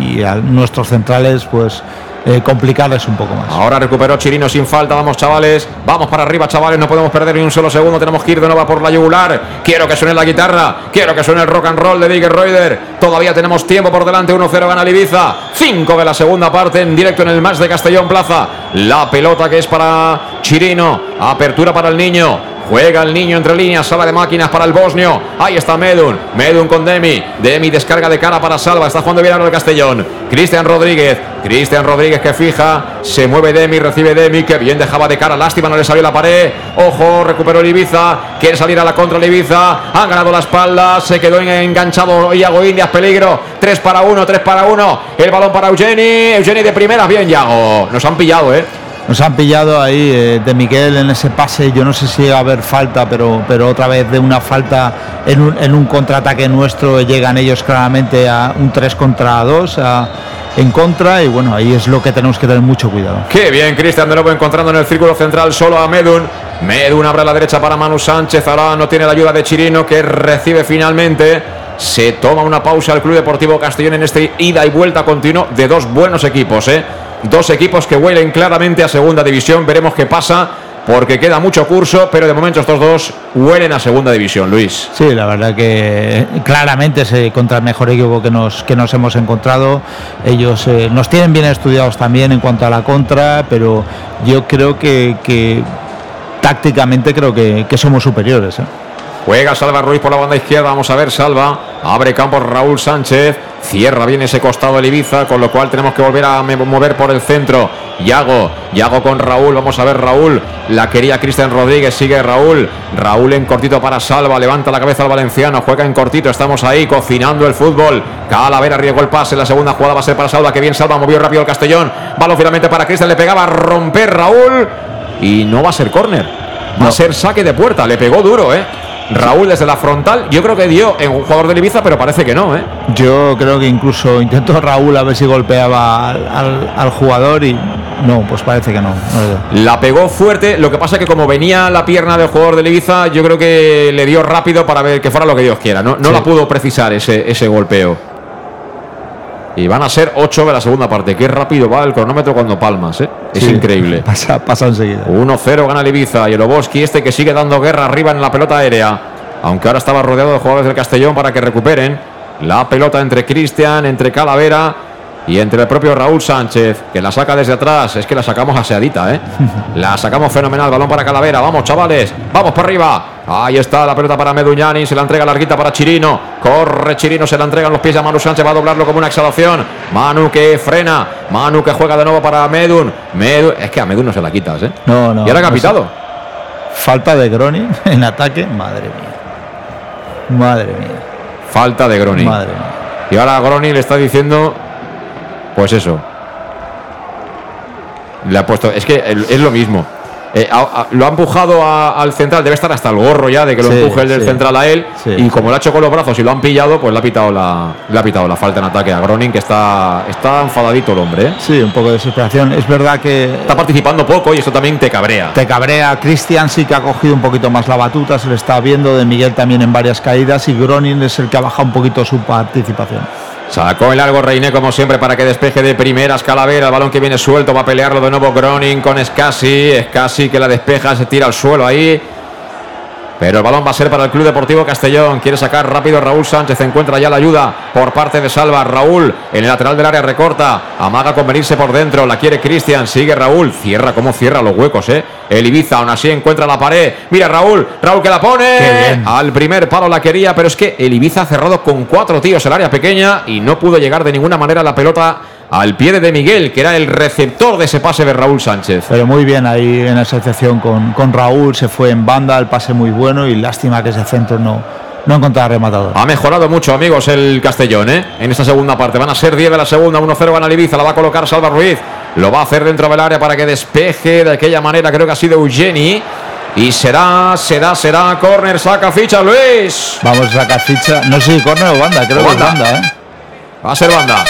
y a nuestros centrales, pues eh, complicarles un poco más. Ahora recuperó Chirino sin falta. Vamos, chavales. Vamos para arriba, chavales. No podemos perder ni un solo segundo. Tenemos que ir de nuevo por la yugular. Quiero que suene la guitarra. Quiero que suene el rock and roll de Digger Reuter. Todavía tenemos tiempo por delante. 1-0 gana Ibiza. 5 de la segunda parte en directo en el match de Castellón Plaza. La pelota que es para Chirino. Apertura para el niño. Juega el niño entre líneas, sala de máquinas para el bosnio. Ahí está Medun. Medun con Demi. Demi descarga de cara para Salva. Está jugando bien ahora el Castellón. Cristian Rodríguez. Cristian Rodríguez que fija. Se mueve Demi, recibe Demi. Que bien dejaba de cara. Lástima, no le salió la pared. Ojo, recuperó el Ibiza. Quiere salir a la contra el Ibiza. Han ganado la espalda. Se quedó en- enganchado Iago Indias. Peligro. 3 para 1, 3 para 1. El balón para Eugeni. Eugeni de primeras. Bien, Iago. Nos han pillado, ¿eh? Nos han pillado ahí eh, de Miguel en ese pase. Yo no sé si va a haber falta, pero, pero otra vez de una falta en un, en un contraataque nuestro llegan ellos claramente a un 3 contra 2 a- en contra. Y bueno, ahí es lo que tenemos que tener mucho cuidado. Qué bien, Cristian de nuevo encontrando en el círculo central solo a Medun. Medun abre la derecha para Manu Sánchez. Ahora no tiene la ayuda de Chirino que recibe finalmente. Se toma una pausa el Club Deportivo Castellón en este ida y vuelta continuo de dos buenos equipos. ¿eh? Dos equipos que huelen claramente a segunda división. Veremos qué pasa porque queda mucho curso, pero de momento estos dos huelen a segunda división, Luis. Sí, la verdad que claramente es contra el mejor equipo que nos, que nos hemos encontrado. Ellos eh, nos tienen bien estudiados también en cuanto a la contra, pero yo creo que, tácticamente creo que, que somos superiores. ¿eh? Juega Salva Ruiz por la banda izquierda. Vamos a ver, Salva. Abre campo Raúl Sánchez. Cierra bien ese costado el Ibiza, con lo cual tenemos que volver a mover por el centro. Yago, Yago con Raúl. Vamos a ver, Raúl. La quería Cristian Rodríguez. Sigue Raúl. Raúl en cortito para Salva. Levanta la cabeza al valenciano. Juega en cortito. Estamos ahí cocinando el fútbol. Calavera arriesgó el pase. La segunda jugada va a ser para Salva. Que bien Salva. Movió rápido el Castellón. Balón finalmente para Cristian. Le pegaba a romper Raúl. Y no va a ser córner. Va a ser saque de puerta. Le pegó duro, ¿eh? Raúl desde la frontal, yo creo que dio en un jugador del Ibiza, pero parece que no, ¿eh? Yo creo que incluso intentó Raúl a ver si golpeaba al, al- al jugador y no, pues parece que no. La pegó fuerte, lo que pasa que como venía la pierna del jugador del Ibiza, yo creo que le dio rápido para ver que fuera lo que Dios quiera. No, no Sí. la pudo precisar ese, ese golpeo. Y van a ser 8 de la segunda parte. Qué rápido va el cronómetro cuando palmas, ¿eh? Es Sí, increíble. Pasa, pasa enseguida. 1-0 gana el Ibiza y el Oboski este que sigue dando guerra arriba en la pelota aérea. Aunque ahora estaba rodeado de jugadores del Castellón para que recuperen la pelota entre Cristian, entre Calavera y entre el propio Raúl Sánchez, que la saca desde atrás. Es que la sacamos aseadita, ¿eh? La sacamos fenomenal. Balón para Calavera. Vamos, chavales. Vamos para arriba. Ahí está la pelota para Meduñani. Se la entrega larguita para Chirino. Corre Chirino. Se la entrega en los pies a Manu Sánchez. Va a doblarlo como una exhalación. Manu que frena. Manu que juega de nuevo para Medun. Medun. Es que a Medun no se la quitas, ¿eh? No, no. y ahora no sé. pitado. Falta de Gronin en ataque. Madre mía. Madre mía. Falta de Groni. Madre mía. Y ahora Groni le está diciendo, pues eso. Le ha puesto, es que es lo mismo. Eh, a- a- lo ha empujado a- al central, debe estar hasta el gorro ya de que lo Sí, empuje el del sí. central a él. Sí. Y como lo ha hecho con los brazos y lo han pillado, pues le ha pitado la, le ha pitado la falta en ataque a Gronin, que está, está enfadadito el hombre. ¿eh? Sí, un poco de desesperación. Es verdad que Está participando poco y eso también te cabrea. te cabrea. Cristian sí que ha cogido un poquito más la batuta, se le está viendo. De Miguel también en varias caídas. Y Gronin es el que ha bajado un poquito su participación. Sacó el largo Reiné como siempre para que despeje de primeras Calavera. El balón que viene suelto va a pelearlo de nuevo Groning con Scassi. Scassi que la despeja, se tira al suelo ahí. Pero el balón va a ser para el Club Deportivo Castellón. Quiere sacar rápido Raúl Sánchez. Encuentra ya la ayuda por parte de Salva. Raúl en el lateral del área recorta. Amaga con venirse por dentro. La quiere Cristian. Sigue Raúl. Cierra como cierra los huecos, ¿eh? El Ibiza aún así encuentra la pared. Mira Raúl. Raúl que la pone. Al primer palo la quería. Pero es que el Ibiza ha cerrado con cuatro tíos el área pequeña. Y no pudo llegar de ninguna manera la pelota al pie de Miguel, que era el receptor de ese pase de Raúl Sánchez. Pero muy bien ahí en asociación con, con Raúl. Se fue en banda, el pase muy bueno. Y lástima que ese centro no, no encontraba rematador. Ha mejorado mucho, amigos, el Castellón, ¿eh? En esta segunda parte. Van a ser 10 de la segunda, 1-0 gana Ibiza, la va a colocar Salva Ruiz. Lo va a hacer dentro del área para que despeje de aquella manera, creo que ha sido Eugeni. Y será, será, será, córner, saca ficha Luis. Vamos a sacar ficha. No sé si córner o banda, creo O que es banda. banda, ¿eh? Va a ser banda.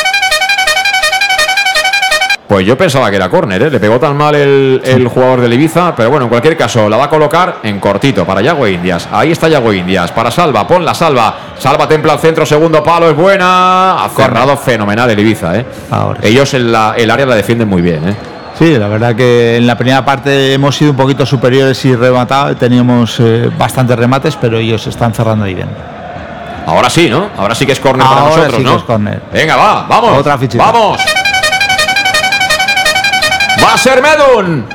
Pues yo pensaba que era córner, ¿eh? le pegó tan mal el, el jugador del Ibiza, pero bueno, en cualquier caso, la va a colocar en cortito para Yago Indias. Ahí está Yago Indias, para Salva, pon la Salva. Salva templa al centro, segundo palo, es buena. Ha cerrado fenomenal el Ibiza, ¿eh? Ahora. Ellos en la, el área la defienden muy bien, ¿eh? Sí, la verdad que en la primera parte hemos sido un poquito superiores y rematado, teníamos eh, bastantes remates, pero ellos están cerrando ahí bien. Ahora sí, ¿no? Ahora sí que es córner para nosotros, sí que ¿no? es. Venga, va, vamos. Otra fichita. Vamos. Va a ser Medun.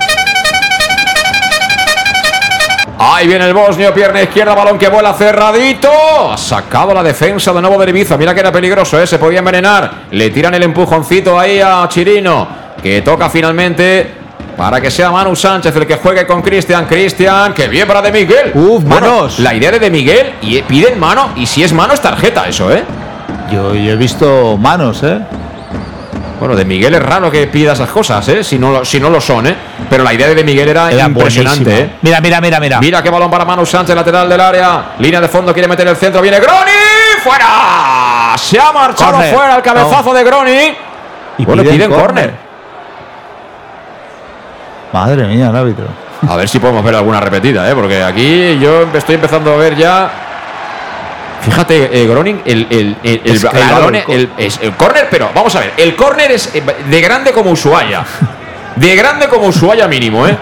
Ahí viene el bosnio, pierna izquierda, balón que vuela cerradito. Ha sacado la defensa de nuevo de Ibiza. Mira que era peligroso, ¿eh? se podía envenenar. Le tiran el empujoncito ahí a Chirino, que toca finalmente para que sea Manu Sánchez el que juegue con Cristian. Cristian, que bien para de Miguel. Uf, Bueno, manos. la idea de de Miguel y piden mano, y si es mano es tarjeta eso, ¿eh? Yo, yo he visto manos, ¿eh? Bueno, de Miguel es raro que pida esas cosas, ¿eh? Si no, lo- si no lo son, ¿eh? Pero la idea de Miguel era, Era impresionante. ¿eh? Mira, mira, mira, mira. Mira qué balón para Manu Sánchez, lateral del área. Línea de fondo, quiere meter el centro. Viene Groni. ¡Fuera! Se ha marchado fuera el cabezazo de Groni. Y bueno, piden piden córner. Madre mía, el árbitro. A ver si podemos ver alguna repetida, ¿eh? Porque aquí yo estoy empezando a ver ya. Fíjate, eh, Groning, el, el, el, el- Es el balón, es córner, pero vamos a ver, el córner es eh, de grande como Ushuaia. De grande como Ushuaia mínimo, ¿eh?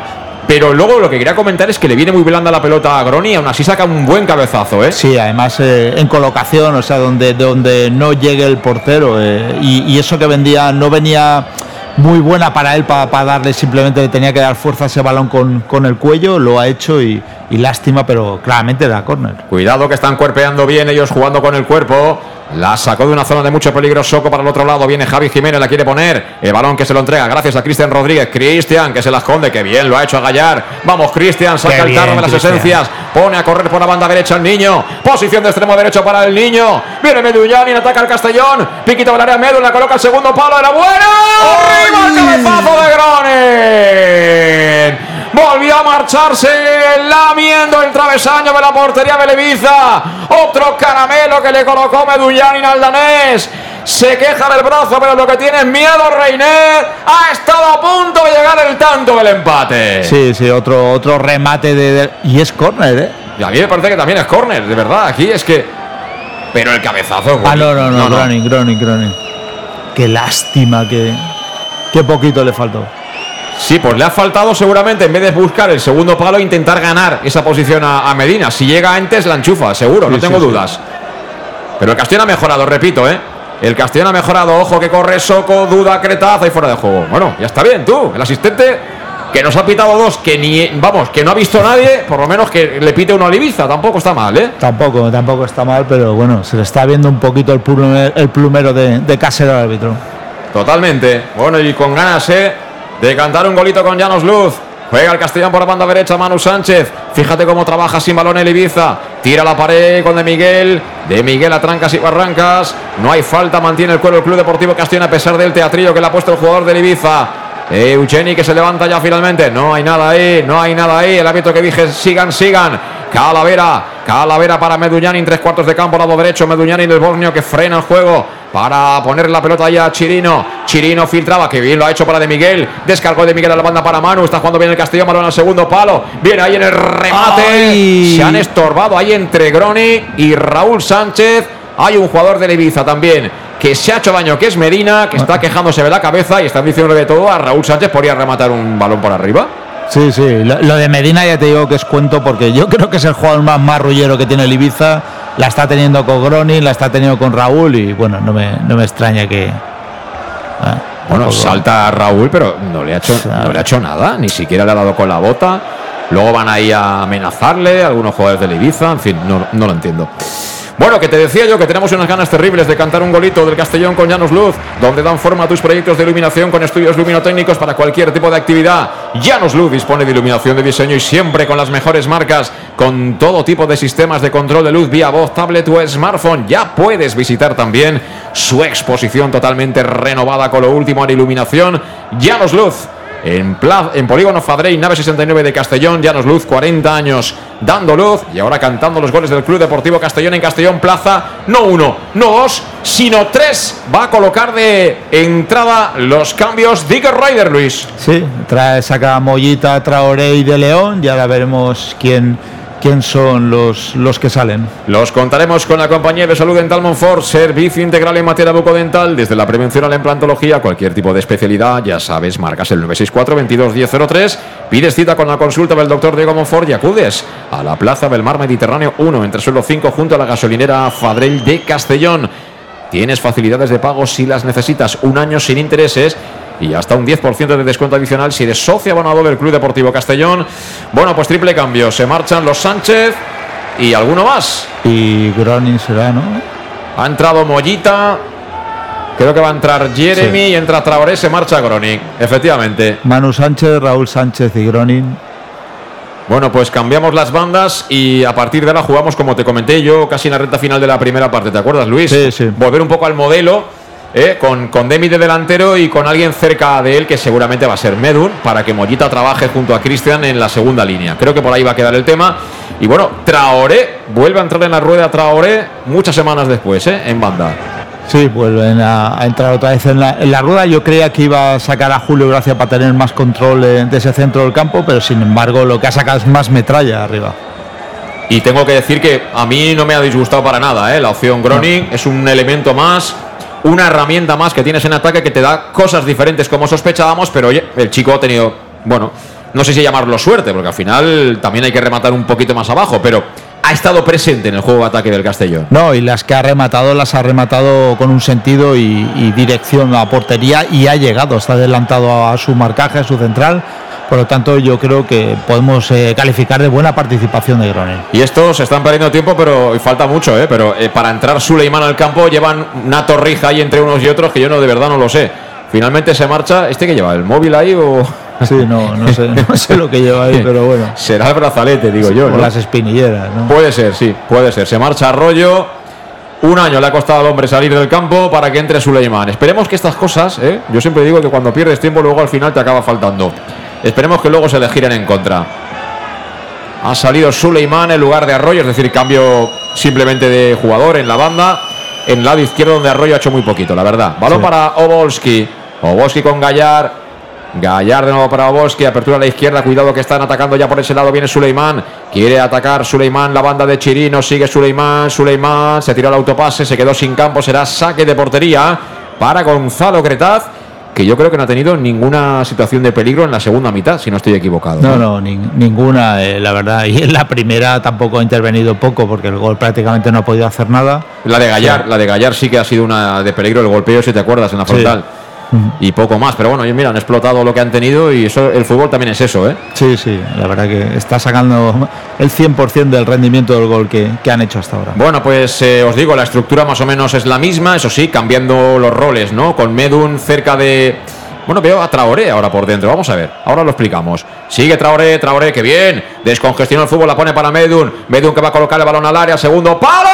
Pero luego lo que quería comentar es que le viene muy blanda la pelota a Groni y aún así saca un buen cabezazo, ¿eh? Sí, además eh, en colocación, o sea, donde, donde no llegue el portero. eh, y, y eso que vendía, no venía muy buena para él para darle, simplemente le tenía que dar fuerza a ese balón con, con el cuello, lo ha hecho y, lástima, pero claramente era córner. Cuidado que están cuerpeando bien ellos jugando con el cuerpo. La sacó de una zona de mucho peligro. Soco para el otro lado. Viene Javi Jiménez, la quiere poner. El balón que se lo entrega gracias a Cristian Rodríguez. Cristian que se la esconde. Que bien lo ha hecho a Gallar. Vamos, Cristian, saca el carro bien, de las esencias. Pone a correr por la banda derecha el niño. Posición de extremo derecho para el niño. Viene Medullani, ataca al Castellón. Piquito del área Medu, la coloca el segundo palo. Era bueno. ¡Arriba el cabezazo de Gronen! Volvió a marcharse lamiendo el travesaño de la portería de Leviza. Otro caramelo que le colocó Medullani al danés. Se queja del brazo, pero lo que tiene es miedo Reiner. Ha estado a punto de llegar el tanto del empate. Sí, sí, otro, otro remate de, de- Y es córner, ¿eh? Y a mí me parece que también es córner, de verdad. Aquí es que. Pero el cabezazo es Ah, no, bonito. no, no, Groning, Groning, Groning. Qué lástima que. Qué poquito le faltó. Sí, pues le ha faltado seguramente, en vez de buscar el segundo palo, intentar ganar esa posición a, a Medina. Si llega antes, la enchufa, seguro, no Sí, tengo sí, sí. dudas. Pero el Castellón ha mejorado, repito, ¿eh? El Castellón ha mejorado, ojo que corre Soco, duda, Cretaz, ahí fuera de juego. Bueno, ya está bien, tú, el asistente que nos ha pitado dos, que ni, vamos, que no ha visto nadie, por lo menos que le pite uno a Ibiza, tampoco está mal, ¿eh? Tampoco, tampoco está mal, pero bueno, se le está viendo un poquito el plumero, el plumero de, de Casero al árbitro. Totalmente. Bueno, y con ganas, ¿eh? De cantar un golito con Llanos Luz. Juega el Castellón por la banda derecha, Manu Sánchez. Fíjate cómo trabaja sin balón el Ibiza. Tira la pared con De Miguel. De Miguel a trancas y barrancas. No hay falta, mantiene el cuero el Club Deportivo Castellón a pesar del teatrillo que le ha puesto el jugador del Ibiza. Eugeni que se levanta ya finalmente. No hay nada ahí, no hay nada ahí. El árbitro que dije, sigan, sigan. Calavera, Calavera para Meduñani en tres cuartos de campo, lado derecho. Meduñani del Borneo que frena el juego para poner la pelota ahí a Chirino. Chirino filtraba, que bien lo ha hecho para De Miguel. Descargó De Miguel a la banda para Manu. Está jugando bien el Castellón, balón al segundo palo. Viene ahí en el remate. Ay. Se han estorbado ahí entre Groni y Raúl Sánchez. Hay un jugador de Ibiza también que se ha hecho daño, que es Medina, que está quejándose de la cabeza y están diciendo de todo a Raúl Sánchez por ir a rematar un balón por arriba. Sí, sí, lo, lo de Medina ya te digo que es cuento porque yo creo que es el jugador más marrullero que tiene el Ibiza. La está teniendo con Groni, la está teniendo con Raúl y bueno, no me, no me extraña que... ah, Bueno, salta Raúl, pero no le, ha hecho, no le ha hecho nada, ni siquiera le ha dado con la bota. Luego van ahí a amenazarle, algunos jugadores del Ibiza, en fin, no, no lo entiendo. Bueno, que te decía yo que tenemos unas ganas terribles de cantar un golito del Castellón con Llanos Luz, donde dan forma a tus proyectos de iluminación con estudios luminotécnicos para cualquier tipo de actividad. Llanos Luz dispone de iluminación de diseño y siempre con las mejores marcas, con todo tipo de sistemas de control de luz vía voz, tablet o smartphone. Ya puedes visitar también su exposición totalmente renovada con lo último en iluminación. Llanos Luz. En, en Polígono Fadrey, nave 69 de Castellón, Llanos Luz, 40 años dando luz y ahora cantando los goles del Club Deportivo Castellón en Castellón Plaza, no uno, no dos, sino tres. Va a colocar de entrada los cambios Digger Ryder, Luis. Sí, trae, saca Mollita, Traoré y de León y ahora veremos quién, quién son los, los que salen. Los contaremos con la compañía de salud dental Monfort, servicio integral en materia bucodental, desde la prevención a la implantología, cualquier tipo de especialidad, ya sabes, marcas el 964 22 1003, pides cita con la consulta del doctor Diego Monfort y acudes a la Plaza del Mar Mediterráneo 1, entre suelo 5, junto a la gasolinera Fadrell de Castellón. Tienes facilidades de pago si las necesitas, un año sin intereses y hasta un 10% de descuento adicional si eres socio abonado del Club Deportivo Castellón. Bueno, pues triple cambio, se marchan los Sánchez y alguno más. Y Gronin será, ¿no? Ha entrado Mollita. Creo que va a entrar Jeremy Sí. y entra Traoré, se marcha Groning. Efectivamente. Manu Sánchez, Raúl Sánchez y Gronin. Bueno, pues cambiamos las bandas y a partir de ahora jugamos, como te comenté yo, casi en la recta final de la primera parte. ¿Te acuerdas, Luis? Sí, sí. Volver un poco al modelo, ¿eh? con, con Demi de delantero y con alguien cerca de él, que seguramente va a ser Medun, para que Mollita trabaje junto a Cristian en la segunda línea. Creo que por ahí va a quedar el tema. Y bueno, Traoré vuelve a entrar en la rueda Traoré muchas semanas después, ¿eh? en banda. Sí, vuelven a, a entrar otra vez en la, en la rueda. Yo creía que iba a sacar a Julio Gracia para tener más control de ese centro del campo, pero sin embargo lo que ha sacado es más metralla arriba. Y tengo que decir que a mí no me ha disgustado para nada, ¿eh? La opción Groning es un elemento más, una herramienta más que tienes en ataque que te da cosas diferentes como sospechábamos, pero oye, el chico ha tenido, bueno, no sé si llamarlo suerte, porque al final también hay que rematar un poquito más abajo, pero ha estado presente en el juego de ataque del Castellón. No, y las que ha rematado las ha rematado con un sentido y, y dirección a portería y ha llegado, está adelantado a su marcaje, a su central. Por lo tanto, yo creo que podemos eh, calificar de buena participación de Gronin. Y estos están perdiendo tiempo, pero y falta mucho, ¿eh? Pero eh, para entrar Suleiman al campo llevan una torrija ahí entre unos y otros que yo no de verdad no lo sé. Finalmente se marcha. ¿Este que lleva? ¿El móvil ahí o.? Sí, no, no sé, no sé lo que lleva ahí, pero bueno. Será el brazalete, digo yo. Por ¿no? las espinilleras, ¿no? Puede ser, sí, puede ser. Se marcha Arroyo. Un año le ha costado al hombre salir del campo para que entre Suleiman. Esperemos que estas cosas, ¿eh? yo siempre digo que cuando pierdes tiempo luego al final te acaba faltando. Esperemos que luego se le giren en contra. Ha salido Suleiman en lugar de Arroyo, es decir, cambio simplemente de jugador en la banda. En el lado izquierdo donde Arroyo ha hecho muy poquito, la verdad. Balón Sí. para Obolski. Obolski con Gallar. Gallar de nuevo para Obolski. Apertura a la izquierda. Cuidado que están atacando ya por ese lado. Viene Suleiman. Quiere atacar Suleiman. La banda de Chirino. Sigue Suleiman. Suleiman. Se tiró el autopase. Se quedó sin campo. Será saque de portería para Gonzalo Cretaz. Que yo creo que no ha tenido ninguna situación de peligro en la segunda mitad, si no estoy equivocado. No, no, ni- ninguna, eh, la verdad. Y en la primera tampoco ha intervenido poco porque el gol prácticamente no ha podido hacer nada. La de Gallar, la de Gallar sí que ha sido una de peligro, el golpeo, si te acuerdas, en la Sí. Y poco más, pero bueno, mira, han explotado lo que han tenido y eso, el fútbol también es eso, ¿eh? Sí, sí, la verdad que está sacando el 100% del rendimiento del gol que, que han hecho hasta ahora. Bueno, pues eh, os digo, la estructura más o menos es la misma, eso sí, cambiando los roles, ¿no? Con Medun cerca de... Bueno, veo a Traoré ahora por dentro, vamos a ver, ahora lo explicamos. Sigue Traoré, Traoré, que bien, descongestionó el fútbol, la pone para Medun, Medun que va a colocar el balón al área, segundo palo,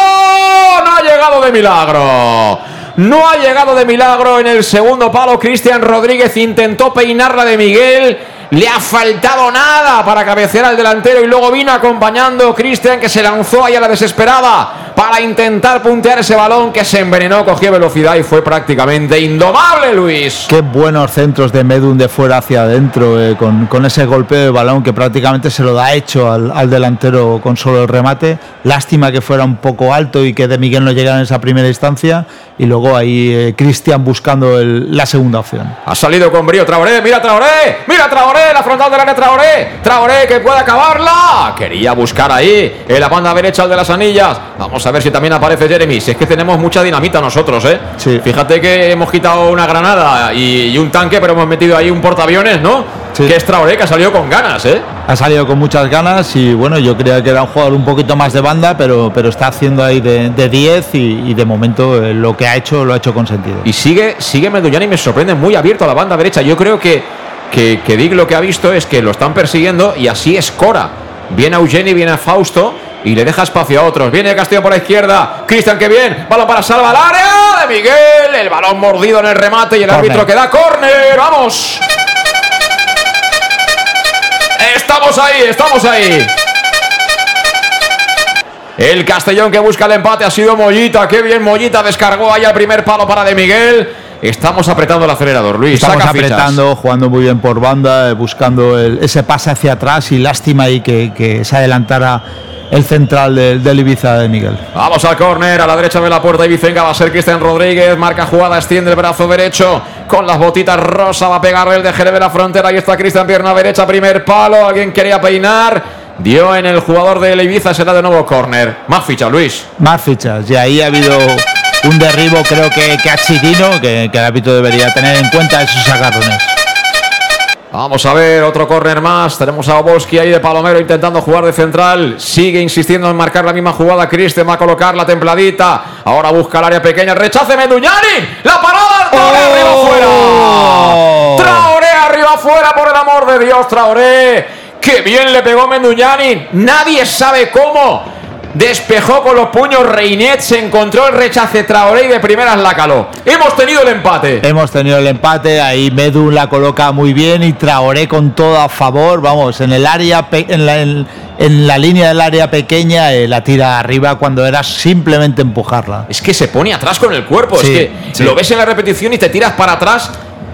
no ha llegado de milagro. No ha llegado de milagro en el segundo palo. Cristian Rodríguez intentó peinarla de Miguel. Le ha faltado nada para cabecear al delantero y luego vino acompañando Cristian que se lanzó ahí a la desesperada para intentar puntear ese balón que se envenenó, cogió velocidad y fue prácticamente indomable, Luis. Qué buenos centros de Medun de fuera hacia adentro, eh, con, con ese golpeo de balón que prácticamente se lo da hecho al, al delantero con solo el remate. Lástima que fuera un poco alto y que de Miguel no llegara en esa primera instancia. Y luego ahí eh, Cristian buscando el- la segunda opción. Ha salido con brío Traoré, mira Traoré, mira Traoré, la frontal del área Traoré, Traoré que puede acabarla. Quería buscar ahí en la banda derecha el de las anillas. Vamos a ver si también aparece Jeremy. Si es que tenemos mucha dinamita nosotros, ¿eh? Sí. Fíjate que hemos quitado una granada y, y un tanque, pero hemos metido ahí un portaaviones, ¿no? Sí. Que es Traoré que ha salido con ganas, ¿eh? Ha salido con muchas ganas y bueno, yo creía que era un jugador un poquito más de banda, pero, pero está haciendo ahí de de 10 y, y de momento eh, lo que ha hecho lo ha hecho con sentido. Y sigue, sigue Medullán y me sorprende muy abierto a la banda derecha. Yo creo que, que, que Dick lo que ha visto es que lo están persiguiendo y así es Cora. Viene a Eugeni, viene a Fausto y le deja espacio a otros. Viene Castillo por la izquierda. Cristian, que bien. Balón para salvar al área de Miguel. El balón mordido en el remate y el árbitro que da córner. ¡Vamos! Estamos ahí, estamos ahí. El Castellón que busca el empate ha sido Mollita. Qué bien Mollita descargó ahí al primer palo para de Miguel. Estamos apretando el acelerador, Luis. Estamos saca fichas. apretando, jugando muy bien por banda, eh, buscando el- ese pase hacia atrás y lástima ahí que, que se adelantara el central del, del Ibiza de Miguel. Vamos al córner, a la derecha de la puerta y Vicenga va a ser Cristian Rodríguez, marca jugada, extiende el brazo derecho con las botitas rosa, va a pegarle el de Jerez de la frontera, ahí está Cristian, pierna derecha, primer palo, alguien quería peinar, dio en el jugador de Ibiza, será de nuevo córner. Más ficha, Luis. Más fichas y ahí ha habido un derribo creo que, que a Chirino que, que el árbitro debería tener en cuenta esos agarrones. Vamos a ver, otro córner más. Tenemos a Oboski ahí de Palomero intentando jugar de central. Sigue insistiendo en marcar la misma jugada. Cristian va a colocar la templadita. Ahora busca el área pequeña. Rechace Meduñani. La parada. Traoré ¡Oh! arriba fuera. Traoré arriba fuera por el amor de Dios. Traoré. Qué bien le pegó Meduñani. Nadie sabe cómo. Despejó con los puños Reinet, se encontró el rechace Traoré y de primeras la caló. Hemos tenido el empate. Hemos tenido el empate, ahí Medun la coloca muy bien y Traoré con todo a favor, vamos, en el área, en la, en, en la línea del área pequeña eh, la tira arriba cuando era simplemente empujarla. Es que se pone atrás con el cuerpo. Sí, es que sí. lo ves en la repetición y te tiras para atrás.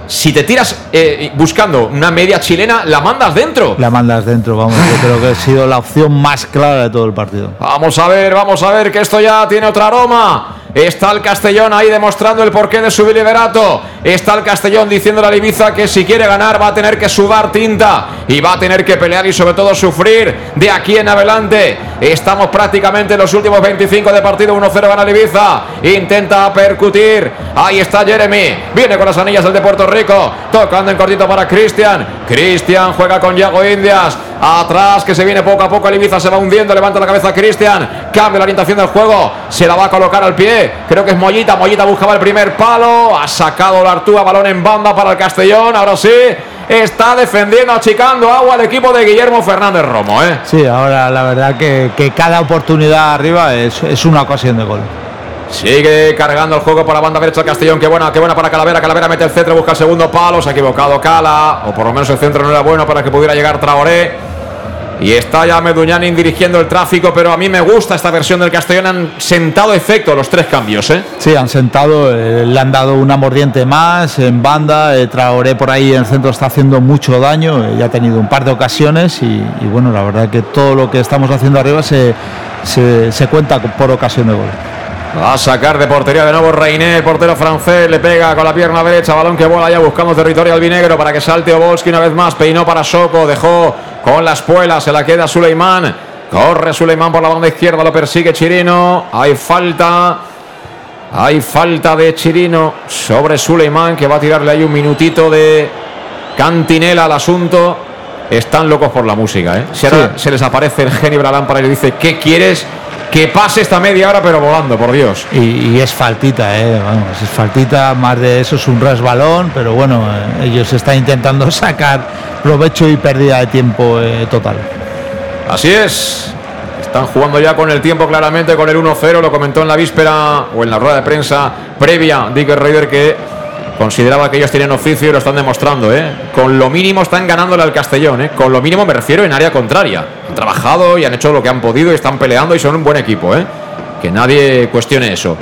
Si te tiras eh, buscando una media chilena, la mandas dentro. La mandas dentro, vamos, yo creo que ha sido la opción más clara de todo el partido. Vamos a ver, vamos a ver que esto ya tiene otro aroma. Está el Castellón ahí demostrando el porqué de su liderato. Está el Castellón diciéndole a Ibiza que si quiere ganar va a tener que sudar tinta y va a tener que pelear y sobre todo sufrir de aquí en adelante. Estamos prácticamente en los últimos 25 de partido. 1-0 gana el Ibiza. Intenta percutir. Ahí está Jeremy. Viene con las anillas el de Puerto Rico. Tocando en cortito para Cristian. Cristian juega con Yago Indias. Atrás que se viene poco a poco el Ibiza se va hundiendo. Levanta la cabeza Cristian. Cambia la orientación del juego. Se la va a colocar al pie. Creo que es Mollita. Mollita buscaba el primer palo. Ha sacado la Artúa. Balón en banda para el Castellón. Ahora sí. Está defendiendo, achicando agua al equipo de Guillermo Fernández Romo. ¿eh? Sí, ahora la verdad que, que cada oportunidad arriba es, es una ocasión de gol. Sigue cargando el juego por la banda derecha Castellón. Qué buena, qué buena para Calavera. Calavera mete el centro, busca el segundo palo. Se ha equivocado Cala. O por lo menos el centro no era bueno para que pudiera llegar Traoré. Y está ya Meduñanin dirigiendo el tráfico. Pero a mí me gusta esta versión del Castellón. Han sentado efecto los tres cambios. ¿eh? Sí, han sentado, eh, le han dado una mordiente más en banda. eh, Traoré por ahí en el centro está haciendo mucho daño. eh, ya ha tenido un par de ocasiones y, y bueno, la verdad que todo lo que estamos haciendo arriba se, se, se cuenta por ocasión de gol. Va a sacar de portería de nuevo Reiné, el portero francés, le pega con la pierna derecha, balón que vuela ya buscando territorio albinegro para que salte Obolski una vez más, peinó para Soco, dejó con la espuela, se la queda Suleimán, corre Suleimán por la banda izquierda, lo persigue Chirino, hay falta, hay falta de Chirino sobre Suleimán que va a tirarle ahí un minutito de cantinela al asunto. Están locos por la música, ¿eh? Se les aparece el genio de la lámpara y le dice, ¿qué quieres? Que pase esta media hora, pero volando, por Dios. Y, y es faltita, ¿eh? Vamos, es faltita, más de eso es un resbalón, pero bueno, eh, ellos están intentando sacar provecho y pérdida de tiempo eh, total. Así es. Están jugando ya con el tiempo claramente, con el 1-0. Lo comentó en la víspera o en la rueda de prensa previa Dick Raider que consideraba que ellos tenían oficio y lo están demostrando. ¿eh? Con lo mínimo están ganándole al Castellón. ¿eh? Con lo mínimo me refiero en área contraria. Han trabajado y han hecho lo que han podido y están peleando y son un buen equipo. ¿eh? Que nadie cuestione eso.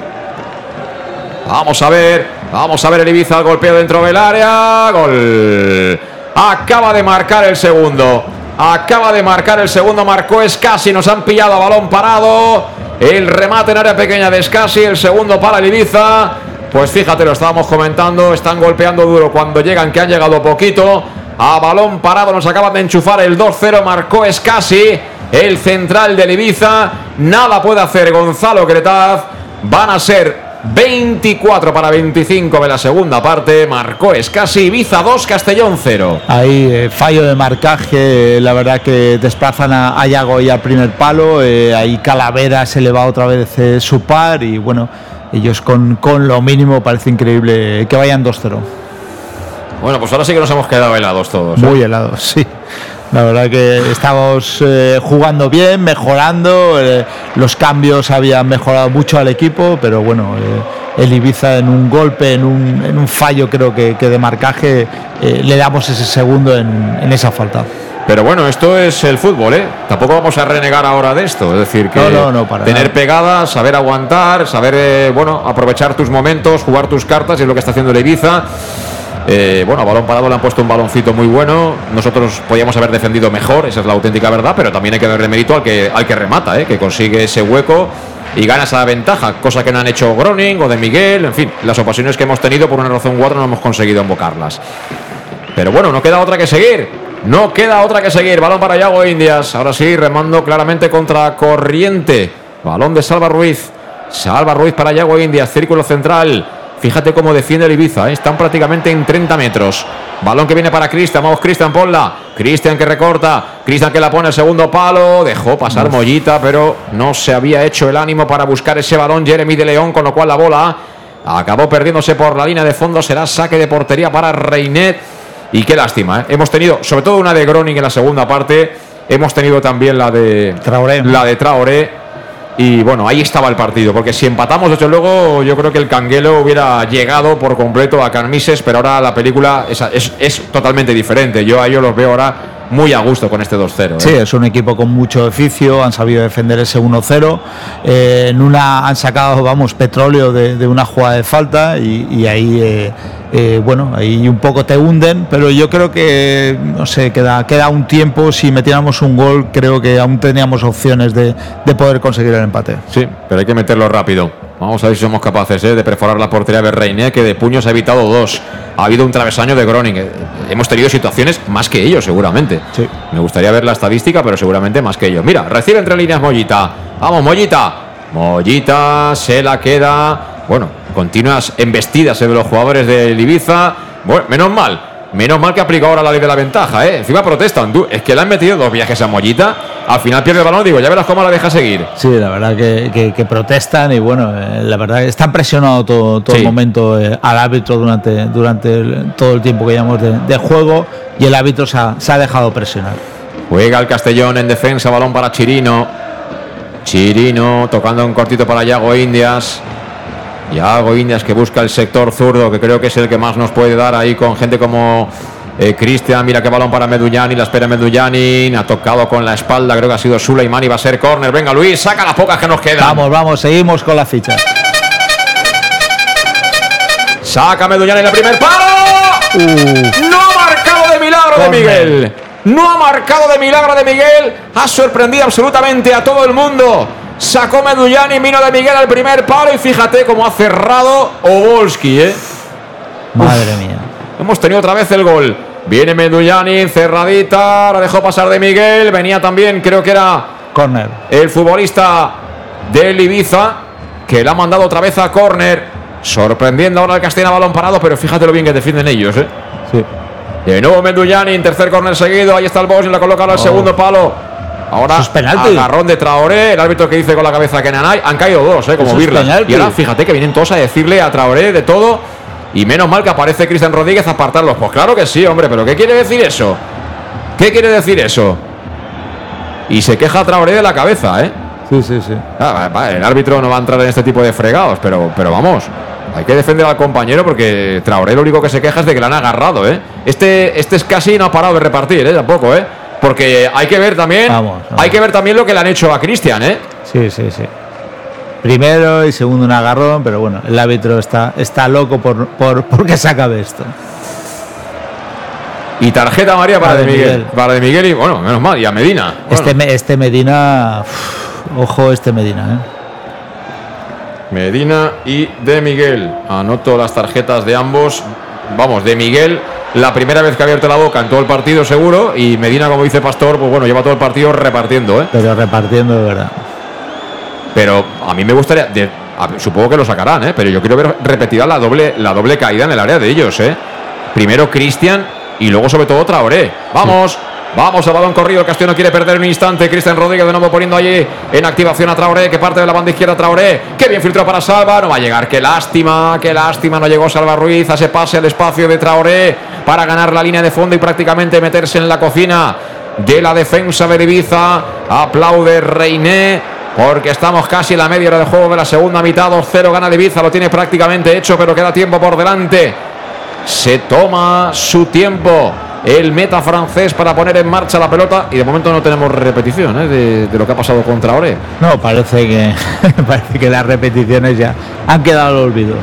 Vamos a ver, vamos a ver el Ibiza golpeo dentro del área. Gol. Acaba de marcar el segundo. Acaba de marcar el segundo. Marcó Escasi. Nos han pillado a balón parado. El remate en área pequeña de Escasi. El segundo para el Ibiza. Pues fíjate, lo estábamos comentando. Están golpeando duro cuando llegan, que han llegado poquito. A balón parado nos acaban de enchufar el 2-0. Marcó Escasi. El central del Ibiza. Nada puede hacer Gonzalo Cretaz. Van a ser 24 para 25 de la segunda parte. Marcó Escasi. Ibiza 2, Castellón 0. Ahí eh, fallo de marcaje, la verdad que desplazan a, a Yago y al primer palo. eh, ahí Calavera se le va otra vez eh, su par y bueno, ellos con, con lo mínimo parece increíble que vayan 2-0. Bueno, pues ahora sí que nos hemos quedado helados todos. ¿eh? Muy helados, sí. La verdad que estamos eh, jugando bien, mejorando, eh, los cambios habían mejorado mucho al equipo, pero bueno, eh, el Ibiza en un golpe, en un, en un fallo creo que, que de marcaje, le damos ese segundo en, en esa falta. Pero bueno, esto es el fútbol, ¿eh? Tampoco vamos a renegar ahora de esto. Es decir, que No, no, no, para tener pegadas, saber aguantar, saber, eh, bueno, aprovechar tus momentos, jugar tus cartas, y es lo que está haciendo el Ibiza. Eh, bueno, a balón parado le han puesto un baloncito muy bueno. Nosotros podíamos haber defendido mejor, esa es la auténtica verdad, pero también hay que darle mérito al que, al que remata, ¿eh? que consigue ese hueco y gana esa ventaja, cosa que no han hecho Groning o de Miguel. En fin, las ocasiones que hemos tenido por una razón u otra no hemos conseguido invocarlas. Pero bueno, no queda otra que seguir. No queda otra que seguir. Balón para Yago Indias. Ahora sí, remando claramente contra corriente. Balón de Salva Ruiz. Salva Ruiz para Yago Indias. Círculo central. Fíjate cómo defiende el Ibiza. ¿eh? Están prácticamente en 30 metros. Balón que viene para Cristian. Vamos, Cristian, ponla. Cristian que recorta. Cristian que la pone el segundo palo. Dejó pasar Mollita, pero no se había hecho el ánimo para buscar ese balón Jeremy de León, con lo cual la bola acabó perdiéndose por la línea de fondo. Será saque de portería para Reinet. Y qué lástima, ¿eh? hemos tenido sobre todo una de Groning en la segunda parte, hemos tenido también la de Traoré. la de Traoré y bueno, ahí estaba el partido, porque si empatamos desde luego yo creo que el Canguelo hubiera llegado por completo a Carmises, pero ahora la película es, es- es totalmente diferente. Yo a ellos los veo ahora muy a gusto con este 2-0. ¿eh? Sí, es un equipo con mucho oficio, han sabido defender ese 1-0. eh, en una han sacado, vamos, petróleo de, de una jugada de falta y, y ahí, eh, eh, bueno, ahí un poco te hunden, pero yo creo que, no sé, queda, queda un tiempo. Si metiéramos un gol, creo que aún teníamos opciones de, de poder conseguir el empate. Sí, pero hay que meterlo rápido. Vamos a ver si somos capaces ¿eh? de perforar la portería de Reiné, que de puños ha evitado dos. Ha habido un travesaño de Groning. Eh, Hemos tenido situaciones más que ellos, seguramente. Sí. Me gustaría ver la estadística, pero seguramente más que ellos. Mira, recibe entre líneas Mollita. Vamos, Mollita. Mollita se la queda. Bueno, continuas embestidas eh, de los jugadores del Ibiza. Bueno, menos mal. Menos mal que aplica ahora la ley de la ventaja, ¿eh? Encima protestan. Es que le han metido dos viajes a Mollita. Al final pierde el balón. Digo, ya verás cómo la deja seguir. Sí, la verdad que, que- que protestan y bueno, eh, la verdad que están presionados todo, todo Sí. el momento eh, al árbitro durante, durante el- todo el tiempo que llevamos de, de juego y el árbitro se ha, se ha dejado presionar. Juega el Castellón en defensa, balón para Chirino. Chirino tocando un cortito para Yago Indias. Yago Indias que busca el sector zurdo, que creo que es el que más nos puede dar ahí con gente como eh, Cristian. Mira qué balón para Medullani, la espera Medullani. Ha tocado con la espalda, creo que ha sido Suleiman y va a ser córner. Venga Luis, saca las pocas que nos quedan. Vamos, vamos, seguimos con las fichas. Saca Medullani en el primer palo. No ha marcado de milagro de. Miguel. No ha marcado de milagro de Miguel. Ha sorprendido absolutamente a todo el mundo. Sacó Medullani, vino de Miguel al primer palo y fíjate cómo ha cerrado Obolski, ¿eh? Madre mía. Hemos tenido otra vez el gol. Viene Medullani, cerradita, la dejó pasar de Miguel. Venía también, creo que era Corner. el futbolista del Ibiza, que la ha mandado otra vez a córner. Sorprendiendo ahora el Castellana balón parado, pero fíjate lo bien que defienden ellos, ¿eh? Sí. De nuevo Medullani, tercer córner seguido. Ahí está el Bosnia, la coloca ahora el Oh. segundo palo. Ahora es agarrón de Traoré, el árbitro que dice con la cabeza que Nanay. Han caído dos, ¿eh? como Birla. Y ahora fíjate que vienen todos a decirle a Traoré de todo. Y menos mal que aparece Cristian Rodríguez a apartarlos. Pues claro que sí, hombre, pero ¿qué quiere decir eso? ¿Qué quiere decir eso? Y se queja Traoré de la cabeza, ¿eh? Sí, sí, sí. Ah, el árbitro no va a entrar en este tipo de fregados, pero, pero vamos. Hay que defender al compañero porque Traoré lo único que se queja es de que le han agarrado, ¿eh? Este, este es casi no ha parado de repartir, ¿eh? Tampoco, ¿eh? Porque hay que ver también. Vamos, vamos. Hay que ver también lo que le han hecho a Cristian, ¿eh? Sí, sí, sí. Primero y segundo un agarrón, pero bueno, el árbitro está, está loco por, por, por que se acabe esto. Y tarjeta María para, Para de Miguel. Miguel. Para de Miguel y bueno, menos mal, y a Medina. Bueno, Este, este Medina, uf, ojo este Medina, ¿eh? Medina y de Miguel. Anoto las tarjetas de ambos. Vamos, de Miguel, la primera vez que ha abierto la boca en todo el partido, seguro. Y Medina, como dice Pastor, pues bueno, lleva todo el partido repartiendo, ¿eh? pero repartiendo de verdad. Pero a mí me gustaría. de- a- supongo que lo sacarán, ¿eh? Pero yo quiero ver repetida la doble, la doble caída en el área de ellos, ¿eh? Primero Cristian y luego, sobre todo, Traoré. Vamos. Vamos, el balón corrido. El Castillo no quiere perder un instante. Cristian Rodríguez de nuevo poniendo allí en activación a Traoré, que parte de la banda izquierda Traoré. Qué bien filtró para Salva. No va a llegar. Qué lástima, qué lástima. No llegó Salva Ruiz. A ese pase al espacio de Traoré para ganar la línea de fondo y prácticamente meterse en la cocina de la defensa de Ibiza. Aplaude Reiné. Porque estamos casi en la media hora de juego de la segunda mitad. 2-0 gana el Ibiza. Lo tiene prácticamente hecho, pero queda tiempo por delante. Se toma su tiempo el meta francés para poner en marcha la pelota. Y de momento no tenemos repetición ¿eh? de, de lo que ha pasado contra Ore. No, parece que, parece que las repeticiones ya han quedado al olvido.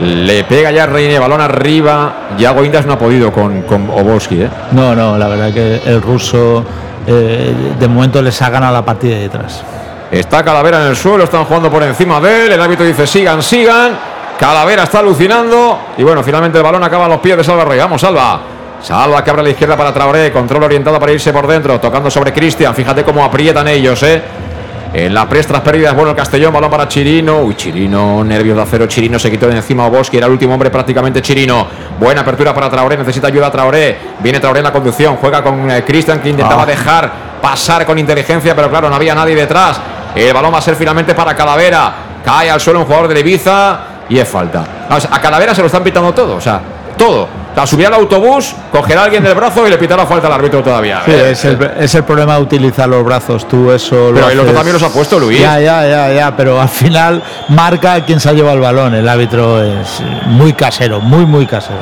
Le pega ya Reine, balón arriba. Yago Indas no ha podido con, con Obolski. ¿eh? No, no, la verdad que el ruso eh, de momento les ha ganado la partida de detrás. Está Calavera en el suelo, están jugando por encima de él. El árbitro dice sigan, sigan. Calavera está alucinando. Y bueno, finalmente el balón acaba a los pies de Salva Rey. Vamos, Salva. Salva que abre a la izquierda para Traoré. Control orientado para irse por dentro. Tocando sobre Cristian. Fíjate cómo aprietan ellos, ¿eh? En la prestas pérdidas, bueno, el Castellón, balón para Chirino. Uy, Chirino, nervios de acero. Chirino se quitó de encima a Bosque, era el último hombre prácticamente Chirino. Buena apertura para Traoré, necesita ayuda a Traoré. Viene Traoré en la conducción, juega con eh, Cristian que intentaba Ah. dejar pasar con inteligencia, pero claro, no había nadie detrás. El balón va a ser finalmente para Calavera. Cae al suelo un jugador de Ibiza y es falta. O sea, a Calavera se lo están pitando todo, o sea, todo. O sea, subir al autobús, coger a alguien del brazo y le pitará falta al árbitro todavía. Sí, Eh, es, el, es el problema de utilizar los brazos. Tú eso. lo Pero el otro también los ha puesto, Luis. Ya, ya, ya, ya. Pero al final marca quién se ha llevado el balón. El árbitro es muy casero, muy, muy casero.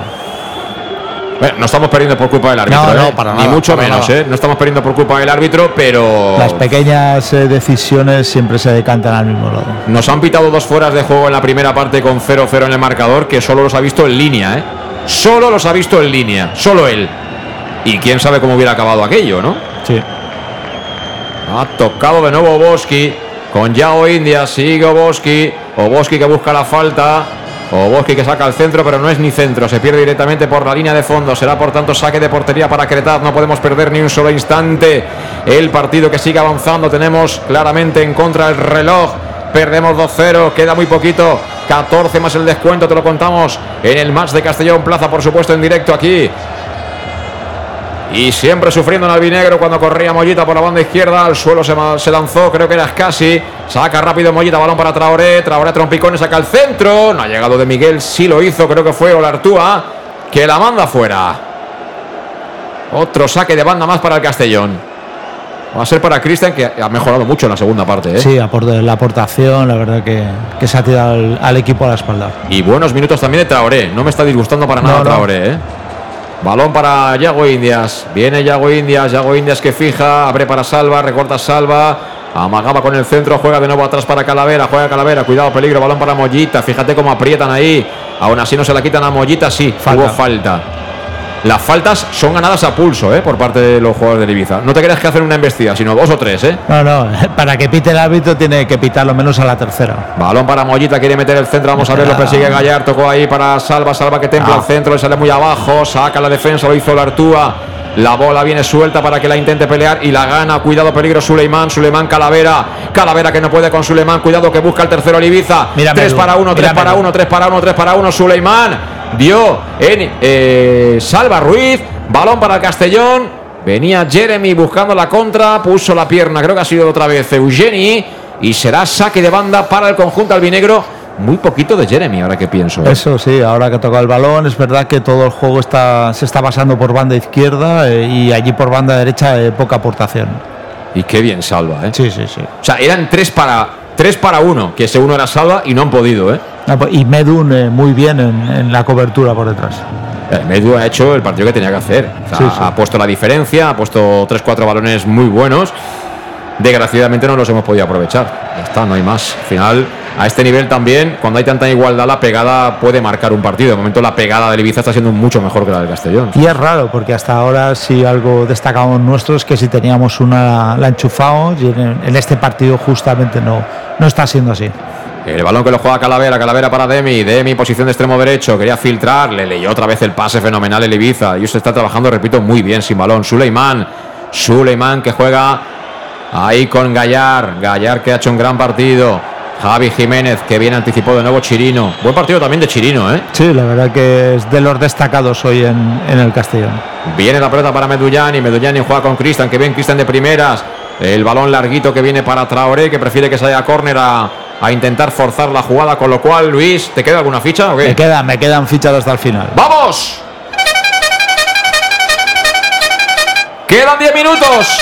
Bueno, no estamos perdiendo por culpa del árbitro, No, no, ¿eh? para ni nada, mucho para menos, nada. ¿eh? No estamos perdiendo por culpa del árbitro, pero Las pequeñas eh, decisiones siempre se decantan al mismo lado. nos han pitado dos fueras de juego en la primera parte con 0-0 en el marcador, que solo los ha visto en línea, ¿eh? Solo los ha visto en línea, solo él. Y quién sabe cómo hubiera acabado aquello, ¿no? Sí. Ha tocado de nuevo Oboski con Yao India. Sigue Oboski. Oboski que busca la falta. Oboski que saca al centro, pero no es ni centro. Se pierde directamente por la línea de fondo. Será por tanto saque de portería para Cretaz. No podemos perder ni un solo instante. El partido que sigue avanzando. Tenemos claramente en contra el reloj. Perdemos 2-0. Queda muy poquito. 14 más el descuento. Te lo contamos en el match de Castellón Plaza, por supuesto, en directo aquí y siempre sufriendo en albinegro cuando corría Mollita por la banda izquierda. Al suelo se, se lanzó, creo que era casi. Saca rápido Mollita, balón para Traoré. Traoré trompicones, saca al centro. No ha llegado de Miguel, sí lo hizo, creo que fue Olartúa, que la manda fuera. Otro saque de banda más para el Castellón. Va a ser para Cristian, que ha mejorado mucho en la segunda parte. ¿eh? Sí, la aportación, la verdad que, que se ha tirado al, al equipo a la espalda. Y buenos minutos también de Traoré. No me está disgustando para nada No, no. Traoré, ¿eh? Balón para Yago Indias. Viene Yago Indias. Yago Indias que fija. Abre para Salva. Recorta Salva. Amagaba con el centro. Juega de nuevo atrás para Calavera. Juega Calavera. Cuidado, peligro. Balón para Mollita. Fíjate cómo aprietan ahí. Aún así no se la quitan a Mollita. Sí, Falta. hubo falta. Las faltas son ganadas a pulso, ¿eh? Por parte de los jugadores de Ibiza. No te creas que hacen una embestida, sino dos o tres, ¿eh? No, no, para que pite el árbitro tiene que pitar lo menos a la tercera. Balón para Mollita, quiere meter el centro, vamos a ver, lo persigue Gallar, tocó ahí para Salva, Salva que templa Ah. al centro, le sale muy abajo, saca la defensa, lo hizo la Artúa. La bola viene suelta para que la intente pelear y la gana. Cuidado, peligro Suleimán. Suleimán Calavera. Calavera que no puede con Suleimán. Cuidado que busca el tercero el Ibiza. Mira 3 Medú, para 1, 3 mira para Medú. 1, 3 para 1, 3 para 1. Suleimán dio en eh, Salva Ruiz. Balón para el Castellón. Venía Jeremy buscando la contra. Puso la pierna. Creo que ha sido otra vez Eugeni. Y será saque de banda para el conjunto albinegro. Muy poquito de Jeremy, ahora que pienso. ¿eh? Eso sí, ahora que toca el balón, es verdad que todo el juego está, se está pasando por banda izquierda eh, y allí por banda derecha poca aportación. Y qué bien salva, ¿eh? Sí, sí, sí. O sea, eran 3 para, 3 para 1, que ese uno era salva y no han podido, ¿eh? Ah, pues, Y Medun eh, muy bien en, en la cobertura por detrás. Eh, Medu ha hecho el partido que tenía que hacer. O sea, Sí, sí. Ha puesto la diferencia, ha puesto 3-4 balones muy buenos. Desgraciadamente no los hemos podido aprovechar. Ya está, no hay más. Al final, a este nivel también, cuando hay tanta igualdad, la pegada puede marcar un partido. De momento, la pegada del Ibiza está siendo mucho mejor que la del Castellón. Y es raro, porque hasta ahora si algo destacamos nuestros que si teníamos una la enchufamos y en, en este partido justamente no, no está siendo así. El balón que lo juega Calavera, Calavera para Demi, Demi posición de extremo derecho, quería filtrar, le leyó otra vez el pase fenomenal el Ibiza. Y se está trabajando, repito, muy bien sin balón. Suleiman, Suleiman que juega ahí con Gallar, Gallar que ha hecho un gran partido. Javi Jiménez que viene anticipó de nuevo Chirino. Buen partido también de Chirino, ¿eh? Sí, la verdad que es de los destacados hoy en, en el Castellón. Viene la pelota para Medullani. Medullani juega con Cristian. Que bien Cristian de primeras. El balón larguito que viene para Traoré. Que prefiere que salga a córner a, a intentar forzar la jugada. Con lo cual, Luis, ¿te queda alguna ficha o qué? Me quedan, me quedan fichados hasta el final. ¡Vamos! Quedan 10 minutos.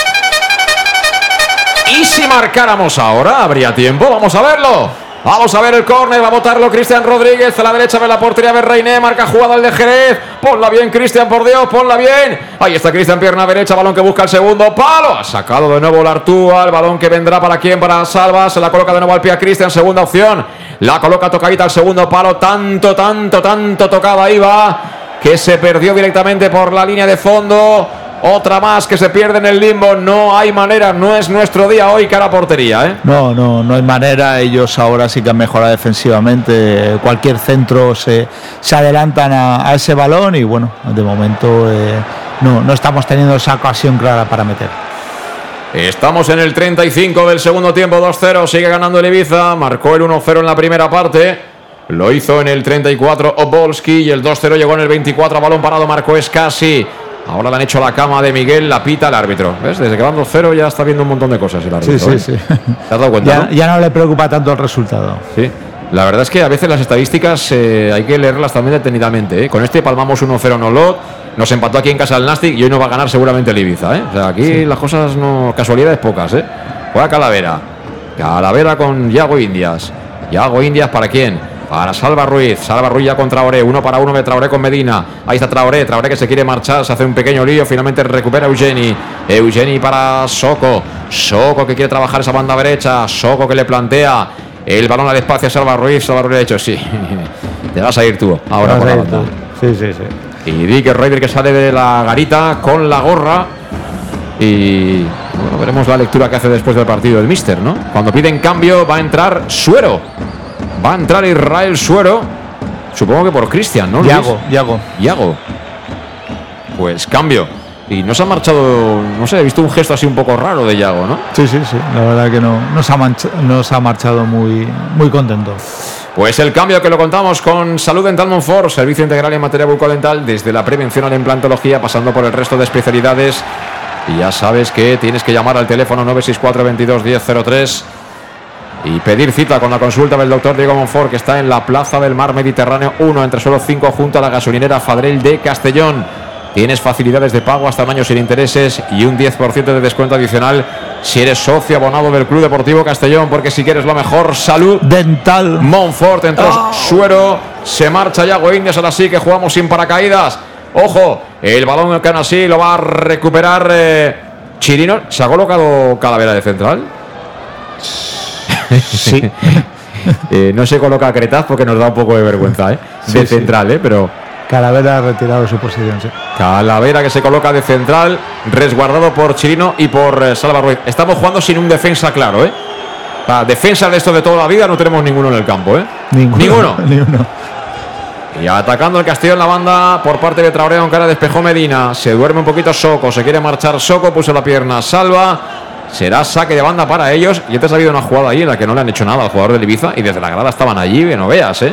¿Y si marcáramos ahora? ¿Habría tiempo? Vamos a verlo. Vamos a ver el córner, va a botarlo Cristian Rodríguez, a la derecha ve la portería Berreiné, marca jugada el de Jerez, ponla bien Cristian, por Dios, ponla bien, ahí está Cristian, pierna derecha, balón que busca el segundo palo, ha sacado de nuevo la Artúa, el balón que vendrá para quién, para Salva, se la coloca de nuevo al pie a Cristian, segunda opción, la coloca tocadita al segundo palo, tanto, tanto, tanto tocada va, que se perdió directamente por la línea de fondo. Otra más que se pierde en el limbo. No hay manera, no es nuestro día hoy cara a portería, ¿eh? No, no, no hay manera. Ellos ahora sí que han mejorado defensivamente. Cualquier centro se, se adelantan a, a ese balón y bueno, de momento eh, no, no estamos teniendo esa ocasión clara para meter. Estamos en el 35 del segundo tiempo, 2-0. Sigue ganando el Ibiza. Marcó el 1-0 en la primera parte. Lo hizo en el 34 Obolski y el 2-0 llegó en el 24. Balón parado, marcó Escasi. Ahora le han hecho la cama de Miguel, la pita el árbitro. ¿Ves? Desde que van 2-0 ya está viendo un montón de cosas el árbitro. Sí, sí, ¿eh? sí. ¿Te has dado cuenta? Ya, no? ya no le preocupa tanto el resultado. Sí. La verdad es que a veces las estadísticas eh, hay que leerlas también detenidamente. ¿eh? Con este palmamos 1-0 Nolot, nos empató aquí en casa el Nastic y hoy no va a ganar seguramente el Ibiza. ¿eh? O sea, aquí las cosas no. casualidades pocas. ¿eh? Juega Calavera. Calavera con Yago Indias. Yago Indias para quién? Para Salva Ruiz. Salva Ruiz ya con Traoré. Uno para uno de Traoré con Medina. Ahí está Traoré. Traoré que se quiere marchar. Se hace un pequeño lío. Finalmente recupera Eugeni. Eugeni para Soco. Soco que quiere trabajar esa banda derecha. Soco que le plantea. El balón al espacio a Salva Ruiz. Salva Ruiz ha dicho sí. Te vas a ir tú ahora por la banda. Sí, sí, sí. Y Dick Ryder que sale de la garita con la gorra. Y bueno, veremos la lectura que hace después del partido el Mister, ¿no? Cuando piden cambio va a entrar Suero. Va a entrar Israel Suero. Supongo que por Cristian, ¿no? Yago, Yago. Yago. Pues cambio. Y no se ha marchado, no sé, he visto un gesto así un poco raro de Yago, ¿no? Sí, sí, sí. La verdad que no nos ha, mancha- nos ha marchado muy, muy contento. Pues el cambio que lo contamos con Salud Dental Monfort, servicio integral en materia bucodental, desde la prevención a la implantología, pasando por el resto de especialidades. Y ya sabes que tienes que llamar al teléfono 964 22 1003 y pedir cita con la consulta del doctor Diego Monfort, que está en la Plaza del Mar Mediterráneo 1, entre solo 5, junto a la gasolinera Fadrel de Castellón. Tienes facilidades de pago hasta un año sin intereses y un 10% de descuento adicional si eres socio abonado del Club Deportivo Castellón, porque si quieres lo mejor, salud. Dental. Monfort entró Oh. Suero, se marcha Yago Indias, ahora sí que jugamos sin paracaídas. Ojo, el balón que aún así lo va a recuperar eh, Chirino. ¿Se ha colocado Calavera de central? Sí. Eh, no se coloca Cretaz porque nos da un poco de vergüenza, ¿eh? De Sí, central, ¿eh? Pero Calavera ha retirado su posición, sí. Calavera que se coloca de central, resguardado por Chirino y por eh, Salva Ruiz. Estamos jugando sin un defensa claro, ¿eh? La defensa de esto de toda la vida no tenemos ninguno en el campo, ¿eh? Ninguno. Ninguno. Y atacando el Castillo en la banda por parte de Traoré, con cara despejó Medina. Se duerme un poquito Soco, se quiere marchar Soco, puso la pierna, salva. Será saque de banda para ellos. Y antes ha habido una jugada ahí en la que no le han hecho nada al jugador del Ibiza y desde la grada estaban allí, que no veas, ¿eh?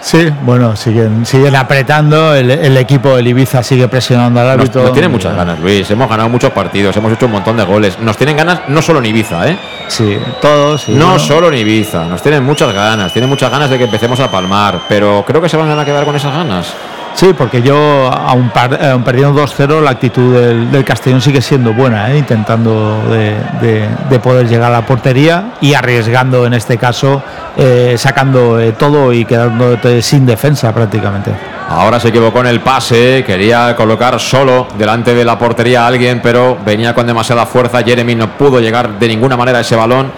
Sí, bueno, siguen, siguen apretando. El, el equipo del Ibiza sigue presionando al árbitro. nos tienen muchas ganas, Luis. Hemos ganado muchos partidos, hemos hecho un montón de goles. Nos tienen ganas no solo en Ibiza, ¿eh? Sí, todos. y no bueno, solo en Ibiza. Nos tienen muchas ganas. Tienen muchas ganas de que empecemos a palmar. Pero creo que se van a quedar con esas ganas. Sí, porque yo, aún, par- aún perdiendo 2-0, la actitud del, Castellón sigue siendo buena, ¿eh? intentando de, de- de poder llegar a la portería y arriesgando en este caso, eh, sacando eh, todo y quedándote sin defensa prácticamente. Ahora se equivocó en el pase. Quería colocar solo delante de la portería a alguien, pero venía con demasiada fuerza. Jeremy no pudo llegar de ninguna manera a ese balón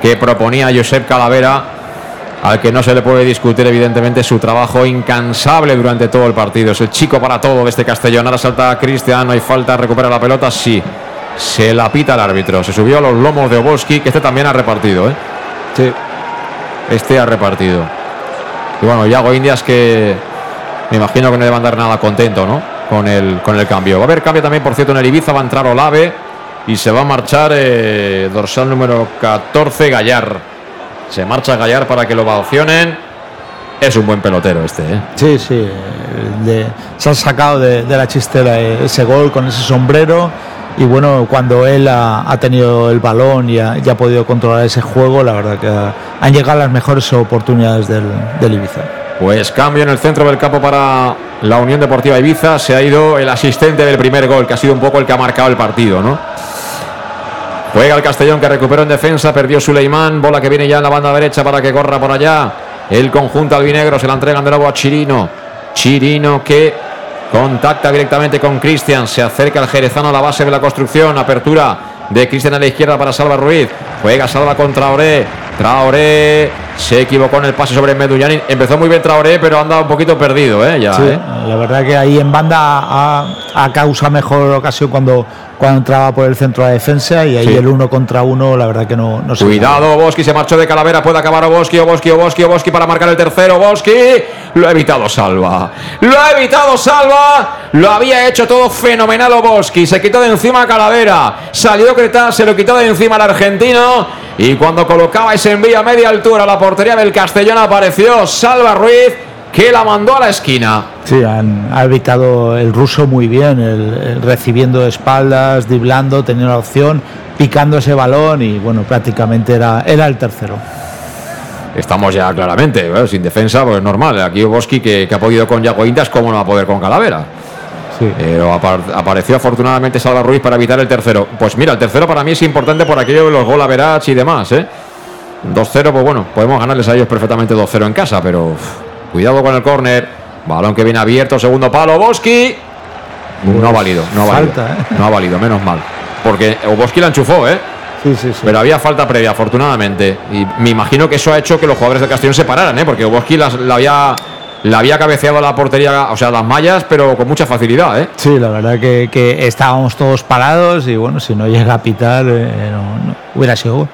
que proponía Josep Calavera. Al que no se le puede discutir, evidentemente, su trabajo incansable durante todo el partido. Es el chico para todo de este Castellón. Ahora salta Cristian, no hay falta, recupera la pelota. Sí, se la pita el árbitro. Se subió a los lomos de Obolski, que este también ha repartido. ¿eh? Sí. Este ha repartido. Y bueno, Yago Indias que me imagino que no a andar nada contento, ¿no? Con el, con el cambio. Va a haber cambio también, por cierto, en el Ibiza. Va a entrar Olave y se va a marchar eh, dorsal número 14, Gallar. Se marcha Gallar para que lo vacionen. Es un buen pelotero este, ¿eh? Sí, sí. de- se ha sacado de, de la chistera ese gol con ese sombrero. Y bueno, cuando él ha, ha tenido el balón y ha, y ha podido controlar ese juego, la verdad que ha- han llegado las mejores oportunidades del, del Ibiza. Pues cambio en el centro del campo para la Unión Deportiva Ibiza. Se ha ido el asistente del primer gol, que ha sido un poco el que ha marcado el partido, ¿no? Juega el Castellón que recuperó en defensa, perdió Suleimán, bola que viene ya en la banda derecha para que corra por allá. El conjunto albinegro se la entregan de nuevo a Chirino. Chirino que contacta directamente con Cristian, se acerca el jerezano a la base de la construcción, apertura de Cristian a la izquierda para Salva Ruiz. Juega Salva con Traoré. Traoré se equivocó en el pase sobre Medullanin. Empezó muy bien Traoré, pero anda un poquito perdido, ¿eh? Ya, Sí, ¿eh? la verdad que ahí en banda ha, ha causado mejor ocasión cuando, cuando entraba por el centro de la defensa y ahí Sí. el uno contra uno, la verdad que no, no se Cuidado, Oboski se marchó de Calavera, puede acabar Oboski, Oboski, Oboski, Oboski para marcar el tercero, Oboski, lo ha evitado Salva, lo ha evitado Salva, lo había hecho todo fenomenal Oboski, se quitó de encima a Calavera, salió Creta, se lo quitó de encima al argentino y cuando colocaba ese envío a media altura a la portería del Castellón apareció Salva Ruiz que la mandó a la esquina. Sí, han, ha evitado el ruso muy bien, el, el recibiendo de espaldas, driblando, teniendo la opción, picando ese balón y bueno, prácticamente era, era el tercero. Estamos ya claramente, sin defensa, pues normal. Aquí Oboski que, que ha podido con Yago Indas, ¿cómo no va a poder con Calavera? Sí. Pero apar- apareció afortunadamente Salva Ruiz para evitar el tercero. Pues mira, el tercero para mí es importante por aquello de los gol average y demás, ¿eh? 2-0, pues bueno, podemos ganarles a ellos perfectamente 2-0 en casa, pero cuidado con el córner. Balón que viene abierto, segundo palo, Oboski. No ha valido, no ha valido. Falta, ¿eh? No ha valido, menos mal. Porque Oboski la enchufó, ¿eh? Sí, sí, sí. Pero había falta previa, afortunadamente. Y me imagino que eso ha hecho que los jugadores del Castellón se pararan, ¿eh? Porque Oboski las- la había, la había cabeceado a la portería, o sea, las mallas, pero con mucha facilidad, ¿eh? Sí, la verdad que, que estábamos todos parados y bueno, si no llega a pitar, eh, no, no, hubiera sido.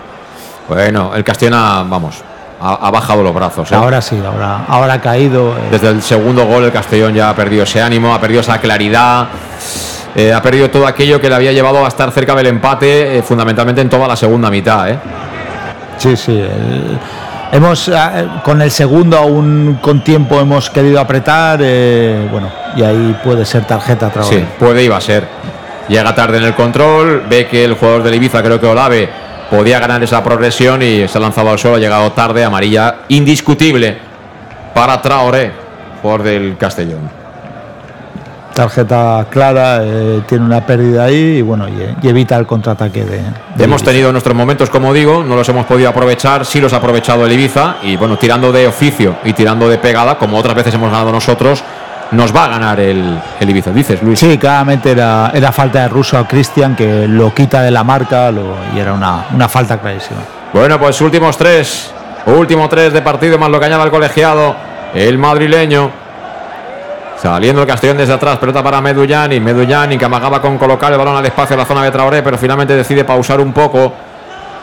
Bueno, el Castellón vamos, ha, ha bajado los brazos. ¿eh? Ahora sí, ahora, ahora ha caído. eh, Desde el segundo gol el Castellón ya ha perdido ese ánimo, ha perdido esa claridad, eh, ha perdido todo aquello que le había llevado a estar cerca del empate, fundamentalmente en toda la segunda mitad. Sí, sí. el- hemos con el segundo aún con tiempo hemos querido apretar, eh, bueno, y ahí puede ser tarjeta otra Sí, puede y va a ser. Llega tarde en el control, ve que el jugador del Ibiza, creo que Olave, podía ganar esa progresión y se ha lanzado al suelo, ha llegado tarde, amarilla indiscutible para Traoré, jugador del Castellón. Tarjeta clara, eh, tiene una pérdida ahí y bueno, y, y evita el contraataque de. de Hemos Ibiza. tenido nuestros momentos, como digo, no los hemos podido aprovechar, sí los ha aprovechado el Ibiza y bueno, tirando de oficio y tirando de pegada, como otras veces hemos ganado nosotros, nos va a ganar el, el Ibiza. Dices, Luis. Sí, claramente era, era falta de ruso a Cristian que lo quita de la marca lo- y era una, una falta clarísima. Bueno, pues últimos tres. Último tres de partido, más lo que añada el colegiado. El madrileño. Saliendo el Castellón desde atrás, pelota para Medullani. Medullani que amagaba con colocar el balón al espacio en la zona de Traoré, pero finalmente decide pausar un poco.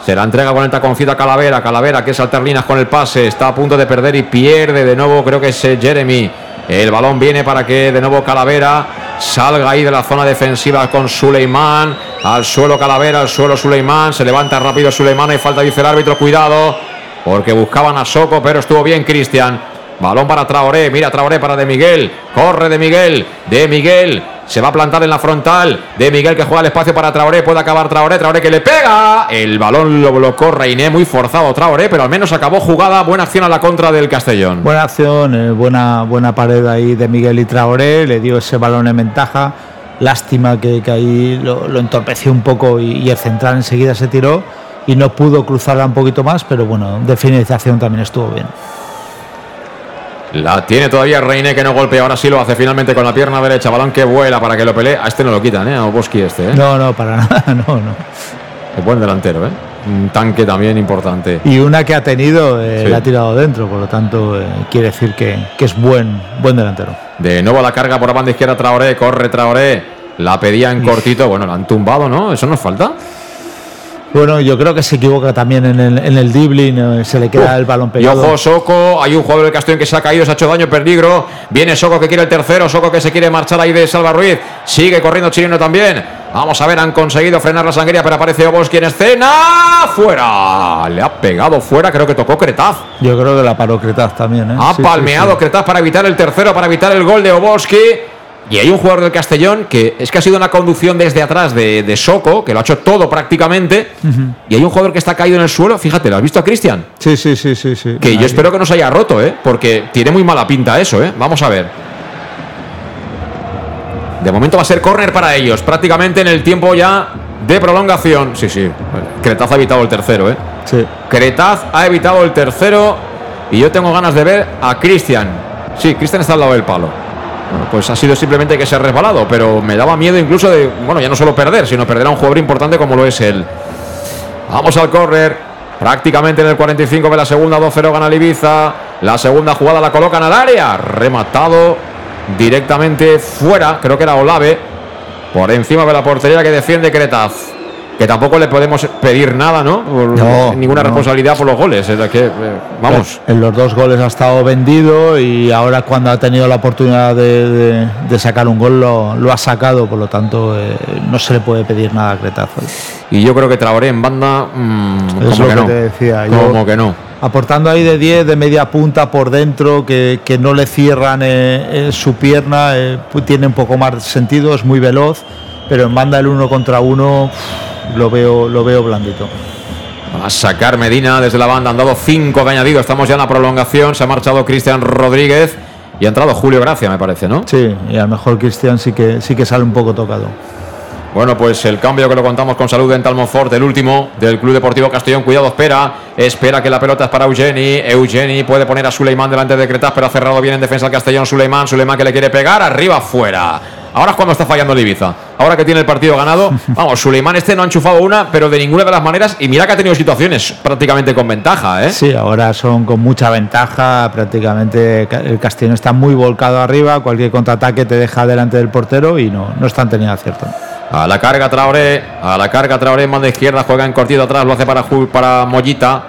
Se la entrega con el taconcito a Calavera. Calavera que salta líneas con el pase. Está a punto de perder y pierde de nuevo. Creo que es eh, Jeremy. El balón viene para que de nuevo Calavera salga ahí de la zona defensiva con Suleiman. Al suelo Calavera, al suelo Suleiman. Se levanta rápido Suleiman. y falta, dice el árbitro. Cuidado. Porque buscaban a Soco, pero estuvo bien Cristian. Balón para Traoré, mira Traoré para De Miguel, corre De Miguel, De Miguel, se va a plantar en la frontal, De Miguel que juega el espacio para Traoré, puede acabar Traoré, Traoré que le pega, el balón lo bloqueó Reiné, muy forzado Traoré, pero al menos acabó jugada, buena acción a la contra del Castellón. Buena acción, eh, buena, buena pared ahí de Miguel y Traoré, le dio ese balón en ventaja, lástima que, ahí lo, lo, entorpeció un poco y, y el central enseguida se tiró y no pudo cruzarla un poquito más, pero bueno, de finalización también estuvo bien. La tiene todavía Reine que no golpea. Ahora sí lo hace finalmente con la pierna derecha. Balón que vuela para que lo pelee. A este no lo quitan, ¿eh? A Oboski este, ¿eh? No, no, para nada, no, no. Es buen delantero, ¿eh? Un tanque también importante. Y una que ha tenido, eh, sí. la ha tirado dentro, por lo tanto, eh, quiere decir que, que, es buen, buen delantero. De nuevo la carga por la banda izquierda Traoré, corre Traoré. La pedía en cortito, bueno, la han tumbado, ¿no? Eso nos falta. Bueno, yo creo que se equivoca también en el, en el dribbling, se le queda uh, el balón pegado. Y ojo, Soco, hay un jugador del Castellón que se ha caído, se ha hecho daño, peligro. Viene Soco que quiere el tercero, Soco que se quiere marchar ahí de Salva Ruiz. Sigue corriendo Chileno también. Vamos a ver, han conseguido frenar la sangría, pero aparece Oboski en escena. ¡Fuera! Le ha pegado fuera, creo que tocó Cretaz. Yo creo que la paró Cretaz también. ¿eh? Ha sí, palmeado sí, sí. Cretaz para evitar el tercero, para evitar el gol de Oboski. Y hay un jugador del Castellón que es que ha sido una conducción desde atrás de, de Soco, que lo ha hecho todo prácticamente. Uh -huh. Y hay un jugador que está caído en el suelo. Fíjate, ¿lo has visto a Cristian? Sí, sí, sí, sí, sí. Que Ahí. yo espero que no se haya roto, ¿eh? Porque tiene muy mala pinta eso, ¿eh? Vamos a ver. De momento va a ser córner para ellos, prácticamente en el tiempo ya de prolongación. Sí, sí. Cretaz ha evitado el tercero, ¿eh? Sí. Cretaz ha evitado el tercero. Y yo tengo ganas de ver a Cristian. Sí, Cristian está al lado del palo. Pues ha sido simplemente que se ha resbalado, pero me daba miedo incluso de, bueno, ya no solo perder, sino perder a un jugador importante como lo es él. Vamos al córner, prácticamente en el 45 de la segunda, 2-0 gana Ibiza. La segunda jugada la colocan al área, rematado directamente fuera, creo que era Olave, por encima de la portería que defiende Cretaz que tampoco le podemos pedir nada, ¿no? no ninguna no. responsabilidad por los goles. Es que, eh, vamos. En los dos goles ha estado vendido y ahora cuando ha tenido la oportunidad de, de, de sacar un gol lo, lo, ha sacado, por lo tanto eh, no se le puede pedir nada a Cretazo. Y yo creo que Traoré en banda, mmm, es como lo que, no. te decía. Como yo, que no. Aportando ahí de 10, de media punta por dentro, que, que no le cierran eh, su pierna, eh, tiene un poco más sentido, es muy veloz, pero en banda el uno contra uno lo veo, lo veo blandito. A sacar Medina desde la banda, han dado 5 de añadido, estamos ya en la prolongación, se ha marchado Cristian Rodríguez y ha entrado Julio Gracia, me parece, ¿no? Sí, y a lo mejor Cristian sí que, sí que sale un poco tocado. Bueno, pues el cambio que lo contamos con Salud Dental Monfort, el último del Club Deportivo Castellón. Cuidado, espera. Espera que la pelota es para Eugeni. Eugeni puede poner a Suleiman delante de Cretas, pero ha cerrado bien en defensa el Castellón. Suleiman, Suleiman que le quiere pegar. Arriba, fuera. Ahora es cuando está fallando el Ibiza. Ahora que tiene el partido ganado. Vamos, Suleiman este no ha enchufado una, pero de ninguna de las maneras. Y mira que ha tenido situaciones prácticamente con ventaja, ¿eh? Sí, ahora son con mucha ventaja. Prácticamente el Castellón está muy volcado arriba. Cualquier contraataque te deja delante del portero y no, no están teniendo acierto. A la carga Traoré, a la carga Traoré, manda izquierda, juega en cortito atrás, lo hace para, para Mollita.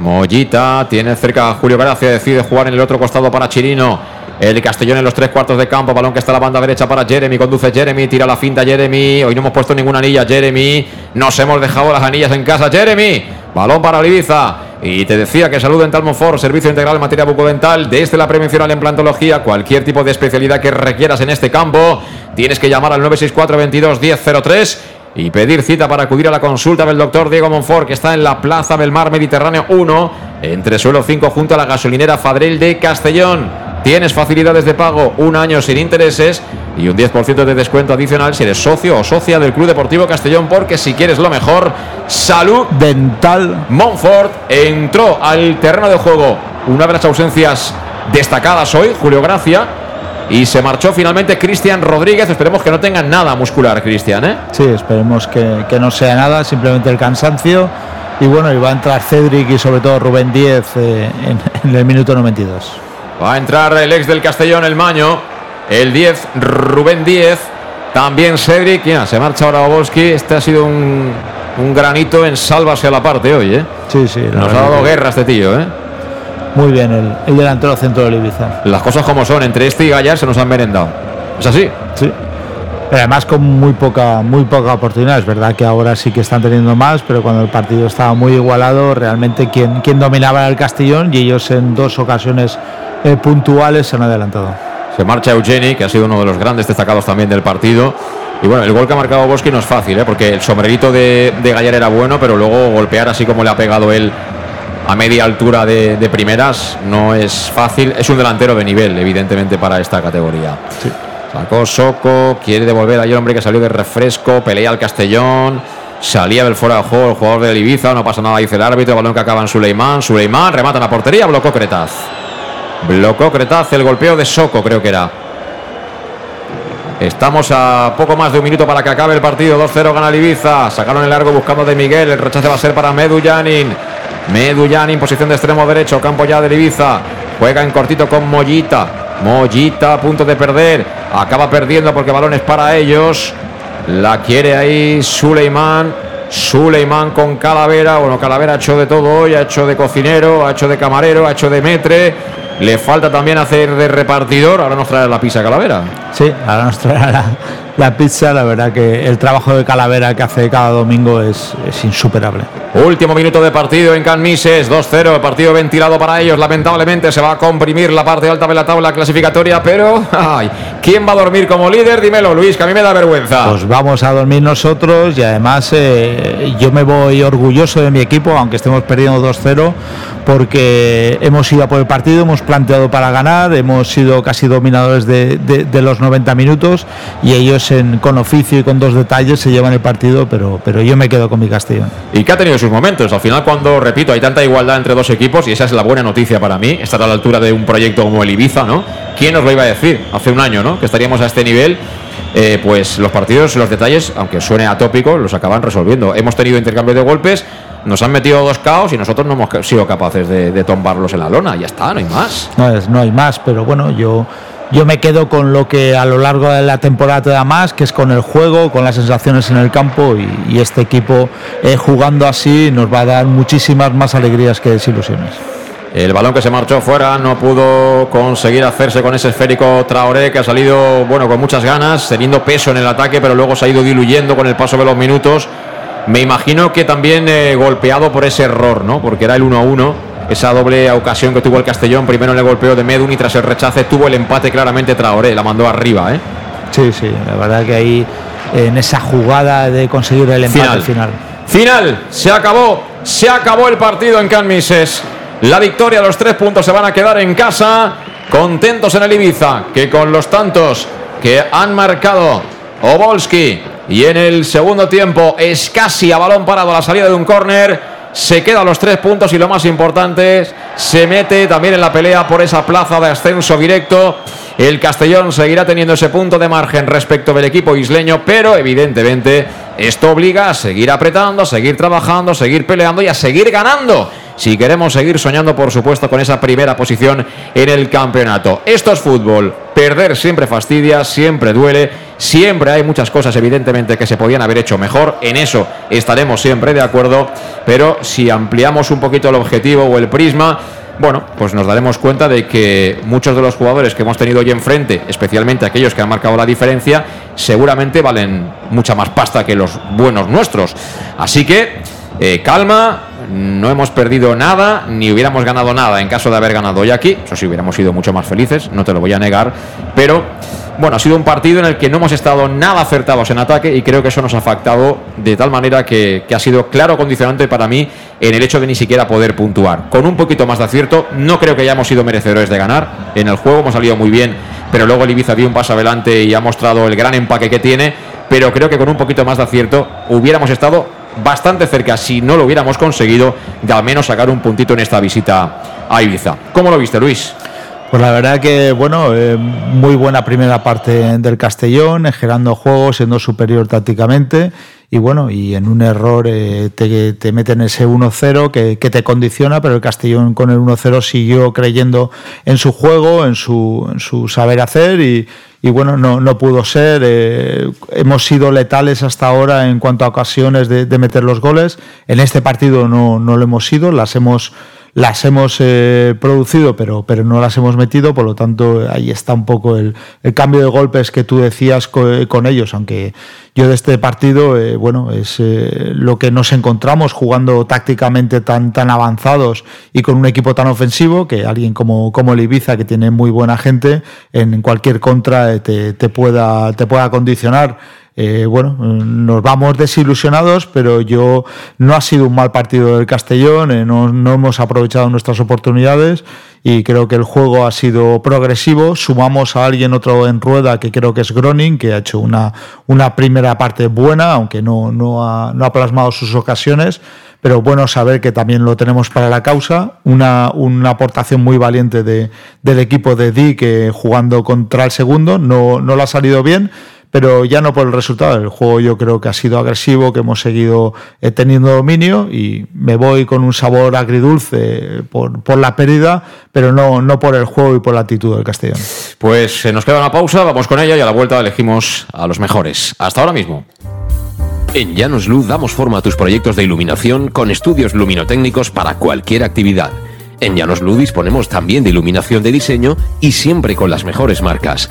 Mollita tiene cerca a Julio Gracia, decide jugar en el otro costado para Chirino. El Castellón en los tres cuartos de campo, balón que está a la banda derecha para Jeremy, conduce Jeremy, tira la finta Jeremy, hoy no hemos puesto ninguna anilla Jeremy, nos hemos dejado las anillas en casa Jeremy, balón para Ibiza, y te decía que Salud Dental Monfort, servicio integral en materia bucodental, desde la prevención a la implantología, cualquier tipo de especialidad que requieras en este campo, tienes que llamar al 964 22 1003 y pedir cita para acudir a la consulta del doctor Diego Monfort, que está en la Plaza del Mar Mediterráneo 1, entre suelo 5, junto a la gasolinera Fadrel de Castellón. Tienes facilidades de pago, un año sin intereses y un 10% de descuento adicional si eres socio o socia del Club Deportivo Castellón, porque si quieres lo mejor, Salud Dental Monfort entró al terreno de juego una de las ausencias destacadas hoy, Julio Gracia, y se marchó finalmente Cristian Rodríguez. Esperemos que no tenga nada muscular, Cristian, ¿eh? Sí, esperemos que, que, no sea nada, simplemente el cansancio. Y bueno, y va a entrar Cedric y sobre todo Rubén Díez eh, en, en, el minuto 92. Va a entrar el ex del Castellón, el Maño. el 10 Rubén 10, también Cedric, ya, se marcha ahora Oboski, este ha sido un, un granito en sálvase a la parte hoy, ¿eh? Sí, sí. Nos ha dado que guerra este tío, ¿eh? Muy bien, el, el delantero centro del Ibiza. Las cosas como son, entre este y Gallar se nos han merendado. ¿Es así? Sí. Pero además con muy poca, muy poca oportunidad. Es verdad que ahora sí que están teniendo más, pero cuando el partido estaba muy igualado, realmente quien, quien dominaba era el Castellón y ellos en dos ocasiones eh, puntuales se han adelantado. Se marcha Eugeni, que ha sido uno de los grandes destacados también del partido. Y bueno, el gol que ha marcado Bosque no es fácil, ¿eh? porque el sombrerito de, de Gallar era bueno, pero luego golpear así como le ha pegado él a media altura de, de primeras no es fácil. Es un delantero de nivel, evidentemente, para esta categoría. Sacó Soco, quiere devolver ahí el hombre que salió de refresco, pelea al Castellón. Salía del fuera de juego el jugador del Ibiza, no pasa nada, dice el árbitro, balón que acaba en Suleimán. Suleimán remata en la portería, blocó Cretaz. Blocó Cretaz el golpeo de Soco, creo que era. Estamos a poco más de un minuto para que acabe el partido. 2-0 gana el Ibiza. Sacaron el largo buscando de Miguel. El rechace va a ser para Medu Yanin. Medu Yanin, posición de extremo derecho. Campo ya del Ibiza. Juega en cortito con Mollita. Mollita a punto de perder. Acaba perdiendo porque el balón es para ellos. La quiere ahí Suleiman. Suleiman con Calavera. Bueno, Calavera ha hecho de todo hoy. Ha hecho de cocinero, ha hecho de camarero, ha hecho de metre. Le falta también hacer de repartidor. Ahora nos trae la pizza Calavera. Sí, ahora nos traerá la, la pizza. La verdad que el trabajo de Calavera que hace cada domingo es, es insuperable. Último minuto de partido en Can Mises, 2-0, partido ventilado para ellos. Lamentablemente se va a comprimir la parte alta de la tabla clasificatoria, pero ay, ¿quién va a dormir como líder? Dímelo, Luis, que a mí me da vergüenza. Pues vamos a dormir nosotros y además eh, yo me voy orgulloso de mi equipo, aunque estemos perdiendo 2-0, porque hemos ido a por el partido, hemos planteado para ganar, hemos sido casi dominadores de, de- de los 90 minutos y ellos en- con oficio y con dos detalles se llevan el partido, pero, pero yo me quedo con mi Castellón. Y que ha tenido sus momentos. Al final, cuando, repito, hay tanta igualdad entre dos equipos, y esa es la buena noticia para mí, estar a la altura de un proyecto como el Ibiza, ¿no? ¿Quién nos lo iba a decir hace un año, ¿no? Que estaríamos a este nivel. Eh, pues los partidos, los detalles, aunque suene atópico, los acaban resolviendo. Hemos tenido intercambio de golpes, nos han metido dos caos y nosotros no hemos sido capaces de, de tombarlos en la lona. Ya está, no hay más. No, es- no hay más, pero bueno, yo, yo me quedo con lo que a lo largo de la temporada te da más, que es con el juego, con las sensaciones en el campo y, y este equipo eh, jugando así nos va a dar muchísimas más alegrías que desilusiones. El balón que se marchó fuera no pudo conseguir hacerse con ese esférico Traoré que ha salido bueno con muchas ganas, teniendo peso en el ataque, pero luego se ha ido diluyendo con el paso de los minutos. Me imagino que también eh, golpeado por ese error, ¿no? Porque era el 1-1, esa doble ocasión que tuvo el Castellón, primero en el golpeo de Medun y tras el rechace tuvo el empate claramente Traoré, la mandó arriba, ¿eh? Sí, sí, la verdad que ahí en esa jugada de conseguir el empate Final. final. Final, se acabó, se acabó el partido en Can Mises. La victoria, los tres puntos se van a quedar en casa, contentos en el Ibiza, que con los tantos que han marcado Obolski y en el segundo tiempo es casi a balón parado a la salida de un córner, se queda los tres puntos y lo más importante es, se mete también en la pelea por esa plaza de ascenso directo. El Castellón seguirá teniendo ese punto de margen respecto del equipo isleño, pero evidentemente esto obliga a seguir apretando, a seguir trabajando, a seguir peleando y a seguir ganando. Si queremos seguir soñando, por supuesto, con esa primera posición en el campeonato. Esto es fútbol. Perder siempre fastidia, siempre duele, siempre hay muchas cosas, evidentemente, que se podían haber hecho mejor. En eso estaremos siempre de acuerdo. Pero si ampliamos un poquito el objetivo o el prisma, bueno, pues nos daremos cuenta de que muchos de los jugadores que hemos tenido hoy enfrente, especialmente aquellos que han marcado la diferencia, seguramente valen mucha más pasta que los buenos nuestros. Así que, eh, calma, no hemos perdido nada, ni hubiéramos ganado nada en caso de haber ganado hoy aquí. Eso sí, hubiéramos sido mucho más felices, no te lo voy a negar. Pero, bueno, ha sido un partido en el que no hemos estado nada acertados en ataque y creo que eso nos ha afectado de tal manera que, que ha sido claro condicionante para mí en el hecho de ni siquiera poder puntuar. Con un poquito más de acierto, no creo que hayamos sido merecedores de ganar. En el juego hemos salido muy bien, pero luego el Ibiza dio un paso adelante y ha mostrado el gran empaque que tiene. Pero creo que con un poquito más de acierto hubiéramos estado bastante cerca, si no lo hubiéramos conseguido, de al menos sacar un puntito en esta visita a Ibiza. ¿Cómo lo viste, Luis? Pues la verdad que, bueno, eh, muy buena primera parte del Castellón, generando juegos, siendo superior tácticamente y bueno, y en un error eh, te, te, meten ese 1-0 que, que, te condiciona, pero el Castellón con el 1-0 siguió creyendo en su juego, en su, en su saber hacer y, y bueno, no, no pudo ser. Eh, hemos sido letales hasta ahora en cuanto a ocasiones de, de meter los goles. En este partido no, no, lo hemos sido, las hemos, las hemos eh, producido, pero, pero no las hemos metido. Por lo tanto, ahí está un poco el, el cambio de golpes que tú decías con, con ellos, aunque yo de este partido, eh, bueno, es eh, lo que nos encontramos jugando tácticamente tan, tan avanzados y con un equipo tan ofensivo que alguien como, como el Ibiza, que tiene muy buena gente, en cualquier contra eh, te, te, pueda, te pueda condicionar. Eh, bueno, nos vamos desilusionados, pero yo no ha sido un mal partido del Castellón, eh, no, hemos aprovechado nuestras oportunidades y creo que el juego ha sido progresivo. Sumamos a alguien otro en rueda que creo que es Groning, que ha hecho una, una primera parte buena, aunque no, no, ha, no ha plasmado sus ocasiones pero bueno saber que también lo tenemos para la causa. Una, una aportación muy valiente de, del equipo de Di que jugando contra el segundo no, no le ha salido bien, pero ya no por el resultado. El juego yo creo que ha sido agresivo, que hemos seguido eh, teniendo dominio y me voy con un sabor agridulce por, por la pérdida, pero no, no por el juego y por la actitud del Castellón. Pues se nos queda una pausa, vamos con ella y a la vuelta elegimos a los mejores. Hasta ahora mismo. En Llanos Luz damos forma a tus proyectos de iluminación con estudios luminotécnicos para cualquier actividad. En Llanos Luz disponemos también de iluminación de diseño y siempre con las mejores marcas.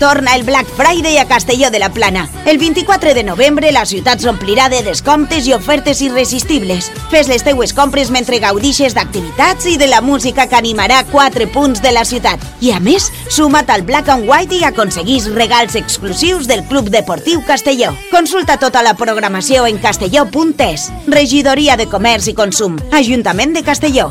Torna el Black Friday a Castelló de la Plana. El 24 de novembre la ciutat s'omplirà de descomptes i ofertes irresistibles. Fes les teues compres mentre gaudixes d'activitats i de la música que animarà quatre punts de la ciutat. I a més, suma't al Black and White i aconseguís regals exclusius del Club Deportiu Castelló. Consulta tota la programació en castelló.es. Regidoria de Comerç i Consum. Ajuntament de Castelló.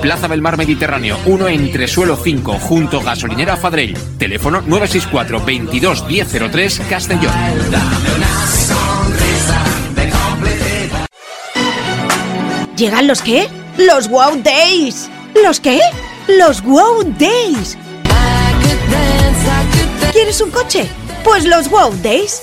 Plaza del Mar Mediterráneo, 1 entre suelo 5, junto gasolinera Fadrell. Teléfono 964 22 1003 Castellón. ¿Llegan los qué? ¡Los Wow Days! ¿Los qué? ¡Los Wow Days! ¿Quieres un coche? Pues los Wow Days.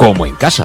como en casa.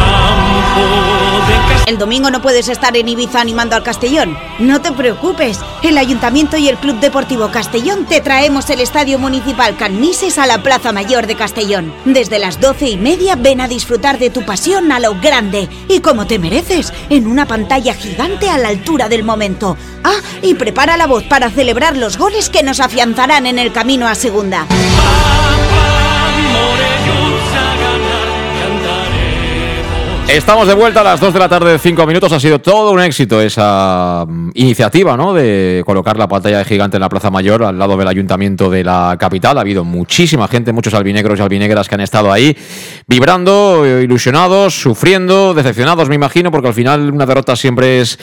¿El domingo no puedes estar en Ibiza animando al Castellón? No te preocupes. El Ayuntamiento y el Club Deportivo Castellón te traemos el Estadio Municipal Canmises a la Plaza Mayor de Castellón. Desde las doce y media ven a disfrutar de tu pasión a lo grande y como te mereces, en una pantalla gigante a la altura del momento. Ah, y prepara la voz para celebrar los goles que nos afianzarán en el camino a segunda. Estamos de vuelta a las 2 de la tarde de 5 minutos. Ha sido todo un éxito esa mm, iniciativa, ¿no? De colocar la pantalla de gigante en la Plaza Mayor al lado del ayuntamiento de la capital. Ha habido muchísima gente, muchos albinegros y albinegras que han estado ahí vibrando, eh, ilusionados, sufriendo, decepcionados, me imagino, porque al final una derrota siempre es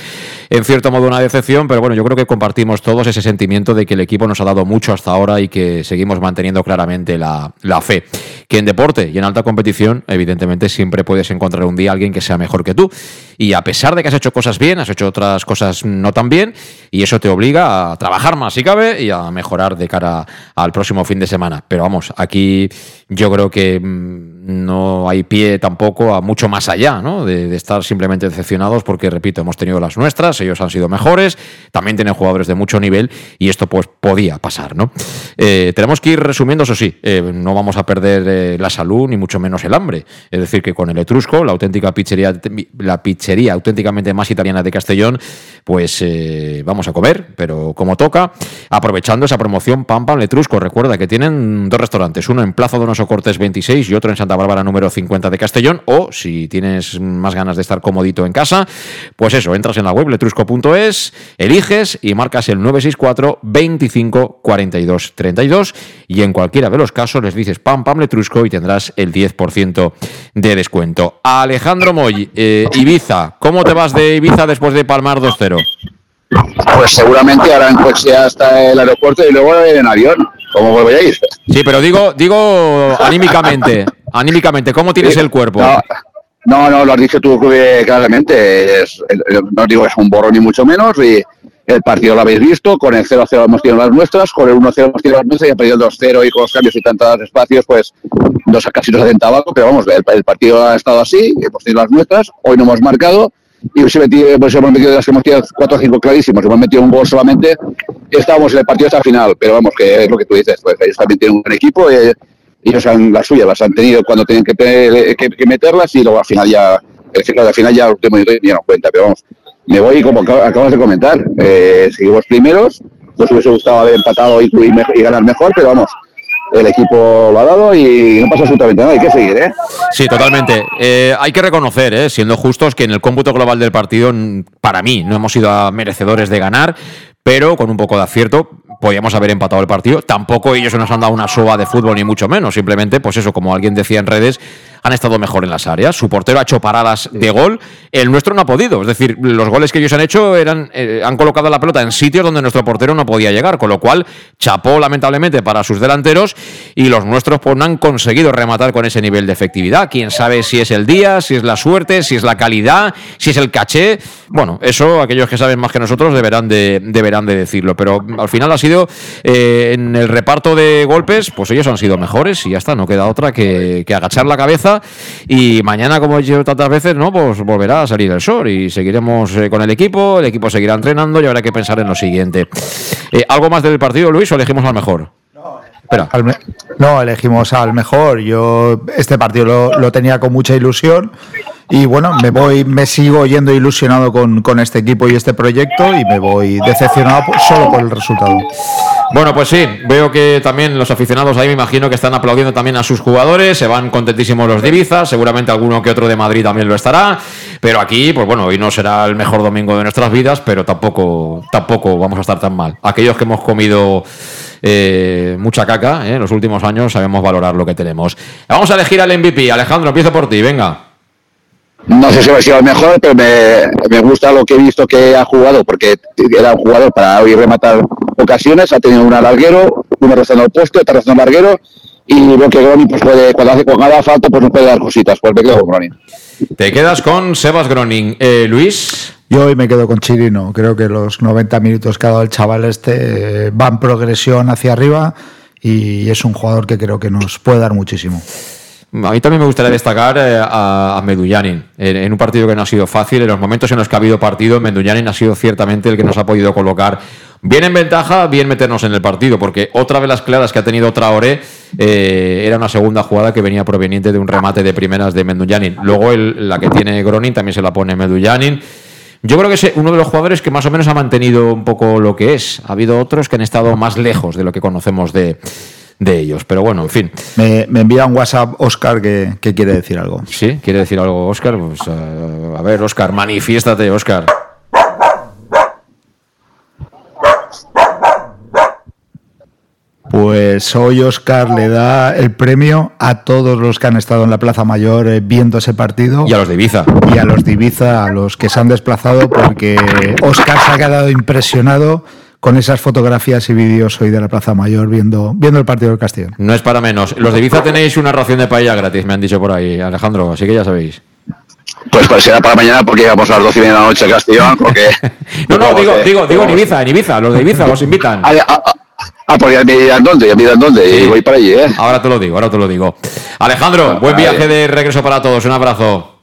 en cierto modo una decepción, pero bueno, yo creo que compartimos todos ese sentimiento de que el equipo nos ha dado mucho hasta ahora y que seguimos manteniendo claramente la, la fe. Que en deporte y en alta competición, evidentemente, siempre puedes encontrar un día alguien que sea mejor que tú. Y a pesar de que has hecho cosas bien, has hecho otras cosas no tan bien, y eso te obliga a trabajar más si cabe y a mejorar de cara al próximo fin de semana. Pero vamos, aquí yo creo que mm, no hay pie tampoco a mucho más allá, ¿no? De, estar simplemente decepcionados porque, repito, hemos tenido las nuestras, ellos han sido mejores, también tienen jugadores de mucho nivel y esto pues podía pasar, ¿no? Eh, tenemos que ir resumiendo, eso sí, eh, no vamos a perder eh, la salud ni mucho menos el hambre. Es decir, que con el Etrusco, la auténtica la pizzería auténticamente más italiana de Castellón, pues eh, vamos a comer, pero como toca, aprovechando esa promoción Pam Pam Letrusco. Recuerda que tienen dos restaurantes, uno en Plaza Donoso Cortés 26 y otro en Santa Bárbara número 50 de Castellón. O si tienes más ganas de estar comodito en casa, pues eso, entras en la web letrusco.es, eliges y marcas el 964 25 42 32 y en cualquiera de los casos les dices Pam Pam Letrusco y tendrás el 10% de descuento. Alejandro Moy, eh, Ibiza, ¿cómo te vas de Ibiza después de palmar 2-0? Pues seguramente ahora en coche hasta el aeropuerto y luego en avión, como volvéis. Sí, pero digo, digo anímicamente, anímicamente, ¿cómo tienes el cuerpo? No, no, no, lo has dicho tú eh, claramente. Es, eh, no digo es un borro ni mucho menos. Y el partido lo habéis visto. Con el 0-0 hemos tenido las nuestras. Con el 1-0 hemos tenido las nuestras. Y ha perdido el 2-0 y con los cambios y tantos espacios, pues nos, casi nos hacen tabaco. Pero vamos, el, partido ha estado así. Hemos tenido las nuestras. Hoy no hemos marcado. Y pues, pues hemos metido las que hemos tirado 4 o 5 clarísimos. Hemos metido un gol solamente. Estábamos en el partido hasta el final. Pero vamos, que es lo que tú dices. Pues ellos también tienen un buen equipo. eh, ellos han las suyas las han tenido cuando tienen que, que- meterlas y luego al final ya al final ya el último minuto ya no cuenta pero vamos me voy como acab- acabas de comentar eh, seguimos primeros nos hubiese gustado haber empatado y, y ganar mejor pero vamos el equipo lo ha dado y no pasa absolutamente nada hay que seguir eh Sí, totalmente. Eh, hay que reconocer, eh, siendo justos, que en el cómputo global del partido, para mí, no hemos sido merecedores de ganar, pero con un poco de acierto podíamos haber empatado el partido. Tampoco ellos nos han dado una soba de fútbol, ni mucho menos. Simplemente, pues eso, como alguien decía en redes, han estado mejor en las áreas. Su portero ha hecho paradas de gol, el nuestro no ha podido. Es decir, los goles que ellos han hecho eran, eh, han colocado la pelota en sitios donde nuestro portero no podía llegar, con lo cual chapó lamentablemente para sus delanteros y los nuestros pues, no han conseguido rematar con ese nivel de efectividad. Quién sabe si es el día, si es la suerte, si es la calidad, si es el caché. Bueno, eso aquellos que saben más que nosotros deberán de, deberán de decirlo, pero al final ha sido eh, en el reparto de golpes, pues ellos han sido mejores y ya está, no queda otra que, que agachar la cabeza y mañana, como he dicho tantas veces, ¿no? Pues volverá a salir el sol y seguiremos eh, con el equipo, el equipo seguirá entrenando y habrá que pensar en lo siguiente. Eh, ¿Algo más del partido, Luis, o elegimos al mejor? Al me- no, elegimos al mejor. Yo este partido lo, lo tenía con mucha ilusión y bueno, me voy, me sigo yendo ilusionado con, con este equipo y este proyecto y me voy decepcionado por- solo por el resultado. Bueno, pues sí, veo que también los aficionados ahí me imagino que están aplaudiendo también a sus jugadores, se van contentísimos los de Ibiza, seguramente alguno que otro de Madrid también lo estará, pero aquí, pues bueno, hoy no será el mejor domingo de nuestras vidas, pero tampoco, tampoco vamos a estar tan mal. Aquellos que hemos comido eh, mucha caca eh, en los últimos años sabemos valorar lo que tenemos. Vamos a elegir al MVP, Alejandro, empiezo por ti, venga. No sé si ha sido el mejor, pero me, me gusta lo que he visto que ha jugado, porque era un jugador para hoy rematar ocasiones, ha tenido un larguero, uno rozando el puesto, otro rozando el larguero, y veo que Gronin pues puede, cuando hace haga falta, pues nos puede dar cositas, pues me quedo con Gronin. Te quedas con Sebas Groning. Eh, Luis. Yo hoy me quedo con Chirino. Creo que los 90 minutos que ha dado el chaval este eh, van progresión hacia arriba y es un jugador que creo que nos puede dar muchísimo. A mí también me gustaría destacar eh, a, Medullanin en, un partido que no ha sido fácil. En los momentos en los que ha habido partido, Medullanin ha sido ciertamente el que nos ha podido colocar bien en ventaja, bien meternos en el partido, porque otra vez las claras que ha tenido Traoré eh, era una segunda jugada que venía proveniente de un remate de primeras de Medullanin. Luego la que tiene Gronin también se la pone Medullanin. Yo creo que es uno de los jugadores que más o menos ha mantenido un poco lo que es. Ha habido otros que han estado más lejos de lo que conocemos de, de ellos. Pero bueno, en fin. Me, me envía un WhatsApp Oscar que, que quiere decir algo. ¿Sí? ¿Quiere decir algo, Oscar? Pues, eh, a ver, Oscar, manifiéstate, Oscar. Pues hoy Oscar le da el premio a todos los que han estado en la Plaza Mayor eh, viendo ese partido. Y a los de Ibiza. Y a los de Ibiza, a los que se han desplazado, porque Oscar se ha quedado impresionado con esas fotografías y vídeos hoy de la Plaza Mayor viendo, viendo el partido del Castellón. No es para menos. Los de Ibiza tenéis una ración de paella gratis, me han dicho por ahí, Alejandro, así que ya sabéis. Pues, pues será para mañana porque íbamos a las 12 y media de la noche a Castellón, porque... No, no, digo, eh, digo, digo en. Ibiza, en Ibiza, los de Ibiza os invitan. Ah, ah, ah, ah, pues ya me dirán dónde, ya me dirán dónde, Sí. y voy para allí, ¿eh? Ahora te lo digo, ahora te lo digo. Alejandro, buen viaje de regreso para todos, un abrazo.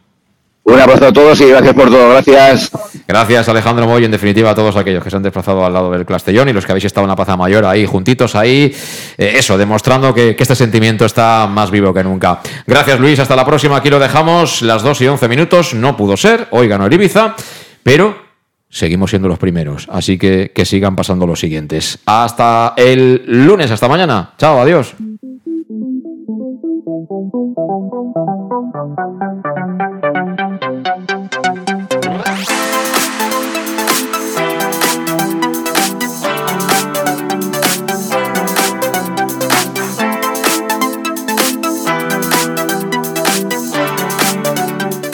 Un abrazo a todos y gracias por todo, gracias. Gracias, Alejandro Moy, en definitiva a todos aquellos que se han desplazado al lado del Castellón y los que habéis estado en la Plaza Mayor ahí juntitos ahí, eh, eso, demostrando que, que este sentimiento está más vivo que nunca. Gracias, Luis, hasta la próxima, aquí lo dejamos, las 2 y 11 minutos, no pudo ser, hoy ganó el Ibiza, pero seguimos siendo los primeros, así que que sigan pasando los siguientes. Hasta el lunes, hasta mañana, chao, adiós.